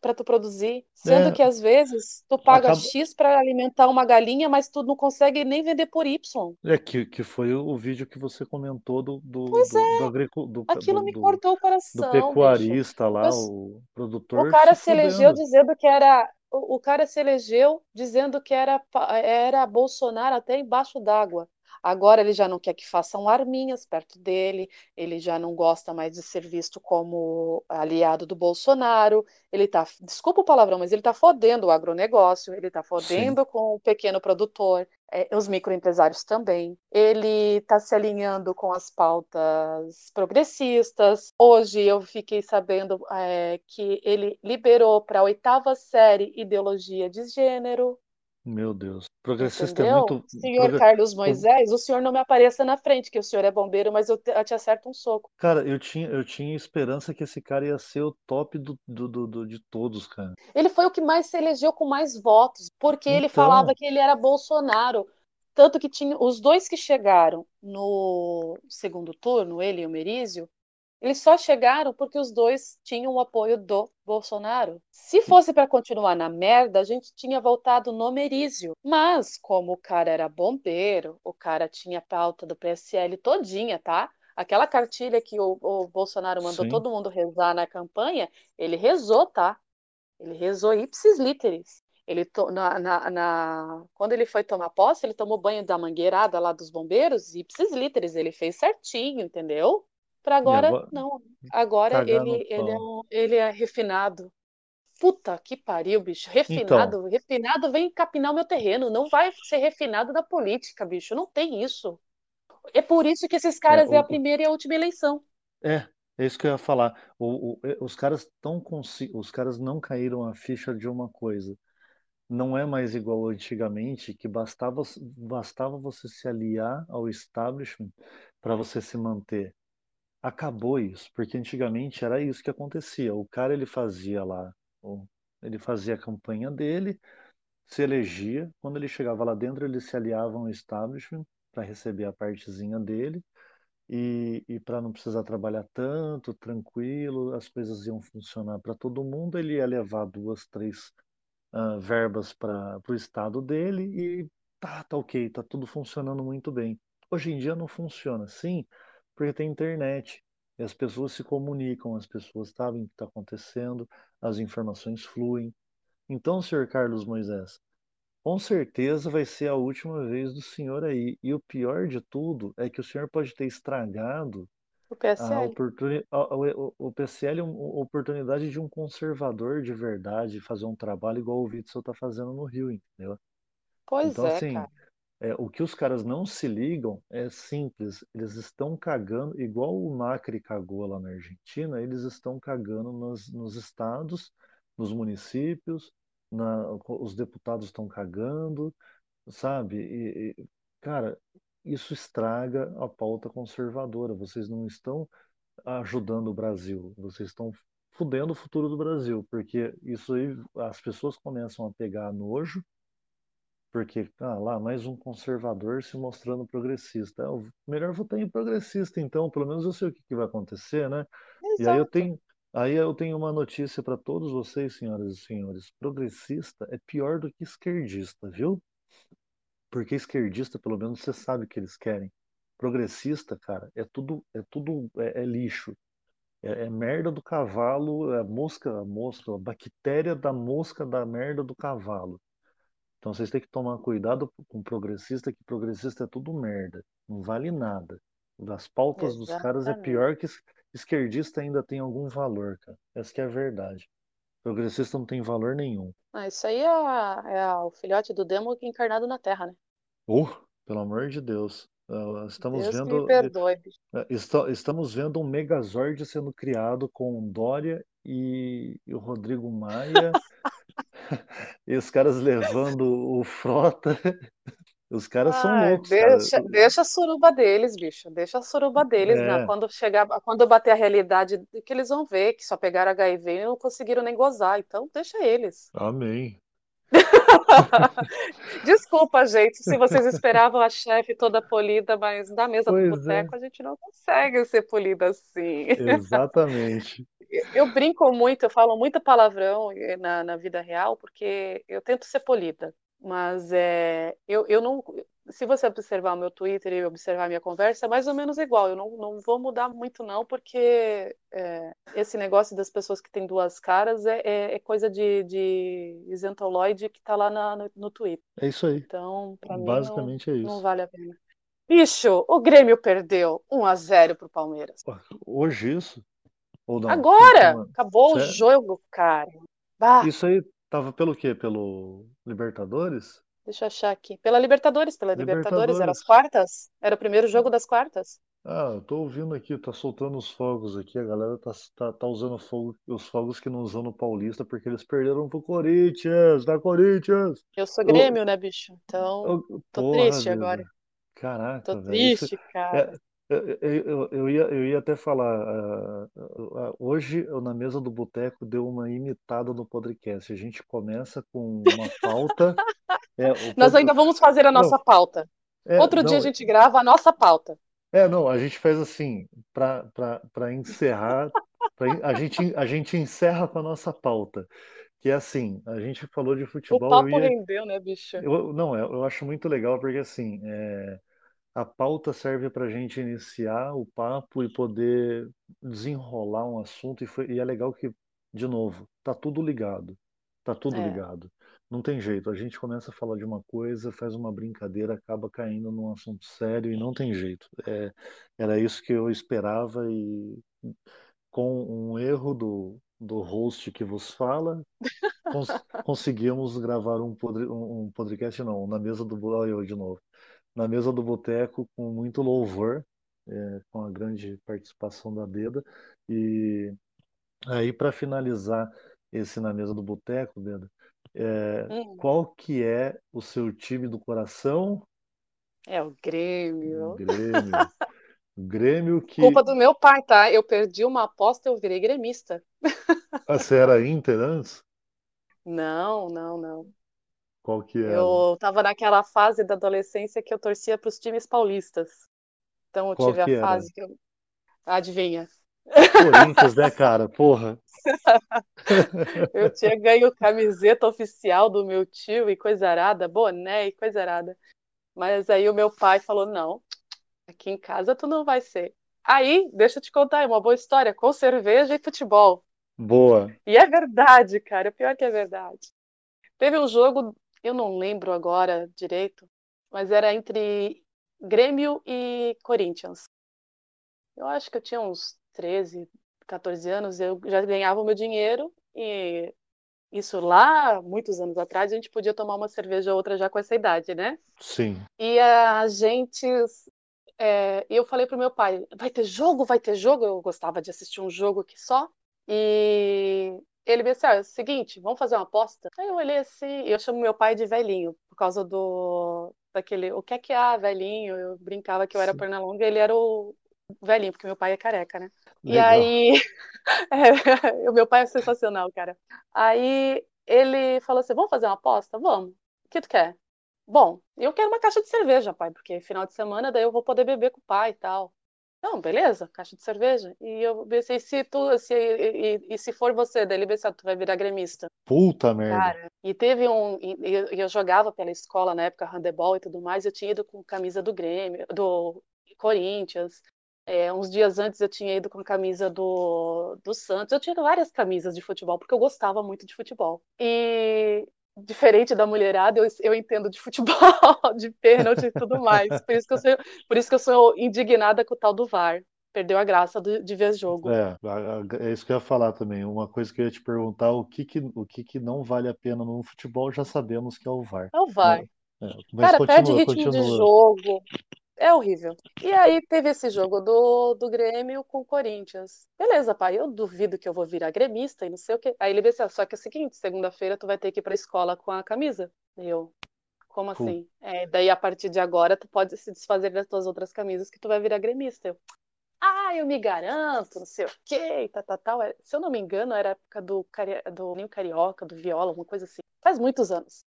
para tu produzir? Sendo é, que às vezes tu paga acaba... X para alimentar uma galinha, mas tu não consegue nem vender por Y. É que, que foi o vídeo que você comentou do do, pois do, é. do, agricu... do Aquilo do, me cortou o coração. Do pecuarista bicho. lá, Mas, o produtor. O cara se, se elegeu dizendo que era o, o cara se elegeu dizendo que era, era Bolsonaro até embaixo d'água. Agora ele já não quer que façam arminhas perto dele, ele já não gosta mais de ser visto como aliado do Bolsonaro. Ele está, desculpa o palavrão, mas ele está fodendo o agronegócio, ele está fodendo Sim. com o pequeno produtor, é, os microempresários também. Ele está se alinhando com as pautas progressistas. Hoje eu fiquei sabendo é, que ele liberou para a oitava série ideologia de gênero. Meu Deus. Progressista é muito. Senhor Carlos Moisés, o senhor não me apareça na frente, que o senhor é bombeiro, mas eu te, eu te acerto um soco. Cara, eu tinha, eu tinha esperança que esse cara ia ser o top do, do, do, do de todos, cara. Ele foi o que mais se elegeu com mais votos, porque então... ele falava que ele era Bolsonaro. Tanto que tinha os dois que chegaram no segundo turno, ele e o Merizio, eles só chegaram porque os dois tinham o apoio do Bolsonaro. Se fosse para continuar na merda, a gente tinha voltado no Merizio. Mas, como o cara era bombeiro, o cara tinha pauta do PSL todinha, tá? Aquela cartilha que o, o Bolsonaro mandou Sim. todo mundo rezar na campanha, ele rezou, tá? Ele rezou ipsis literis. Ele to, na, na, na, quando ele foi tomar posse, ele tomou banho da mangueirada lá dos bombeiros, ipsis literis, ele fez certinho, entendeu? Para agora, agora, não. Agora ele, ele, é um, ele é refinado. Puta que pariu, bicho. Refinado. Então, refinado vem capinar o meu terreno. Não vai ser refinado da política, bicho. Não tem isso. É por isso que esses caras é, o, é a primeira e a última eleição. É, é isso que eu ia falar. O, o, é, os caras tão os caras não caíram a ficha de uma coisa. Não é mais igual antigamente, que bastava, bastava você se aliar ao establishment para você se manter acabou isso, porque antigamente era isso que acontecia. O cara ele fazia lá Ele fazia a campanha dele, se elegia. Quando ele chegava lá dentro, ele se aliava ao establishment para receber a partezinha dele. E, e para não precisar trabalhar tanto, tranquilo, as coisas iam funcionar para todo mundo. Ele ia levar duas, três uh, verbas para o estado dele e tá, tá ok, tá tudo funcionando muito bem. Hoje em dia não funciona assim, porque tem internet. E as pessoas se comunicam, as pessoas sabem o que está acontecendo, as informações fluem. Então, senhor Carlos Moisés, com certeza vai ser a última vez do senhor aí. E o pior de tudo é que o senhor pode ter estragado O a, PSL. oportuni a- o, o PSL, é uma oportunidade de um conservador de verdade fazer um trabalho igual o Witzel está fazendo no Rio, entendeu? Pois Então, é, assim, cara. É, o que os caras não se ligam é simples. Eles estão cagando, igual o Macri cagou lá na Argentina, eles estão cagando nos, estados, nos municípios, na- os deputados estão cagando, sabe? E, e, cara, isso estraga a pauta conservadora. Vocês não estão ajudando o Brasil, vocês estão fudendo o futuro do Brasil, porque isso aí as pessoas começam a pegar nojo porque, ah lá, mais um conservador se mostrando progressista. É, o melhor votar em progressista, então, pelo menos eu sei o que, que vai acontecer, né? E aí eu Exato. tenho, aí eu tenho uma notícia para todos vocês, senhoras e senhores. Progressista é pior do que esquerdista, viu? Porque esquerdista, pelo menos, você sabe o que eles querem. Progressista, cara, é tudo, é tudo, é, é lixo. É, é merda do cavalo, é mosca, a mosca, a bactéria da mosca da merda do cavalo. Então vocês têm que tomar cuidado com progressista, que progressista é tudo merda, não vale nada. As pautas dos caras é Exatamente. pior que es- esquerdista ainda tem algum valor, cara. Essa que é a verdade. Progressista não tem valor nenhum. Ah, isso aí é, a- é a- o filhote do demo encarnado na Terra, né? Oh, pelo amor de Deus. Ah, estamos Deus que me vendo, perdoe, esta- estamos vendo um Megazord sendo criado com Dória e o Rodrigo Maia, e os caras levando o Frota. Os caras são Ai, loucos, cara. deixa, deixa a suruba deles, bicho. Deixa a suruba deles, né? É, Quando chegar, quando bater a realidade, que eles vão ver que só pegaram HIV e não conseguiram nem gozar. Então, deixa eles. amém. Desculpa, gente, se vocês esperavam a chefe toda polida, mas na mesa do Pois é, boteco a gente não consegue ser polida assim. exatamente. Eu brinco muito, eu falo muito palavrão eh, na, na vida real, porque eu tento ser polida. Mas é, eu, eu não. Se você observar o meu Twitter e observar a minha conversa, é mais ou menos igual. Eu não, não vou mudar muito, não, porque é, esse negócio das pessoas que têm duas caras é, é, é coisa de, de isentoloide que tá lá na- no, no Twitter. É isso aí. Então, pra mim, não, Basicamente é não isso. vale a pena. Bicho, o Grêmio perdeu 1 a 0 pro Palmeiras. Hoje isso? Não? Agora! Acabou o jogo, cara. Bah, Isso aí tava pelo quê? Pelo Libertadores? deixa eu achar aqui. Pela Libertadores, pela Libertadores, era as Libertadores. quartas? Era o primeiro jogo das quartas? Ah, eu tô ouvindo aqui, tá soltando os fogos aqui, a galera tá, tá, tá usando fogo, os fogos que não usam no Paulista porque eles perderam pro Corinthians, da Corinthians! Eu sou Eu, Grêmio, né, bicho? Então, eu, tô porra, triste agora. Caraca, Tô velho. Triste, é, cara. Eu, eu, eu- ia, eu ia até falar, ah, ah, hoje eu, na mesa do boteco deu uma imitada no podcast. A gente começa com uma pauta, é, o Nós pod- ainda vamos fazer a nossa não, pauta. é, Outro dia a gente grava a nossa pauta. é, não, a gente faz assim, para para encerrar, pra, a gente, a gente encerra com a nossa pauta, que é assim, a gente falou de O futebol, eu papo ia, rendeu, né, bicho? eu, não, eu, eu acho muito legal porque assim, é, A pauta serve para a gente iniciar o papo e poder desenrolar um assunto, e, foi- e é legal que, de novo, tá tudo ligado. Tá tudo É, ligado. Não tem jeito. A gente começa a falar de uma coisa, faz uma brincadeira, acaba caindo num assunto sério e não tem jeito. É, era isso que eu esperava e com um erro do, do host que vos fala, cons- conseguimos gravar um, podre, um um podcast, não, na mesa do. Olha eu de novo na mesa do boteco com muito louvor, é, com a grande participação da Beda. E aí, para finalizar esse na mesa do boteco, Beda, é, hum, qual que é o seu time do coração? é o O Grêmio. Grêmio. O Grêmio Culpa que. do meu pai, tá? Eu perdi uma aposta, eu virei gremista. Ah, Você era Inter antes? Não, não, não. Qual que era? Eu tava naquela fase da adolescência que eu torcia para os times paulistas. Então eu Qual tive a era? fase que eu. Adivinha? Corinthians, né, cara? Porra. Eu tinha ganho camiseta oficial do meu tio e coisa arada, boné e coisa arada. Mas aí o meu pai falou: não, aqui em casa tu não vai ser. Aí, deixa eu te contar, é uma boa história, com cerveja e futebol. Boa. E é verdade, cara, pior que é verdade. Teve um jogo, eu não lembro agora direito, mas era entre Grêmio e Corinthians. Eu acho que eu tinha uns 13, 14 anos, eu já ganhava o meu dinheiro e isso lá, muitos anos atrás, a gente podia tomar uma cerveja ou outra já com essa idade, né? Sim. E a gente. é, eu falei pro meu pai: vai ter jogo, vai ter jogo. Eu gostava de assistir um jogo aqui só. E ele me disse: ah, é o seguinte, vamos fazer uma aposta? Aí eu olhei assim, eu chamo meu pai de velhinho, por causa do. daquele. O que é que há, velhinho? Eu brincava que eu era Sim. Pernalonga e ele era o velhinho, porque meu pai é careca, né? E Legal. aí. é, o meu pai é sensacional, cara. Aí ele falou assim: vamos fazer uma aposta? Vamos. O que tu quer? Bom, eu quero uma caixa de cerveja, pai, porque final de semana daí eu vou poder beber com o pai e tal. Não, beleza, caixa de cerveja. E eu pensei, se tu, se, e, e- e se for você, daí ele pensou, tu vai virar gremista. Puta merda. Cara, e teve um. E eu, e eu jogava pela escola na época, handebol e tudo mais, eu tinha ido com camisa do Grêmio, do Corinthians. É, uns dias antes eu tinha ido com a camisa do, do Santos. Eu tinha várias camisas de futebol, porque eu gostava muito de futebol. E diferente da mulherada, eu, eu entendo de futebol, de pênalti e tudo mais. Por isso que eu sou, por isso que eu sou indignada com o tal do VAR. Perdeu a graça do- de ver jogo. É, é isso que eu ia falar também. Uma coisa que eu ia te perguntar, o que que, o que que não vale a pena no futebol, já sabemos que é o VAR. É o VAR. É, mas Cara, perde continua, ritmo de continua. jogo. É horrível. E aí teve esse jogo do, do Grêmio com o Corinthians. Beleza, pai, eu duvido que eu vou virar gremista e não sei o quê. Aí ele disse, "Ah, só que é o seguinte, segunda-feira tu vai ter que ir pra escola com a camisa. E eu, como assim? É, daí a partir de agora tu pode se desfazer das tuas outras camisas que tu vai virar gremista. Eu, ah, eu me garanto, não sei o quê, tal, tal, tal. É, Se eu não me engano, era a época do, Cari- do Ninho Carioca, do Viola, uma coisa assim. Faz muitos anos.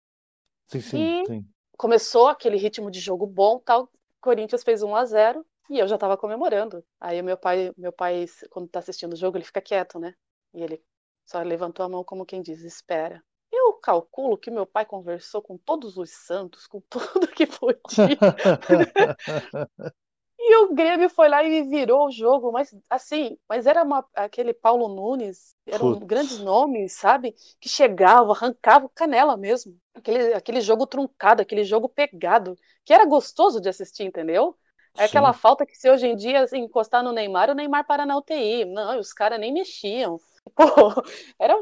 Sim, sim, E- sim. começou aquele ritmo de jogo bom, tal. Corinthians fez 1 a 0 e eu já tava comemorando. Aí meu pai, meu pai quando tá assistindo o jogo, ele fica quieto, né? E ele só levantou a mão como quem diz, espera. Eu calculo que meu pai conversou com todos os santos, com tudo que podia. E o Grêmio foi lá e virou o jogo, mas assim, mas era uma- aquele Paulo Nunes, eram Putz. grandes nomes, sabe? Que chegava, arrancava o canela mesmo. Aquele, aquele jogo truncado, aquele jogo pegado, que era gostoso de assistir, entendeu? É aquela Sim. falta que se hoje em dia assim, encostar no Neymar, o Neymar para na UTI. Não, os caras nem mexiam. Pô, era,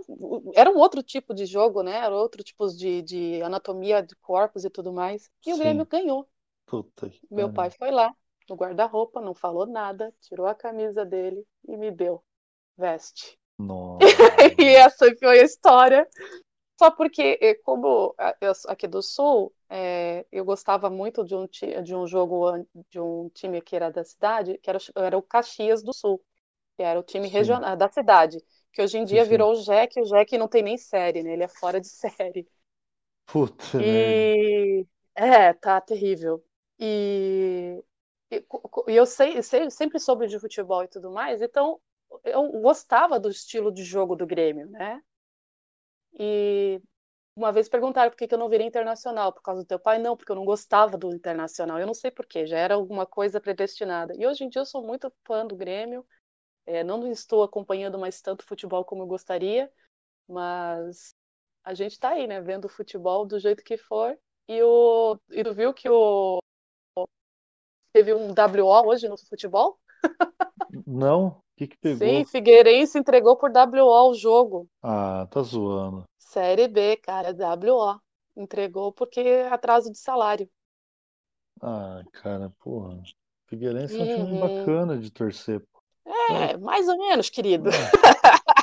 era um outro tipo de jogo, né? Era outro tipo de, de anatomia de corpos e tudo mais. E o Sim. Grêmio ganhou. Puta Meu pai foi lá, no guarda-roupa, não falou nada, tirou a camisa dele e me deu. Veste. Nossa. E essa foi a história. Só porque, eh, como ah, eu aqui do Sul, eh, eu gostava muito de um, de um jogo de um time que era da cidade, que era, o- era o Caxias do Sul, que era o time Sim. regional da cidade, que hoje em dia sim. virou o JEC, o JEC não tem nem série, né? Ele é fora de série. Puta merda. E é, tá terrível. E, e eu sei, sei- sempre soube de futebol e tudo mais, então eu gostava do estilo de jogo do Grêmio, né? E uma vez perguntaram por que eu não virei internacional, por causa do teu pai? Não, porque eu não gostava do internacional. Eu não sei por quê, já era alguma coisa predestinada. E hoje em dia eu sou muito fã do Grêmio, é, não estou acompanhando mais tanto futebol como eu gostaria, mas a gente tá aí, né, vendo o futebol do jeito que for. E, o, e tu viu que o, teve um WO hoje no futebol? Não? O que que pegou? Sim, Figueirense entregou por WO o jogo. Ah, tá zoando. Série B, cara, WO. Entregou porque é atraso de salário. Ah, cara, porra. Figueirense é um time Uhum. bacana de torcer. pô. É, mais ou menos, querido.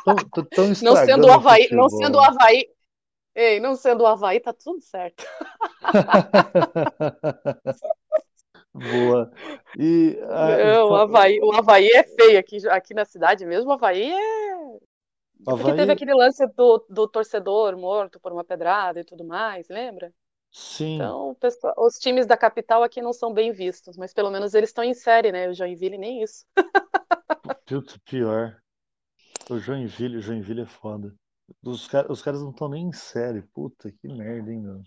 Tão, tão- Não sendo o Havaí, não futebol. sendo o Havaí. Ei, não sendo o Havaí, tá tudo certo. Boa. E ah, Não, o fa- Havaí, o Havaí é feio aqui, aqui na cidade mesmo. O Havaí é Havaí... Porque teve aquele lance do, do torcedor morto por uma pedrada e tudo mais, lembra? Sim. Então, pessoal, os times da capital aqui não são bem vistos, mas pelo menos eles estão em série, né? O Joinville nem isso. Pior. O Joinville, o Joinville é foda. Os, car os caras não estão nem em série. Puta, que merda, hein, meu.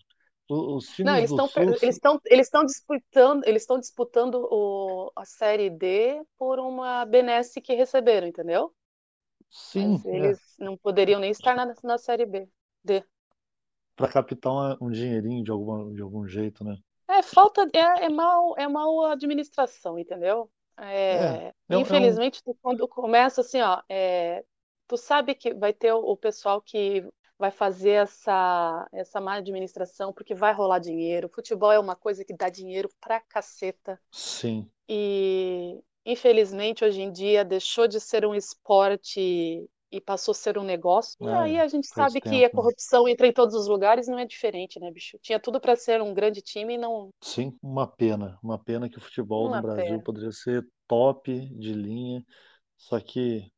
Os times não, eles estão eles estão eles estão disputando eles estão disputando o, a série D por uma benesse que receberam, entendeu? Sim. Mas eles é. não poderiam nem estar na, na série B. D. Para captar um dinheirinho de algum, de algum jeito, né? É falta é, é mal é mal administração, entendeu? É, é, é infelizmente, é um... quando começa assim, ó, é, tu sabe que vai ter o, o pessoal que vai fazer essa, essa má administração, porque vai rolar dinheiro. Futebol é uma coisa que dá dinheiro pra caceta. Sim. E, infelizmente, hoje em dia, deixou de ser um esporte e passou a ser um negócio. É, e aí a gente sabe tempo, que a corrupção entra em todos os lugares não é diferente, né, bicho? Tinha tudo para ser um grande time e não. Sim, uma pena. Uma pena que o futebol uma no Brasil pena. poderia ser top de linha. Só que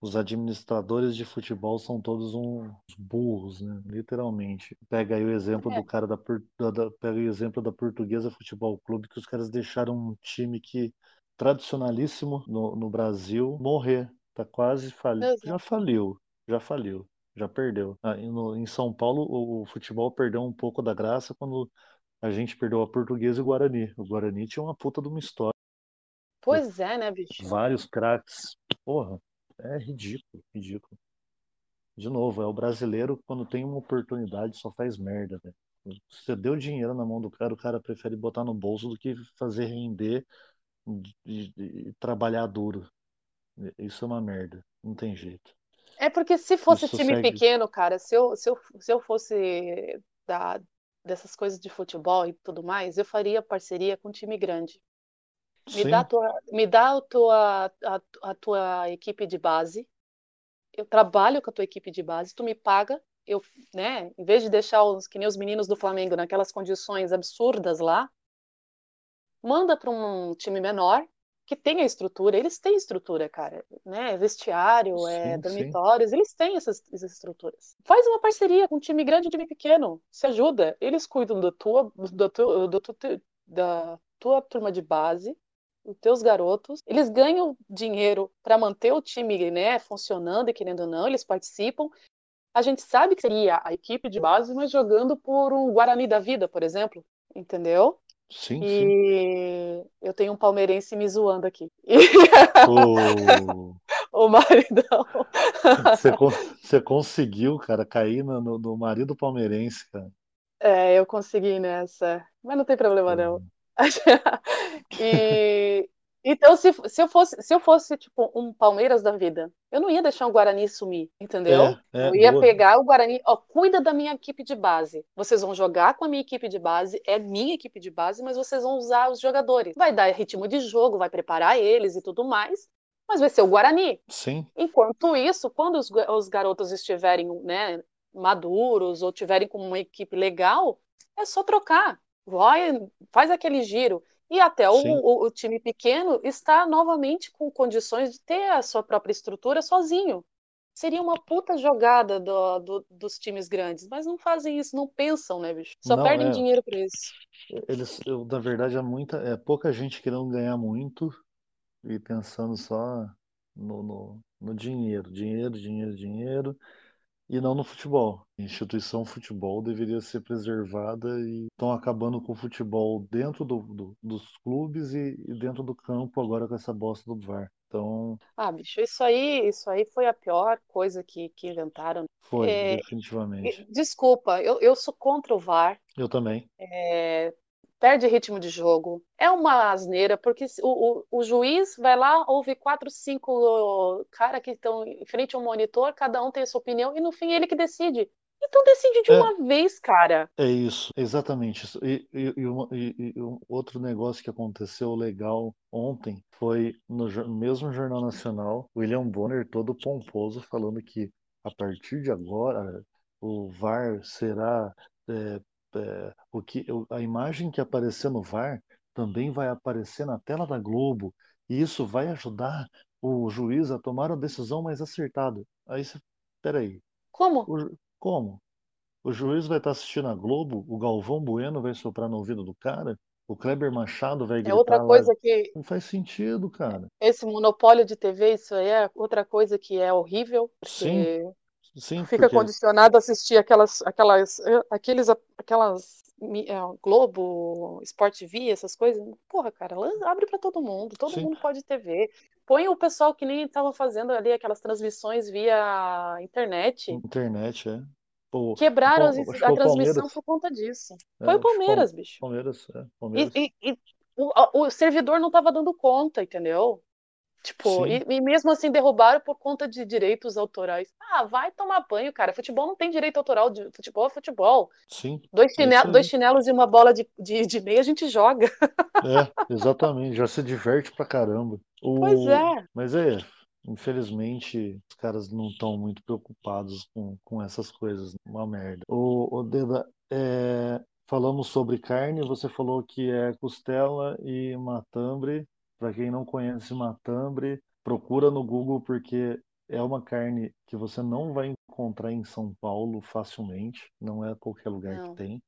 os administradores de futebol são todos uns burros, né? Literalmente. Pega aí o exemplo é. do cara da, da, da, pega o exemplo da Portuguesa Futebol Clube, que os caras deixaram um time que tradicionalíssimo no, no Brasil morrer. Tá quase falido. Já faliu, já faliu, já perdeu. Ah, no, em São Paulo, o, o futebol perdeu um pouco da graça quando a gente perdeu a Portuguesa e o Guarani. O Guarani tinha uma puta de uma história. Pois é, né, bicho? Vários craques. Porra. É ridículo, ridículo. De novo, é o brasileiro quando tem uma oportunidade só faz merda, velho. Você deu dinheiro na mão do cara, o cara prefere botar no bolso do que fazer render e, trabalhar duro. Isso é uma merda, não tem jeito. É porque se fosse Isso time segue... pequeno, cara, se eu, se eu, se eu fosse da, dessas coisas de futebol e tudo mais, eu faria parceria com um time grande. Me dá, a tua, me dá a, tua, a, a tua equipe de base. Eu trabalho com a tua equipe de base, tu me paga, eu, né, em vez de deixar os que nem os meninos do Flamengo naquelas condições absurdas lá, manda para um time menor que tenha estrutura. Eles têm estrutura, cara, né? Vestiário, sim, é, dormitórios, sim. eles têm essas, essas, estruturas. Faz uma parceria com um time grande e um time pequeno, se ajuda. Eles cuidam da tua, da tua, da tua, da tua turma de base os teus garotos, eles ganham dinheiro para manter o time né, funcionando e querendo ou não, eles participam. A gente sabe que seria a equipe de base, mas jogando por um Guarani da vida, por exemplo, entendeu? Sim, e sim. eu tenho um palmeirense me zoando aqui. Oh. o maridão. Você, você, conseguiu, cara, cair no, no, no, marido palmeirense, cara. É, eu consegui nessa. Mas não tem problema, não. e então, se, se, eu fosse, se eu fosse, tipo, um Palmeiras da vida, eu não ia deixar o Guarani sumir, entendeu? É, é, eu ia boa. pegar o Guarani, ó, cuida da minha equipe de base. Vocês vão jogar com a minha equipe de base, é minha equipe de base, mas vocês vão usar os jogadores. Vai dar ritmo de jogo, vai preparar eles e tudo mais, mas vai ser o Guarani. Sim. Enquanto isso, quando os, os garotos estiverem, né, maduros ou tiverem com uma equipe legal, é só trocar vai, faz aquele giro. E até o, o, o, time pequeno está novamente com condições de ter a sua própria estrutura sozinho. Seria uma puta jogada do, do, dos times grandes, mas não fazem isso, não pensam, né, bicho? Só não, perdem é, dinheiro por isso. Eles, eu, na verdade, é, muita, é pouca gente querendo ganhar muito e pensando só no, no, no dinheiro, dinheiro, dinheiro, dinheiro e não no futebol. A instituição futebol deveria ser preservada e estão acabando com o futebol dentro do, do, dos clubes e, e, dentro do campo agora com essa bosta do VAR. Então. Ah, bicho, isso aí, isso aí foi a pior coisa que, que inventaram. Foi, é, definitivamente. Desculpa, eu, eu sou contra o VAR. Eu também. É, perde ritmo de jogo. É uma asneira, porque o, o, o juiz vai lá, ouve quatro, cinco caras que estão em frente ao monitor, cada um tem a sua opinião, e no fim ele que decide. Então decide de é, uma vez, cara. É isso, exatamente. E, e, e, e, outro negócio que aconteceu legal ontem foi no, no mesmo Jornal Nacional, William Bonner todo pomposo falando que a partir de agora o VAR será é, é, o que, a imagem que aparecer no VAR também vai aparecer na tela da Globo, e isso vai ajudar o juiz a tomar a decisão mais acertada. Aí você, peraí. Como? O, como? O juiz vai estar assistindo a Globo, o Galvão Bueno vai soprar no ouvido do cara, o Kleber Machado vai É outra gritar lá. coisa que Não faz sentido, cara. esse monopólio de TV, isso aí é outra coisa que é horrível, Sim, sim, fica porque condicionado a assistir aquelas, aquelas, eh, aqueles, aquelas eh, Globo, Sport TV, essas coisas. Porra, cara, abre pra todo mundo, todo sim, mundo pode ver. Põe o pessoal que nem estavam fazendo ali aquelas transmissões via internet. internet, é. Pô, o Quebraram que a o transmissão por conta disso. É, Foi o o Palmeiras, bicho. Palmeiras, é, E, Palmeiras. e- e o, a- o servidor não estava dando conta, entendeu? Tipo, e, e mesmo assim derrubaram por conta de direitos autorais. Ah, vai tomar banho, cara. Futebol não tem direito autoral. De, futebol é futebol. sim, Dois, é chine- isso dois chinelos e uma bola de, de, de meia a gente joga. É, exatamente, já se diverte pra caramba. Pois O... é. Mas é, infelizmente, os caras não estão muito preocupados com, com essas coisas, uma merda. O, o Deda, é, falamos sobre carne, você falou que é costela e matambre. Para quem não conhece matambre, procura no Google porque é uma carne que você não vai encontrar em São Paulo facilmente, não é qualquer lugar que Não, tem.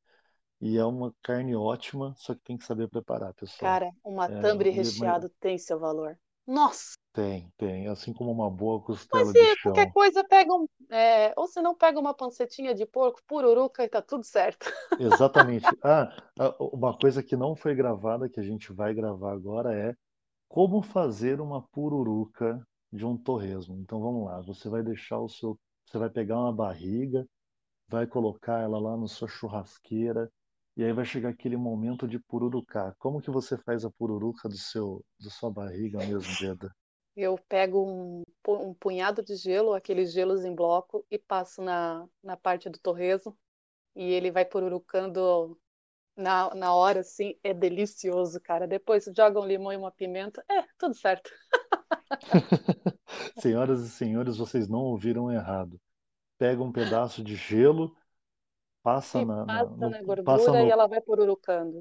E é uma carne ótima, só que tem que saber preparar, pessoal. cara, uma É, tambre e- mas recheado tem seu valor. Nossa, tem, tem. Assim como uma boa mas costela de se qualquer coisa pega um. é, ou se não pega uma pancetinha de porco, pururuca e tá tudo certo. Exatamente. Ah, uma coisa que não foi gravada, que a gente vai gravar agora, é como fazer uma pururuca de um torresmo. Então vamos lá, você vai deixar o seu. Você vai pegar uma barriga, vai colocar ela lá na sua churrasqueira, e aí vai chegar aquele momento de pururucar. Como que você faz a pururuca do seu, da sua barriga mesmo, Deda? Eu pego um, um punhado de gelo, aqueles gelos em bloco, e passo na, na parte do torresmo. E ele vai pururucando na, na hora, assim. É delicioso, cara. Depois joga um limão e uma pimenta. É, tudo certo. Senhoras e senhores, vocês não ouviram errado. Pega um pedaço de gelo, passa E na, na- passa no, na passa gordura e no, ela vai pururucando.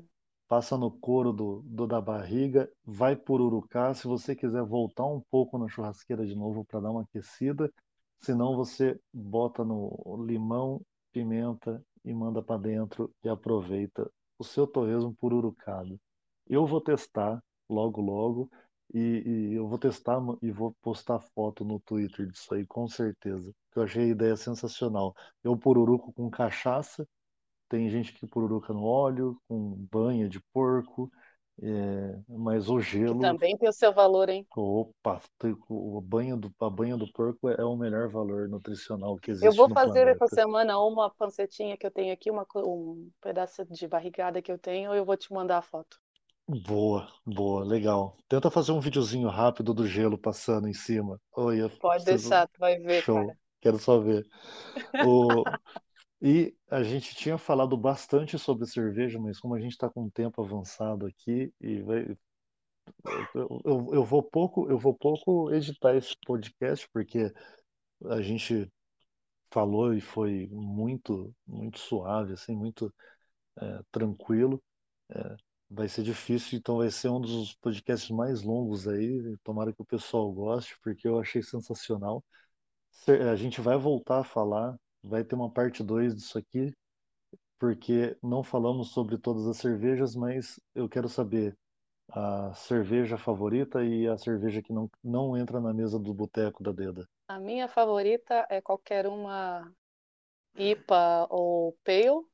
passa no couro do, do- da barriga, vai pururucar. Se você quiser voltar um pouco na churrasqueira de novo para dar uma aquecida, senão você bota no limão, pimenta e manda para dentro e aproveita o seu torresmo pururucado. Eu vou testar logo logo e, e eu vou testar e vou postar foto no Twitter disso aí com certeza. Eu achei a ideia sensacional. Eu pururuco com cachaça tem gente que pururuca no óleo, com banha de porco, é, mas o Que gelo, também tem o seu valor, hein? opa, o banho do, a banha do porco é o melhor valor nutricional que Eu existe vou no fazer essa planeta. semana uma pancetinha que eu tenho aqui, uma, um pedaço de barrigada que eu tenho, eu vou te mandar a foto. Boa, boa, legal. Tenta fazer um videozinho rápido do gelo passando em cima. Olha, Pode preciso. deixar, tu vai ver, Show, cara. quero só ver. O, e a gente tinha falado bastante sobre cerveja, mas como a gente está com um tempo avançado aqui, e vai, eu, eu, eu vou pouco, eu vou pouco editar esse podcast, porque a gente falou e foi muito, muito suave, assim, muito é, tranquilo. É, vai ser difícil, então vai ser um dos podcasts mais longos aí. Tomara que o pessoal goste, porque eu achei sensacional. A gente vai voltar a falar, vai ter uma parte 2 disso aqui, porque não falamos sobre todas as cervejas, mas eu quero saber a cerveja favorita e a cerveja que não, não entra na mesa do boteco da Deda. A minha favorita é qualquer uma IPA ou Pale,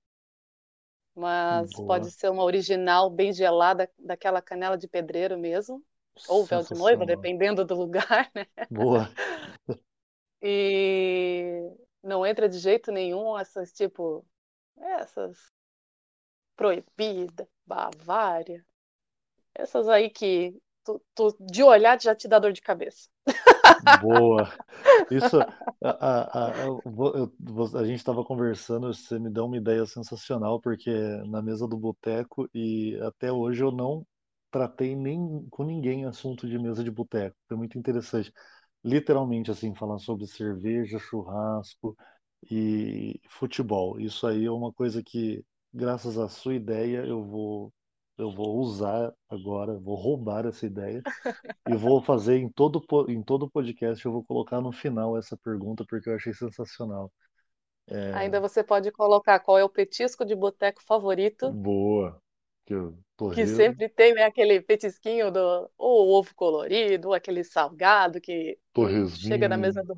mas Boa, pode ser uma original bem gelada, daquela canela de pedreiro mesmo, ou véu de noiva, dependendo do lugar, né? Boa, E não entra de jeito nenhum essas tipo essas proibida, Bavária, essas aí que tu, tu de olhar já te dá dor de cabeça. boa. Isso, a, a, a, a gente estava conversando, você me deu uma ideia sensacional, porque na mesa do boteco, e até hoje eu não tratei nem com ninguém assunto de mesa de boteco. Foi muito interessante. Literalmente, assim, falar sobre cerveja, churrasco e futebol. Isso aí é uma coisa que, graças à sua ideia, eu vou eu vou usar agora, vou roubar essa ideia e vou fazer em todo em todo podcast eu vou colocar no final essa pergunta porque eu achei sensacional. É... Ainda você pode colocar qual é o petisco de boteco favorito. Boa. Que, que sempre tem né, aquele petisquinho do ou ovo colorido, ou aquele salgado que chega na mesa do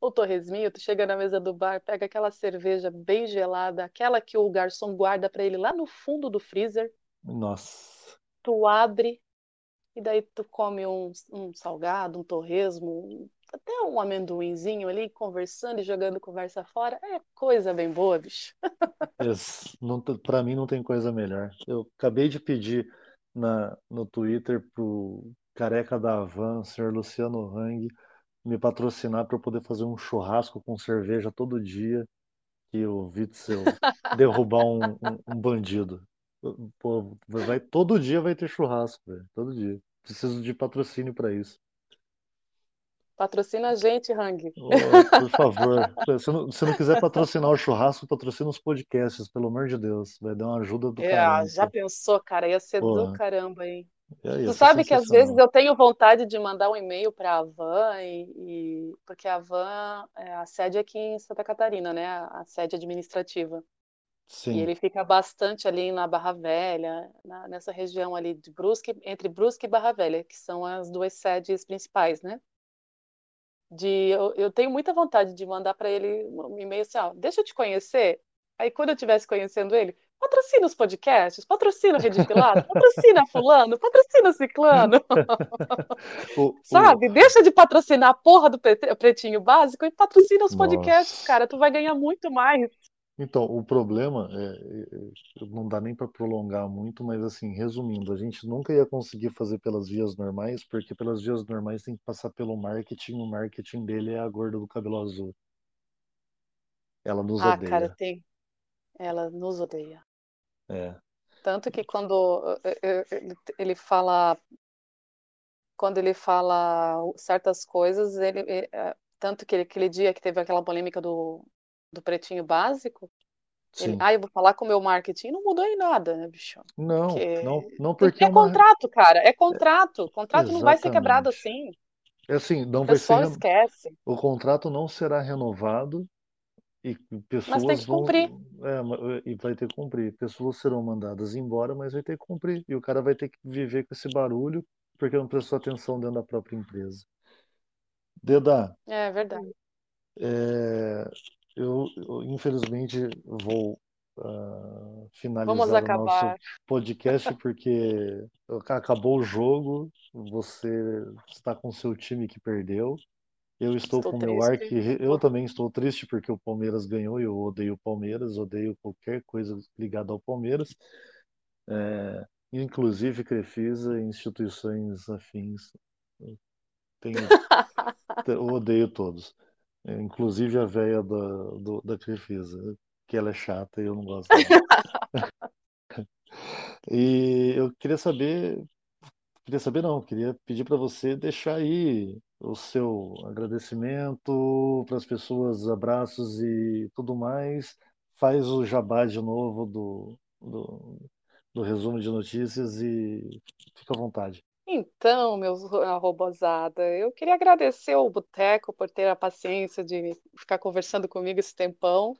o torresminho, tu chega na mesa do bar, pega aquela cerveja bem gelada, aquela que o garçom guarda para ele lá no fundo do freezer. Nossa. Tu abre e daí tu come um, um salgado, um torresmo, até um amendoinzinho ali, conversando e jogando conversa fora, é coisa bem boa, bicho. Para mim não tem coisa melhor. Eu acabei de pedir na, no Twitter pro careca da Van, senhor Luciano Hang, me patrocinar para eu poder fazer um churrasco com cerveja todo dia e o Witzel derrubar um, um, um, bandido. Pô, vai, todo dia vai ter churrasco, velho. Todo dia. Preciso de patrocínio para isso. Patrocina a gente, Hang. Oh, por favor. se, não, se não quiser patrocinar o churrasco, patrocina os podcasts, pelo amor de Deus. Vai dar uma ajuda do é, caramba. Já pensou, cara? Ia ser do caramba, hein? Aí, tu sabe que às vezes eu tenho vontade de mandar um e-mail para a Van, e, e, porque a Van, é a sede aqui em Santa Catarina, né? A sede administrativa. Sim. E ele fica bastante ali na Barra Velha, na, nessa região ali de Brusque, entre Brusque e Barra Velha, que são as duas sedes principais, né? De eu, eu tenho muita vontade de mandar para ele um e-mail assim, ó, deixa eu te conhecer. Aí quando eu estivesse conhecendo ele, patrocina os podcasts, patrocina o Rede Pilato, patrocina fulano, patrocina ciclano. o, Sabe? O... Deixa de patrocinar a porra do pretinho básico e patrocina os podcasts, Nossa. cara, tu vai ganhar muito mais. Então, o problema é, é, é não dá nem para prolongar muito, mas assim, resumindo, a gente nunca ia conseguir fazer pelas vias normais, porque pelas vias normais tem que passar pelo marketing, o marketing dele é a gorda do cabelo azul. Ela nos ah, odeia. cara, tem. Ela nos odeia. É. Tanto que quando ele fala quando ele fala certas coisas, ele tanto que aquele dia que teve aquela polêmica do do pretinho básico, ele, ah, eu vou falar com o meu marketing, não mudou em nada, né, bicho? Não, porque... não, não porque. É, é contrato, cara, é contrato. O contrato Exatamente. não vai ser quebrado assim. É assim, não o vai ser. esquece. O contrato não será renovado e pessoas mas tem que cumprir. vão. É, e vai ter que cumprir. Pessoas serão mandadas embora, mas vai ter que cumprir. E o cara vai ter que viver com esse barulho porque não prestou atenção dentro da própria empresa. Deda. É verdade. É, eu, eu infelizmente vou uh, finalizar o nosso podcast porque acabou o jogo, você está com seu time que perdeu. Eu estou, estou com o meu arco. Eu também estou triste porque o Palmeiras ganhou e eu odeio o Palmeiras, odeio qualquer coisa ligada ao Palmeiras. É, inclusive Crefisa e instituições afins. Tenho, eu odeio todos. É, inclusive a véia da, do, da Crefisa, que ela é chata e eu não gosto dela. e eu queria saber, queria saber não, queria pedir para você deixar aí o seu agradecimento para as pessoas, abraços e tudo mais. Faz o jabá de novo do, do, do resumo de notícias e fica à vontade. Então, meus robozada, eu queria agradecer ao Boteco por ter a paciência de ficar conversando comigo esse tempão.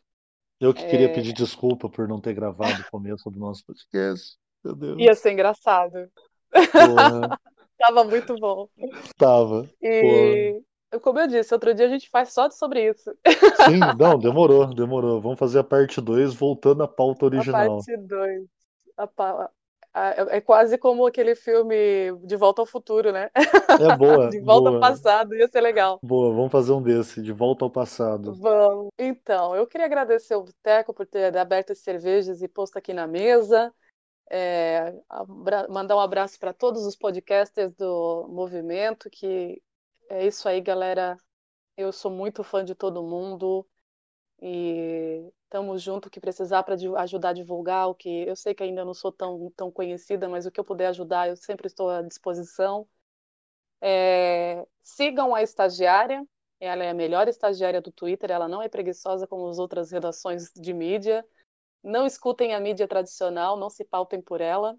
Eu que queria é... pedir desculpa por não ter gravado o começo do nosso podcast. Meu Deus. Ia ser engraçado. Tava muito bom. Tava. E, Porra. como eu disse, outro dia a gente faz só sobre isso. Sim, não, demorou, demorou. Vamos fazer a parte 2 voltando à pauta original. A parte 2. A, é, é quase como aquele filme De Volta ao Futuro, né? É boa. De Volta boa. ao Passado, ia ser legal. Boa, vamos fazer um desse, De Volta ao Passado. Vamos. Então, eu queria agradecer o Boteco por ter aberto as cervejas e posto aqui na mesa. É, mandar um abraço para todos os podcasters do movimento, que é isso aí, galera. Eu sou muito fã de todo mundo. E estamos junto que precisar para ajudar a divulgar o que eu sei que ainda não sou tão, tão conhecida, mas o que eu puder ajudar, eu sempre estou à disposição. É, sigam a estagiária, ela é a melhor estagiária do Twitter, ela não é preguiçosa como as outras redações de mídia. Não escutem a mídia tradicional, não se pautem por ela.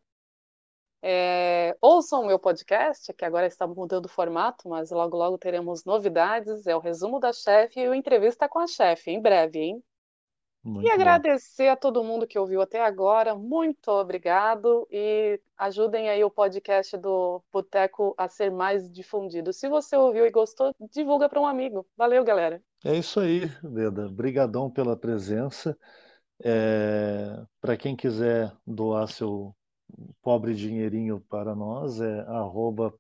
É, ouçam o meu podcast, que agora está mudando o formato, mas logo logo teremos novidades. É o resumo da chefe e o entrevista com a chefe, em breve, hein? Muito e bom. agradecer a todo mundo que ouviu até agora. Muito obrigado e ajudem aí o podcast do Boteco a ser mais difundido. Se você ouviu e gostou, divulga para um amigo. Valeu, galera. É isso aí, Deda. Obrigadão pela presença. É, para quem quiser doar seu pobre dinheirinho para nós, é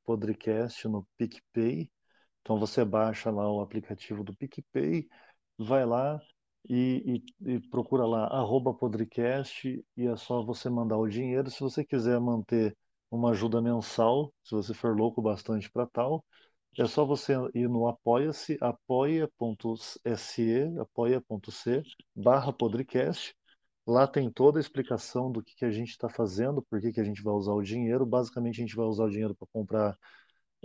podrecast no PicPay. Então você baixa lá o aplicativo do PicPay, vai lá e, e, e procura lá podrecast e é só você mandar o dinheiro. Se você quiser manter uma ajuda mensal, se você for louco bastante para tal, é só você ir no apoia-se, apoia.se, apoia.c, barra podcast. Lá tem toda a explicação do que, que a gente está fazendo, por que, que a gente vai usar o dinheiro. Basicamente, a gente vai usar o dinheiro para comprar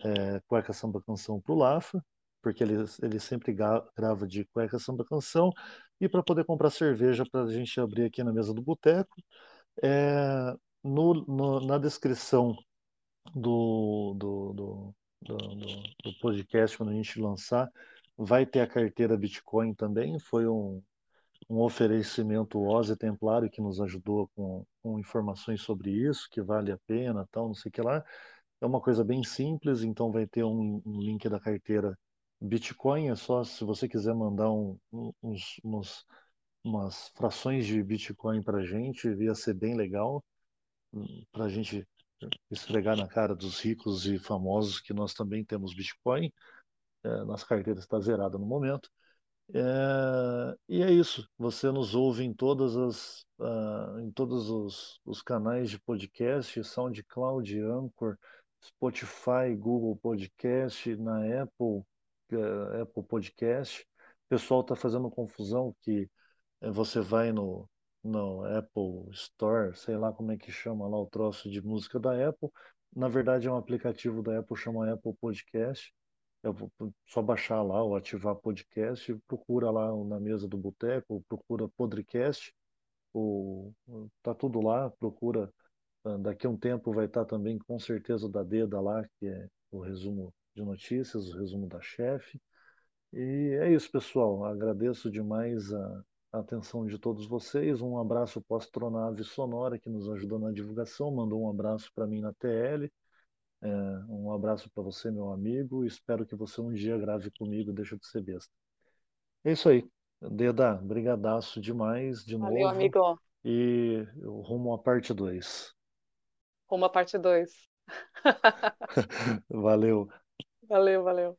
é, cueca samba canção para o Lafa, porque ele, ele sempre grava de cueca samba canção, e para poder comprar cerveja para a gente abrir aqui na mesa do boteco. É, no, no, na descrição do, do, do, do, do podcast, quando a gente lançar, vai ter a carteira Bitcoin também. Foi um, um oferecimento Ozzy Templário que nos ajudou com, com informações sobre isso, que vale a pena, tal, não sei o que lá. É uma coisa bem simples, então vai ter um, um link da carteira Bitcoin. É só se você quiser mandar um, uns, uns, umas frações de Bitcoin para gente, ia ser bem legal para a gente esfregar na cara dos ricos e famosos que nós também temos Bitcoin. É, nossa carteira está zerada no momento. É, e é isso. Você nos ouve em todas as, uh, em todos os, os, canais de podcast, SoundCloud, Anchor, Spotify, Google Podcast, na Apple, uh, Apple Podcast. O pessoal está fazendo confusão que uh, você vai no, no Apple Store, sei lá como é que chama lá o troço de música da Apple. Na verdade é um aplicativo da Apple chama Apple Podcast é só baixar lá ou ativar podcast, procura lá na mesa do boteco, procura Podcast, ou, tá tudo lá, procura. Ah, daqui a um tempo vai estar também com certeza da Deda lá, que é o resumo de notícias, o resumo da chefe. E é isso, pessoal. Agradeço demais a, a atenção de todos vocês. Um abraço para o Astronave Sonora, que nos ajudou na divulgação, mandou um abraço para mim na TL. É, um abraço para você, meu amigo. Espero que você um dia grave comigo, deixa de ser besta. É isso aí. Deda, brigadaço demais, de Valeu, novo. amigo. E rumo à parte 2. Rumo à parte 2. valeu. Valeu, valeu.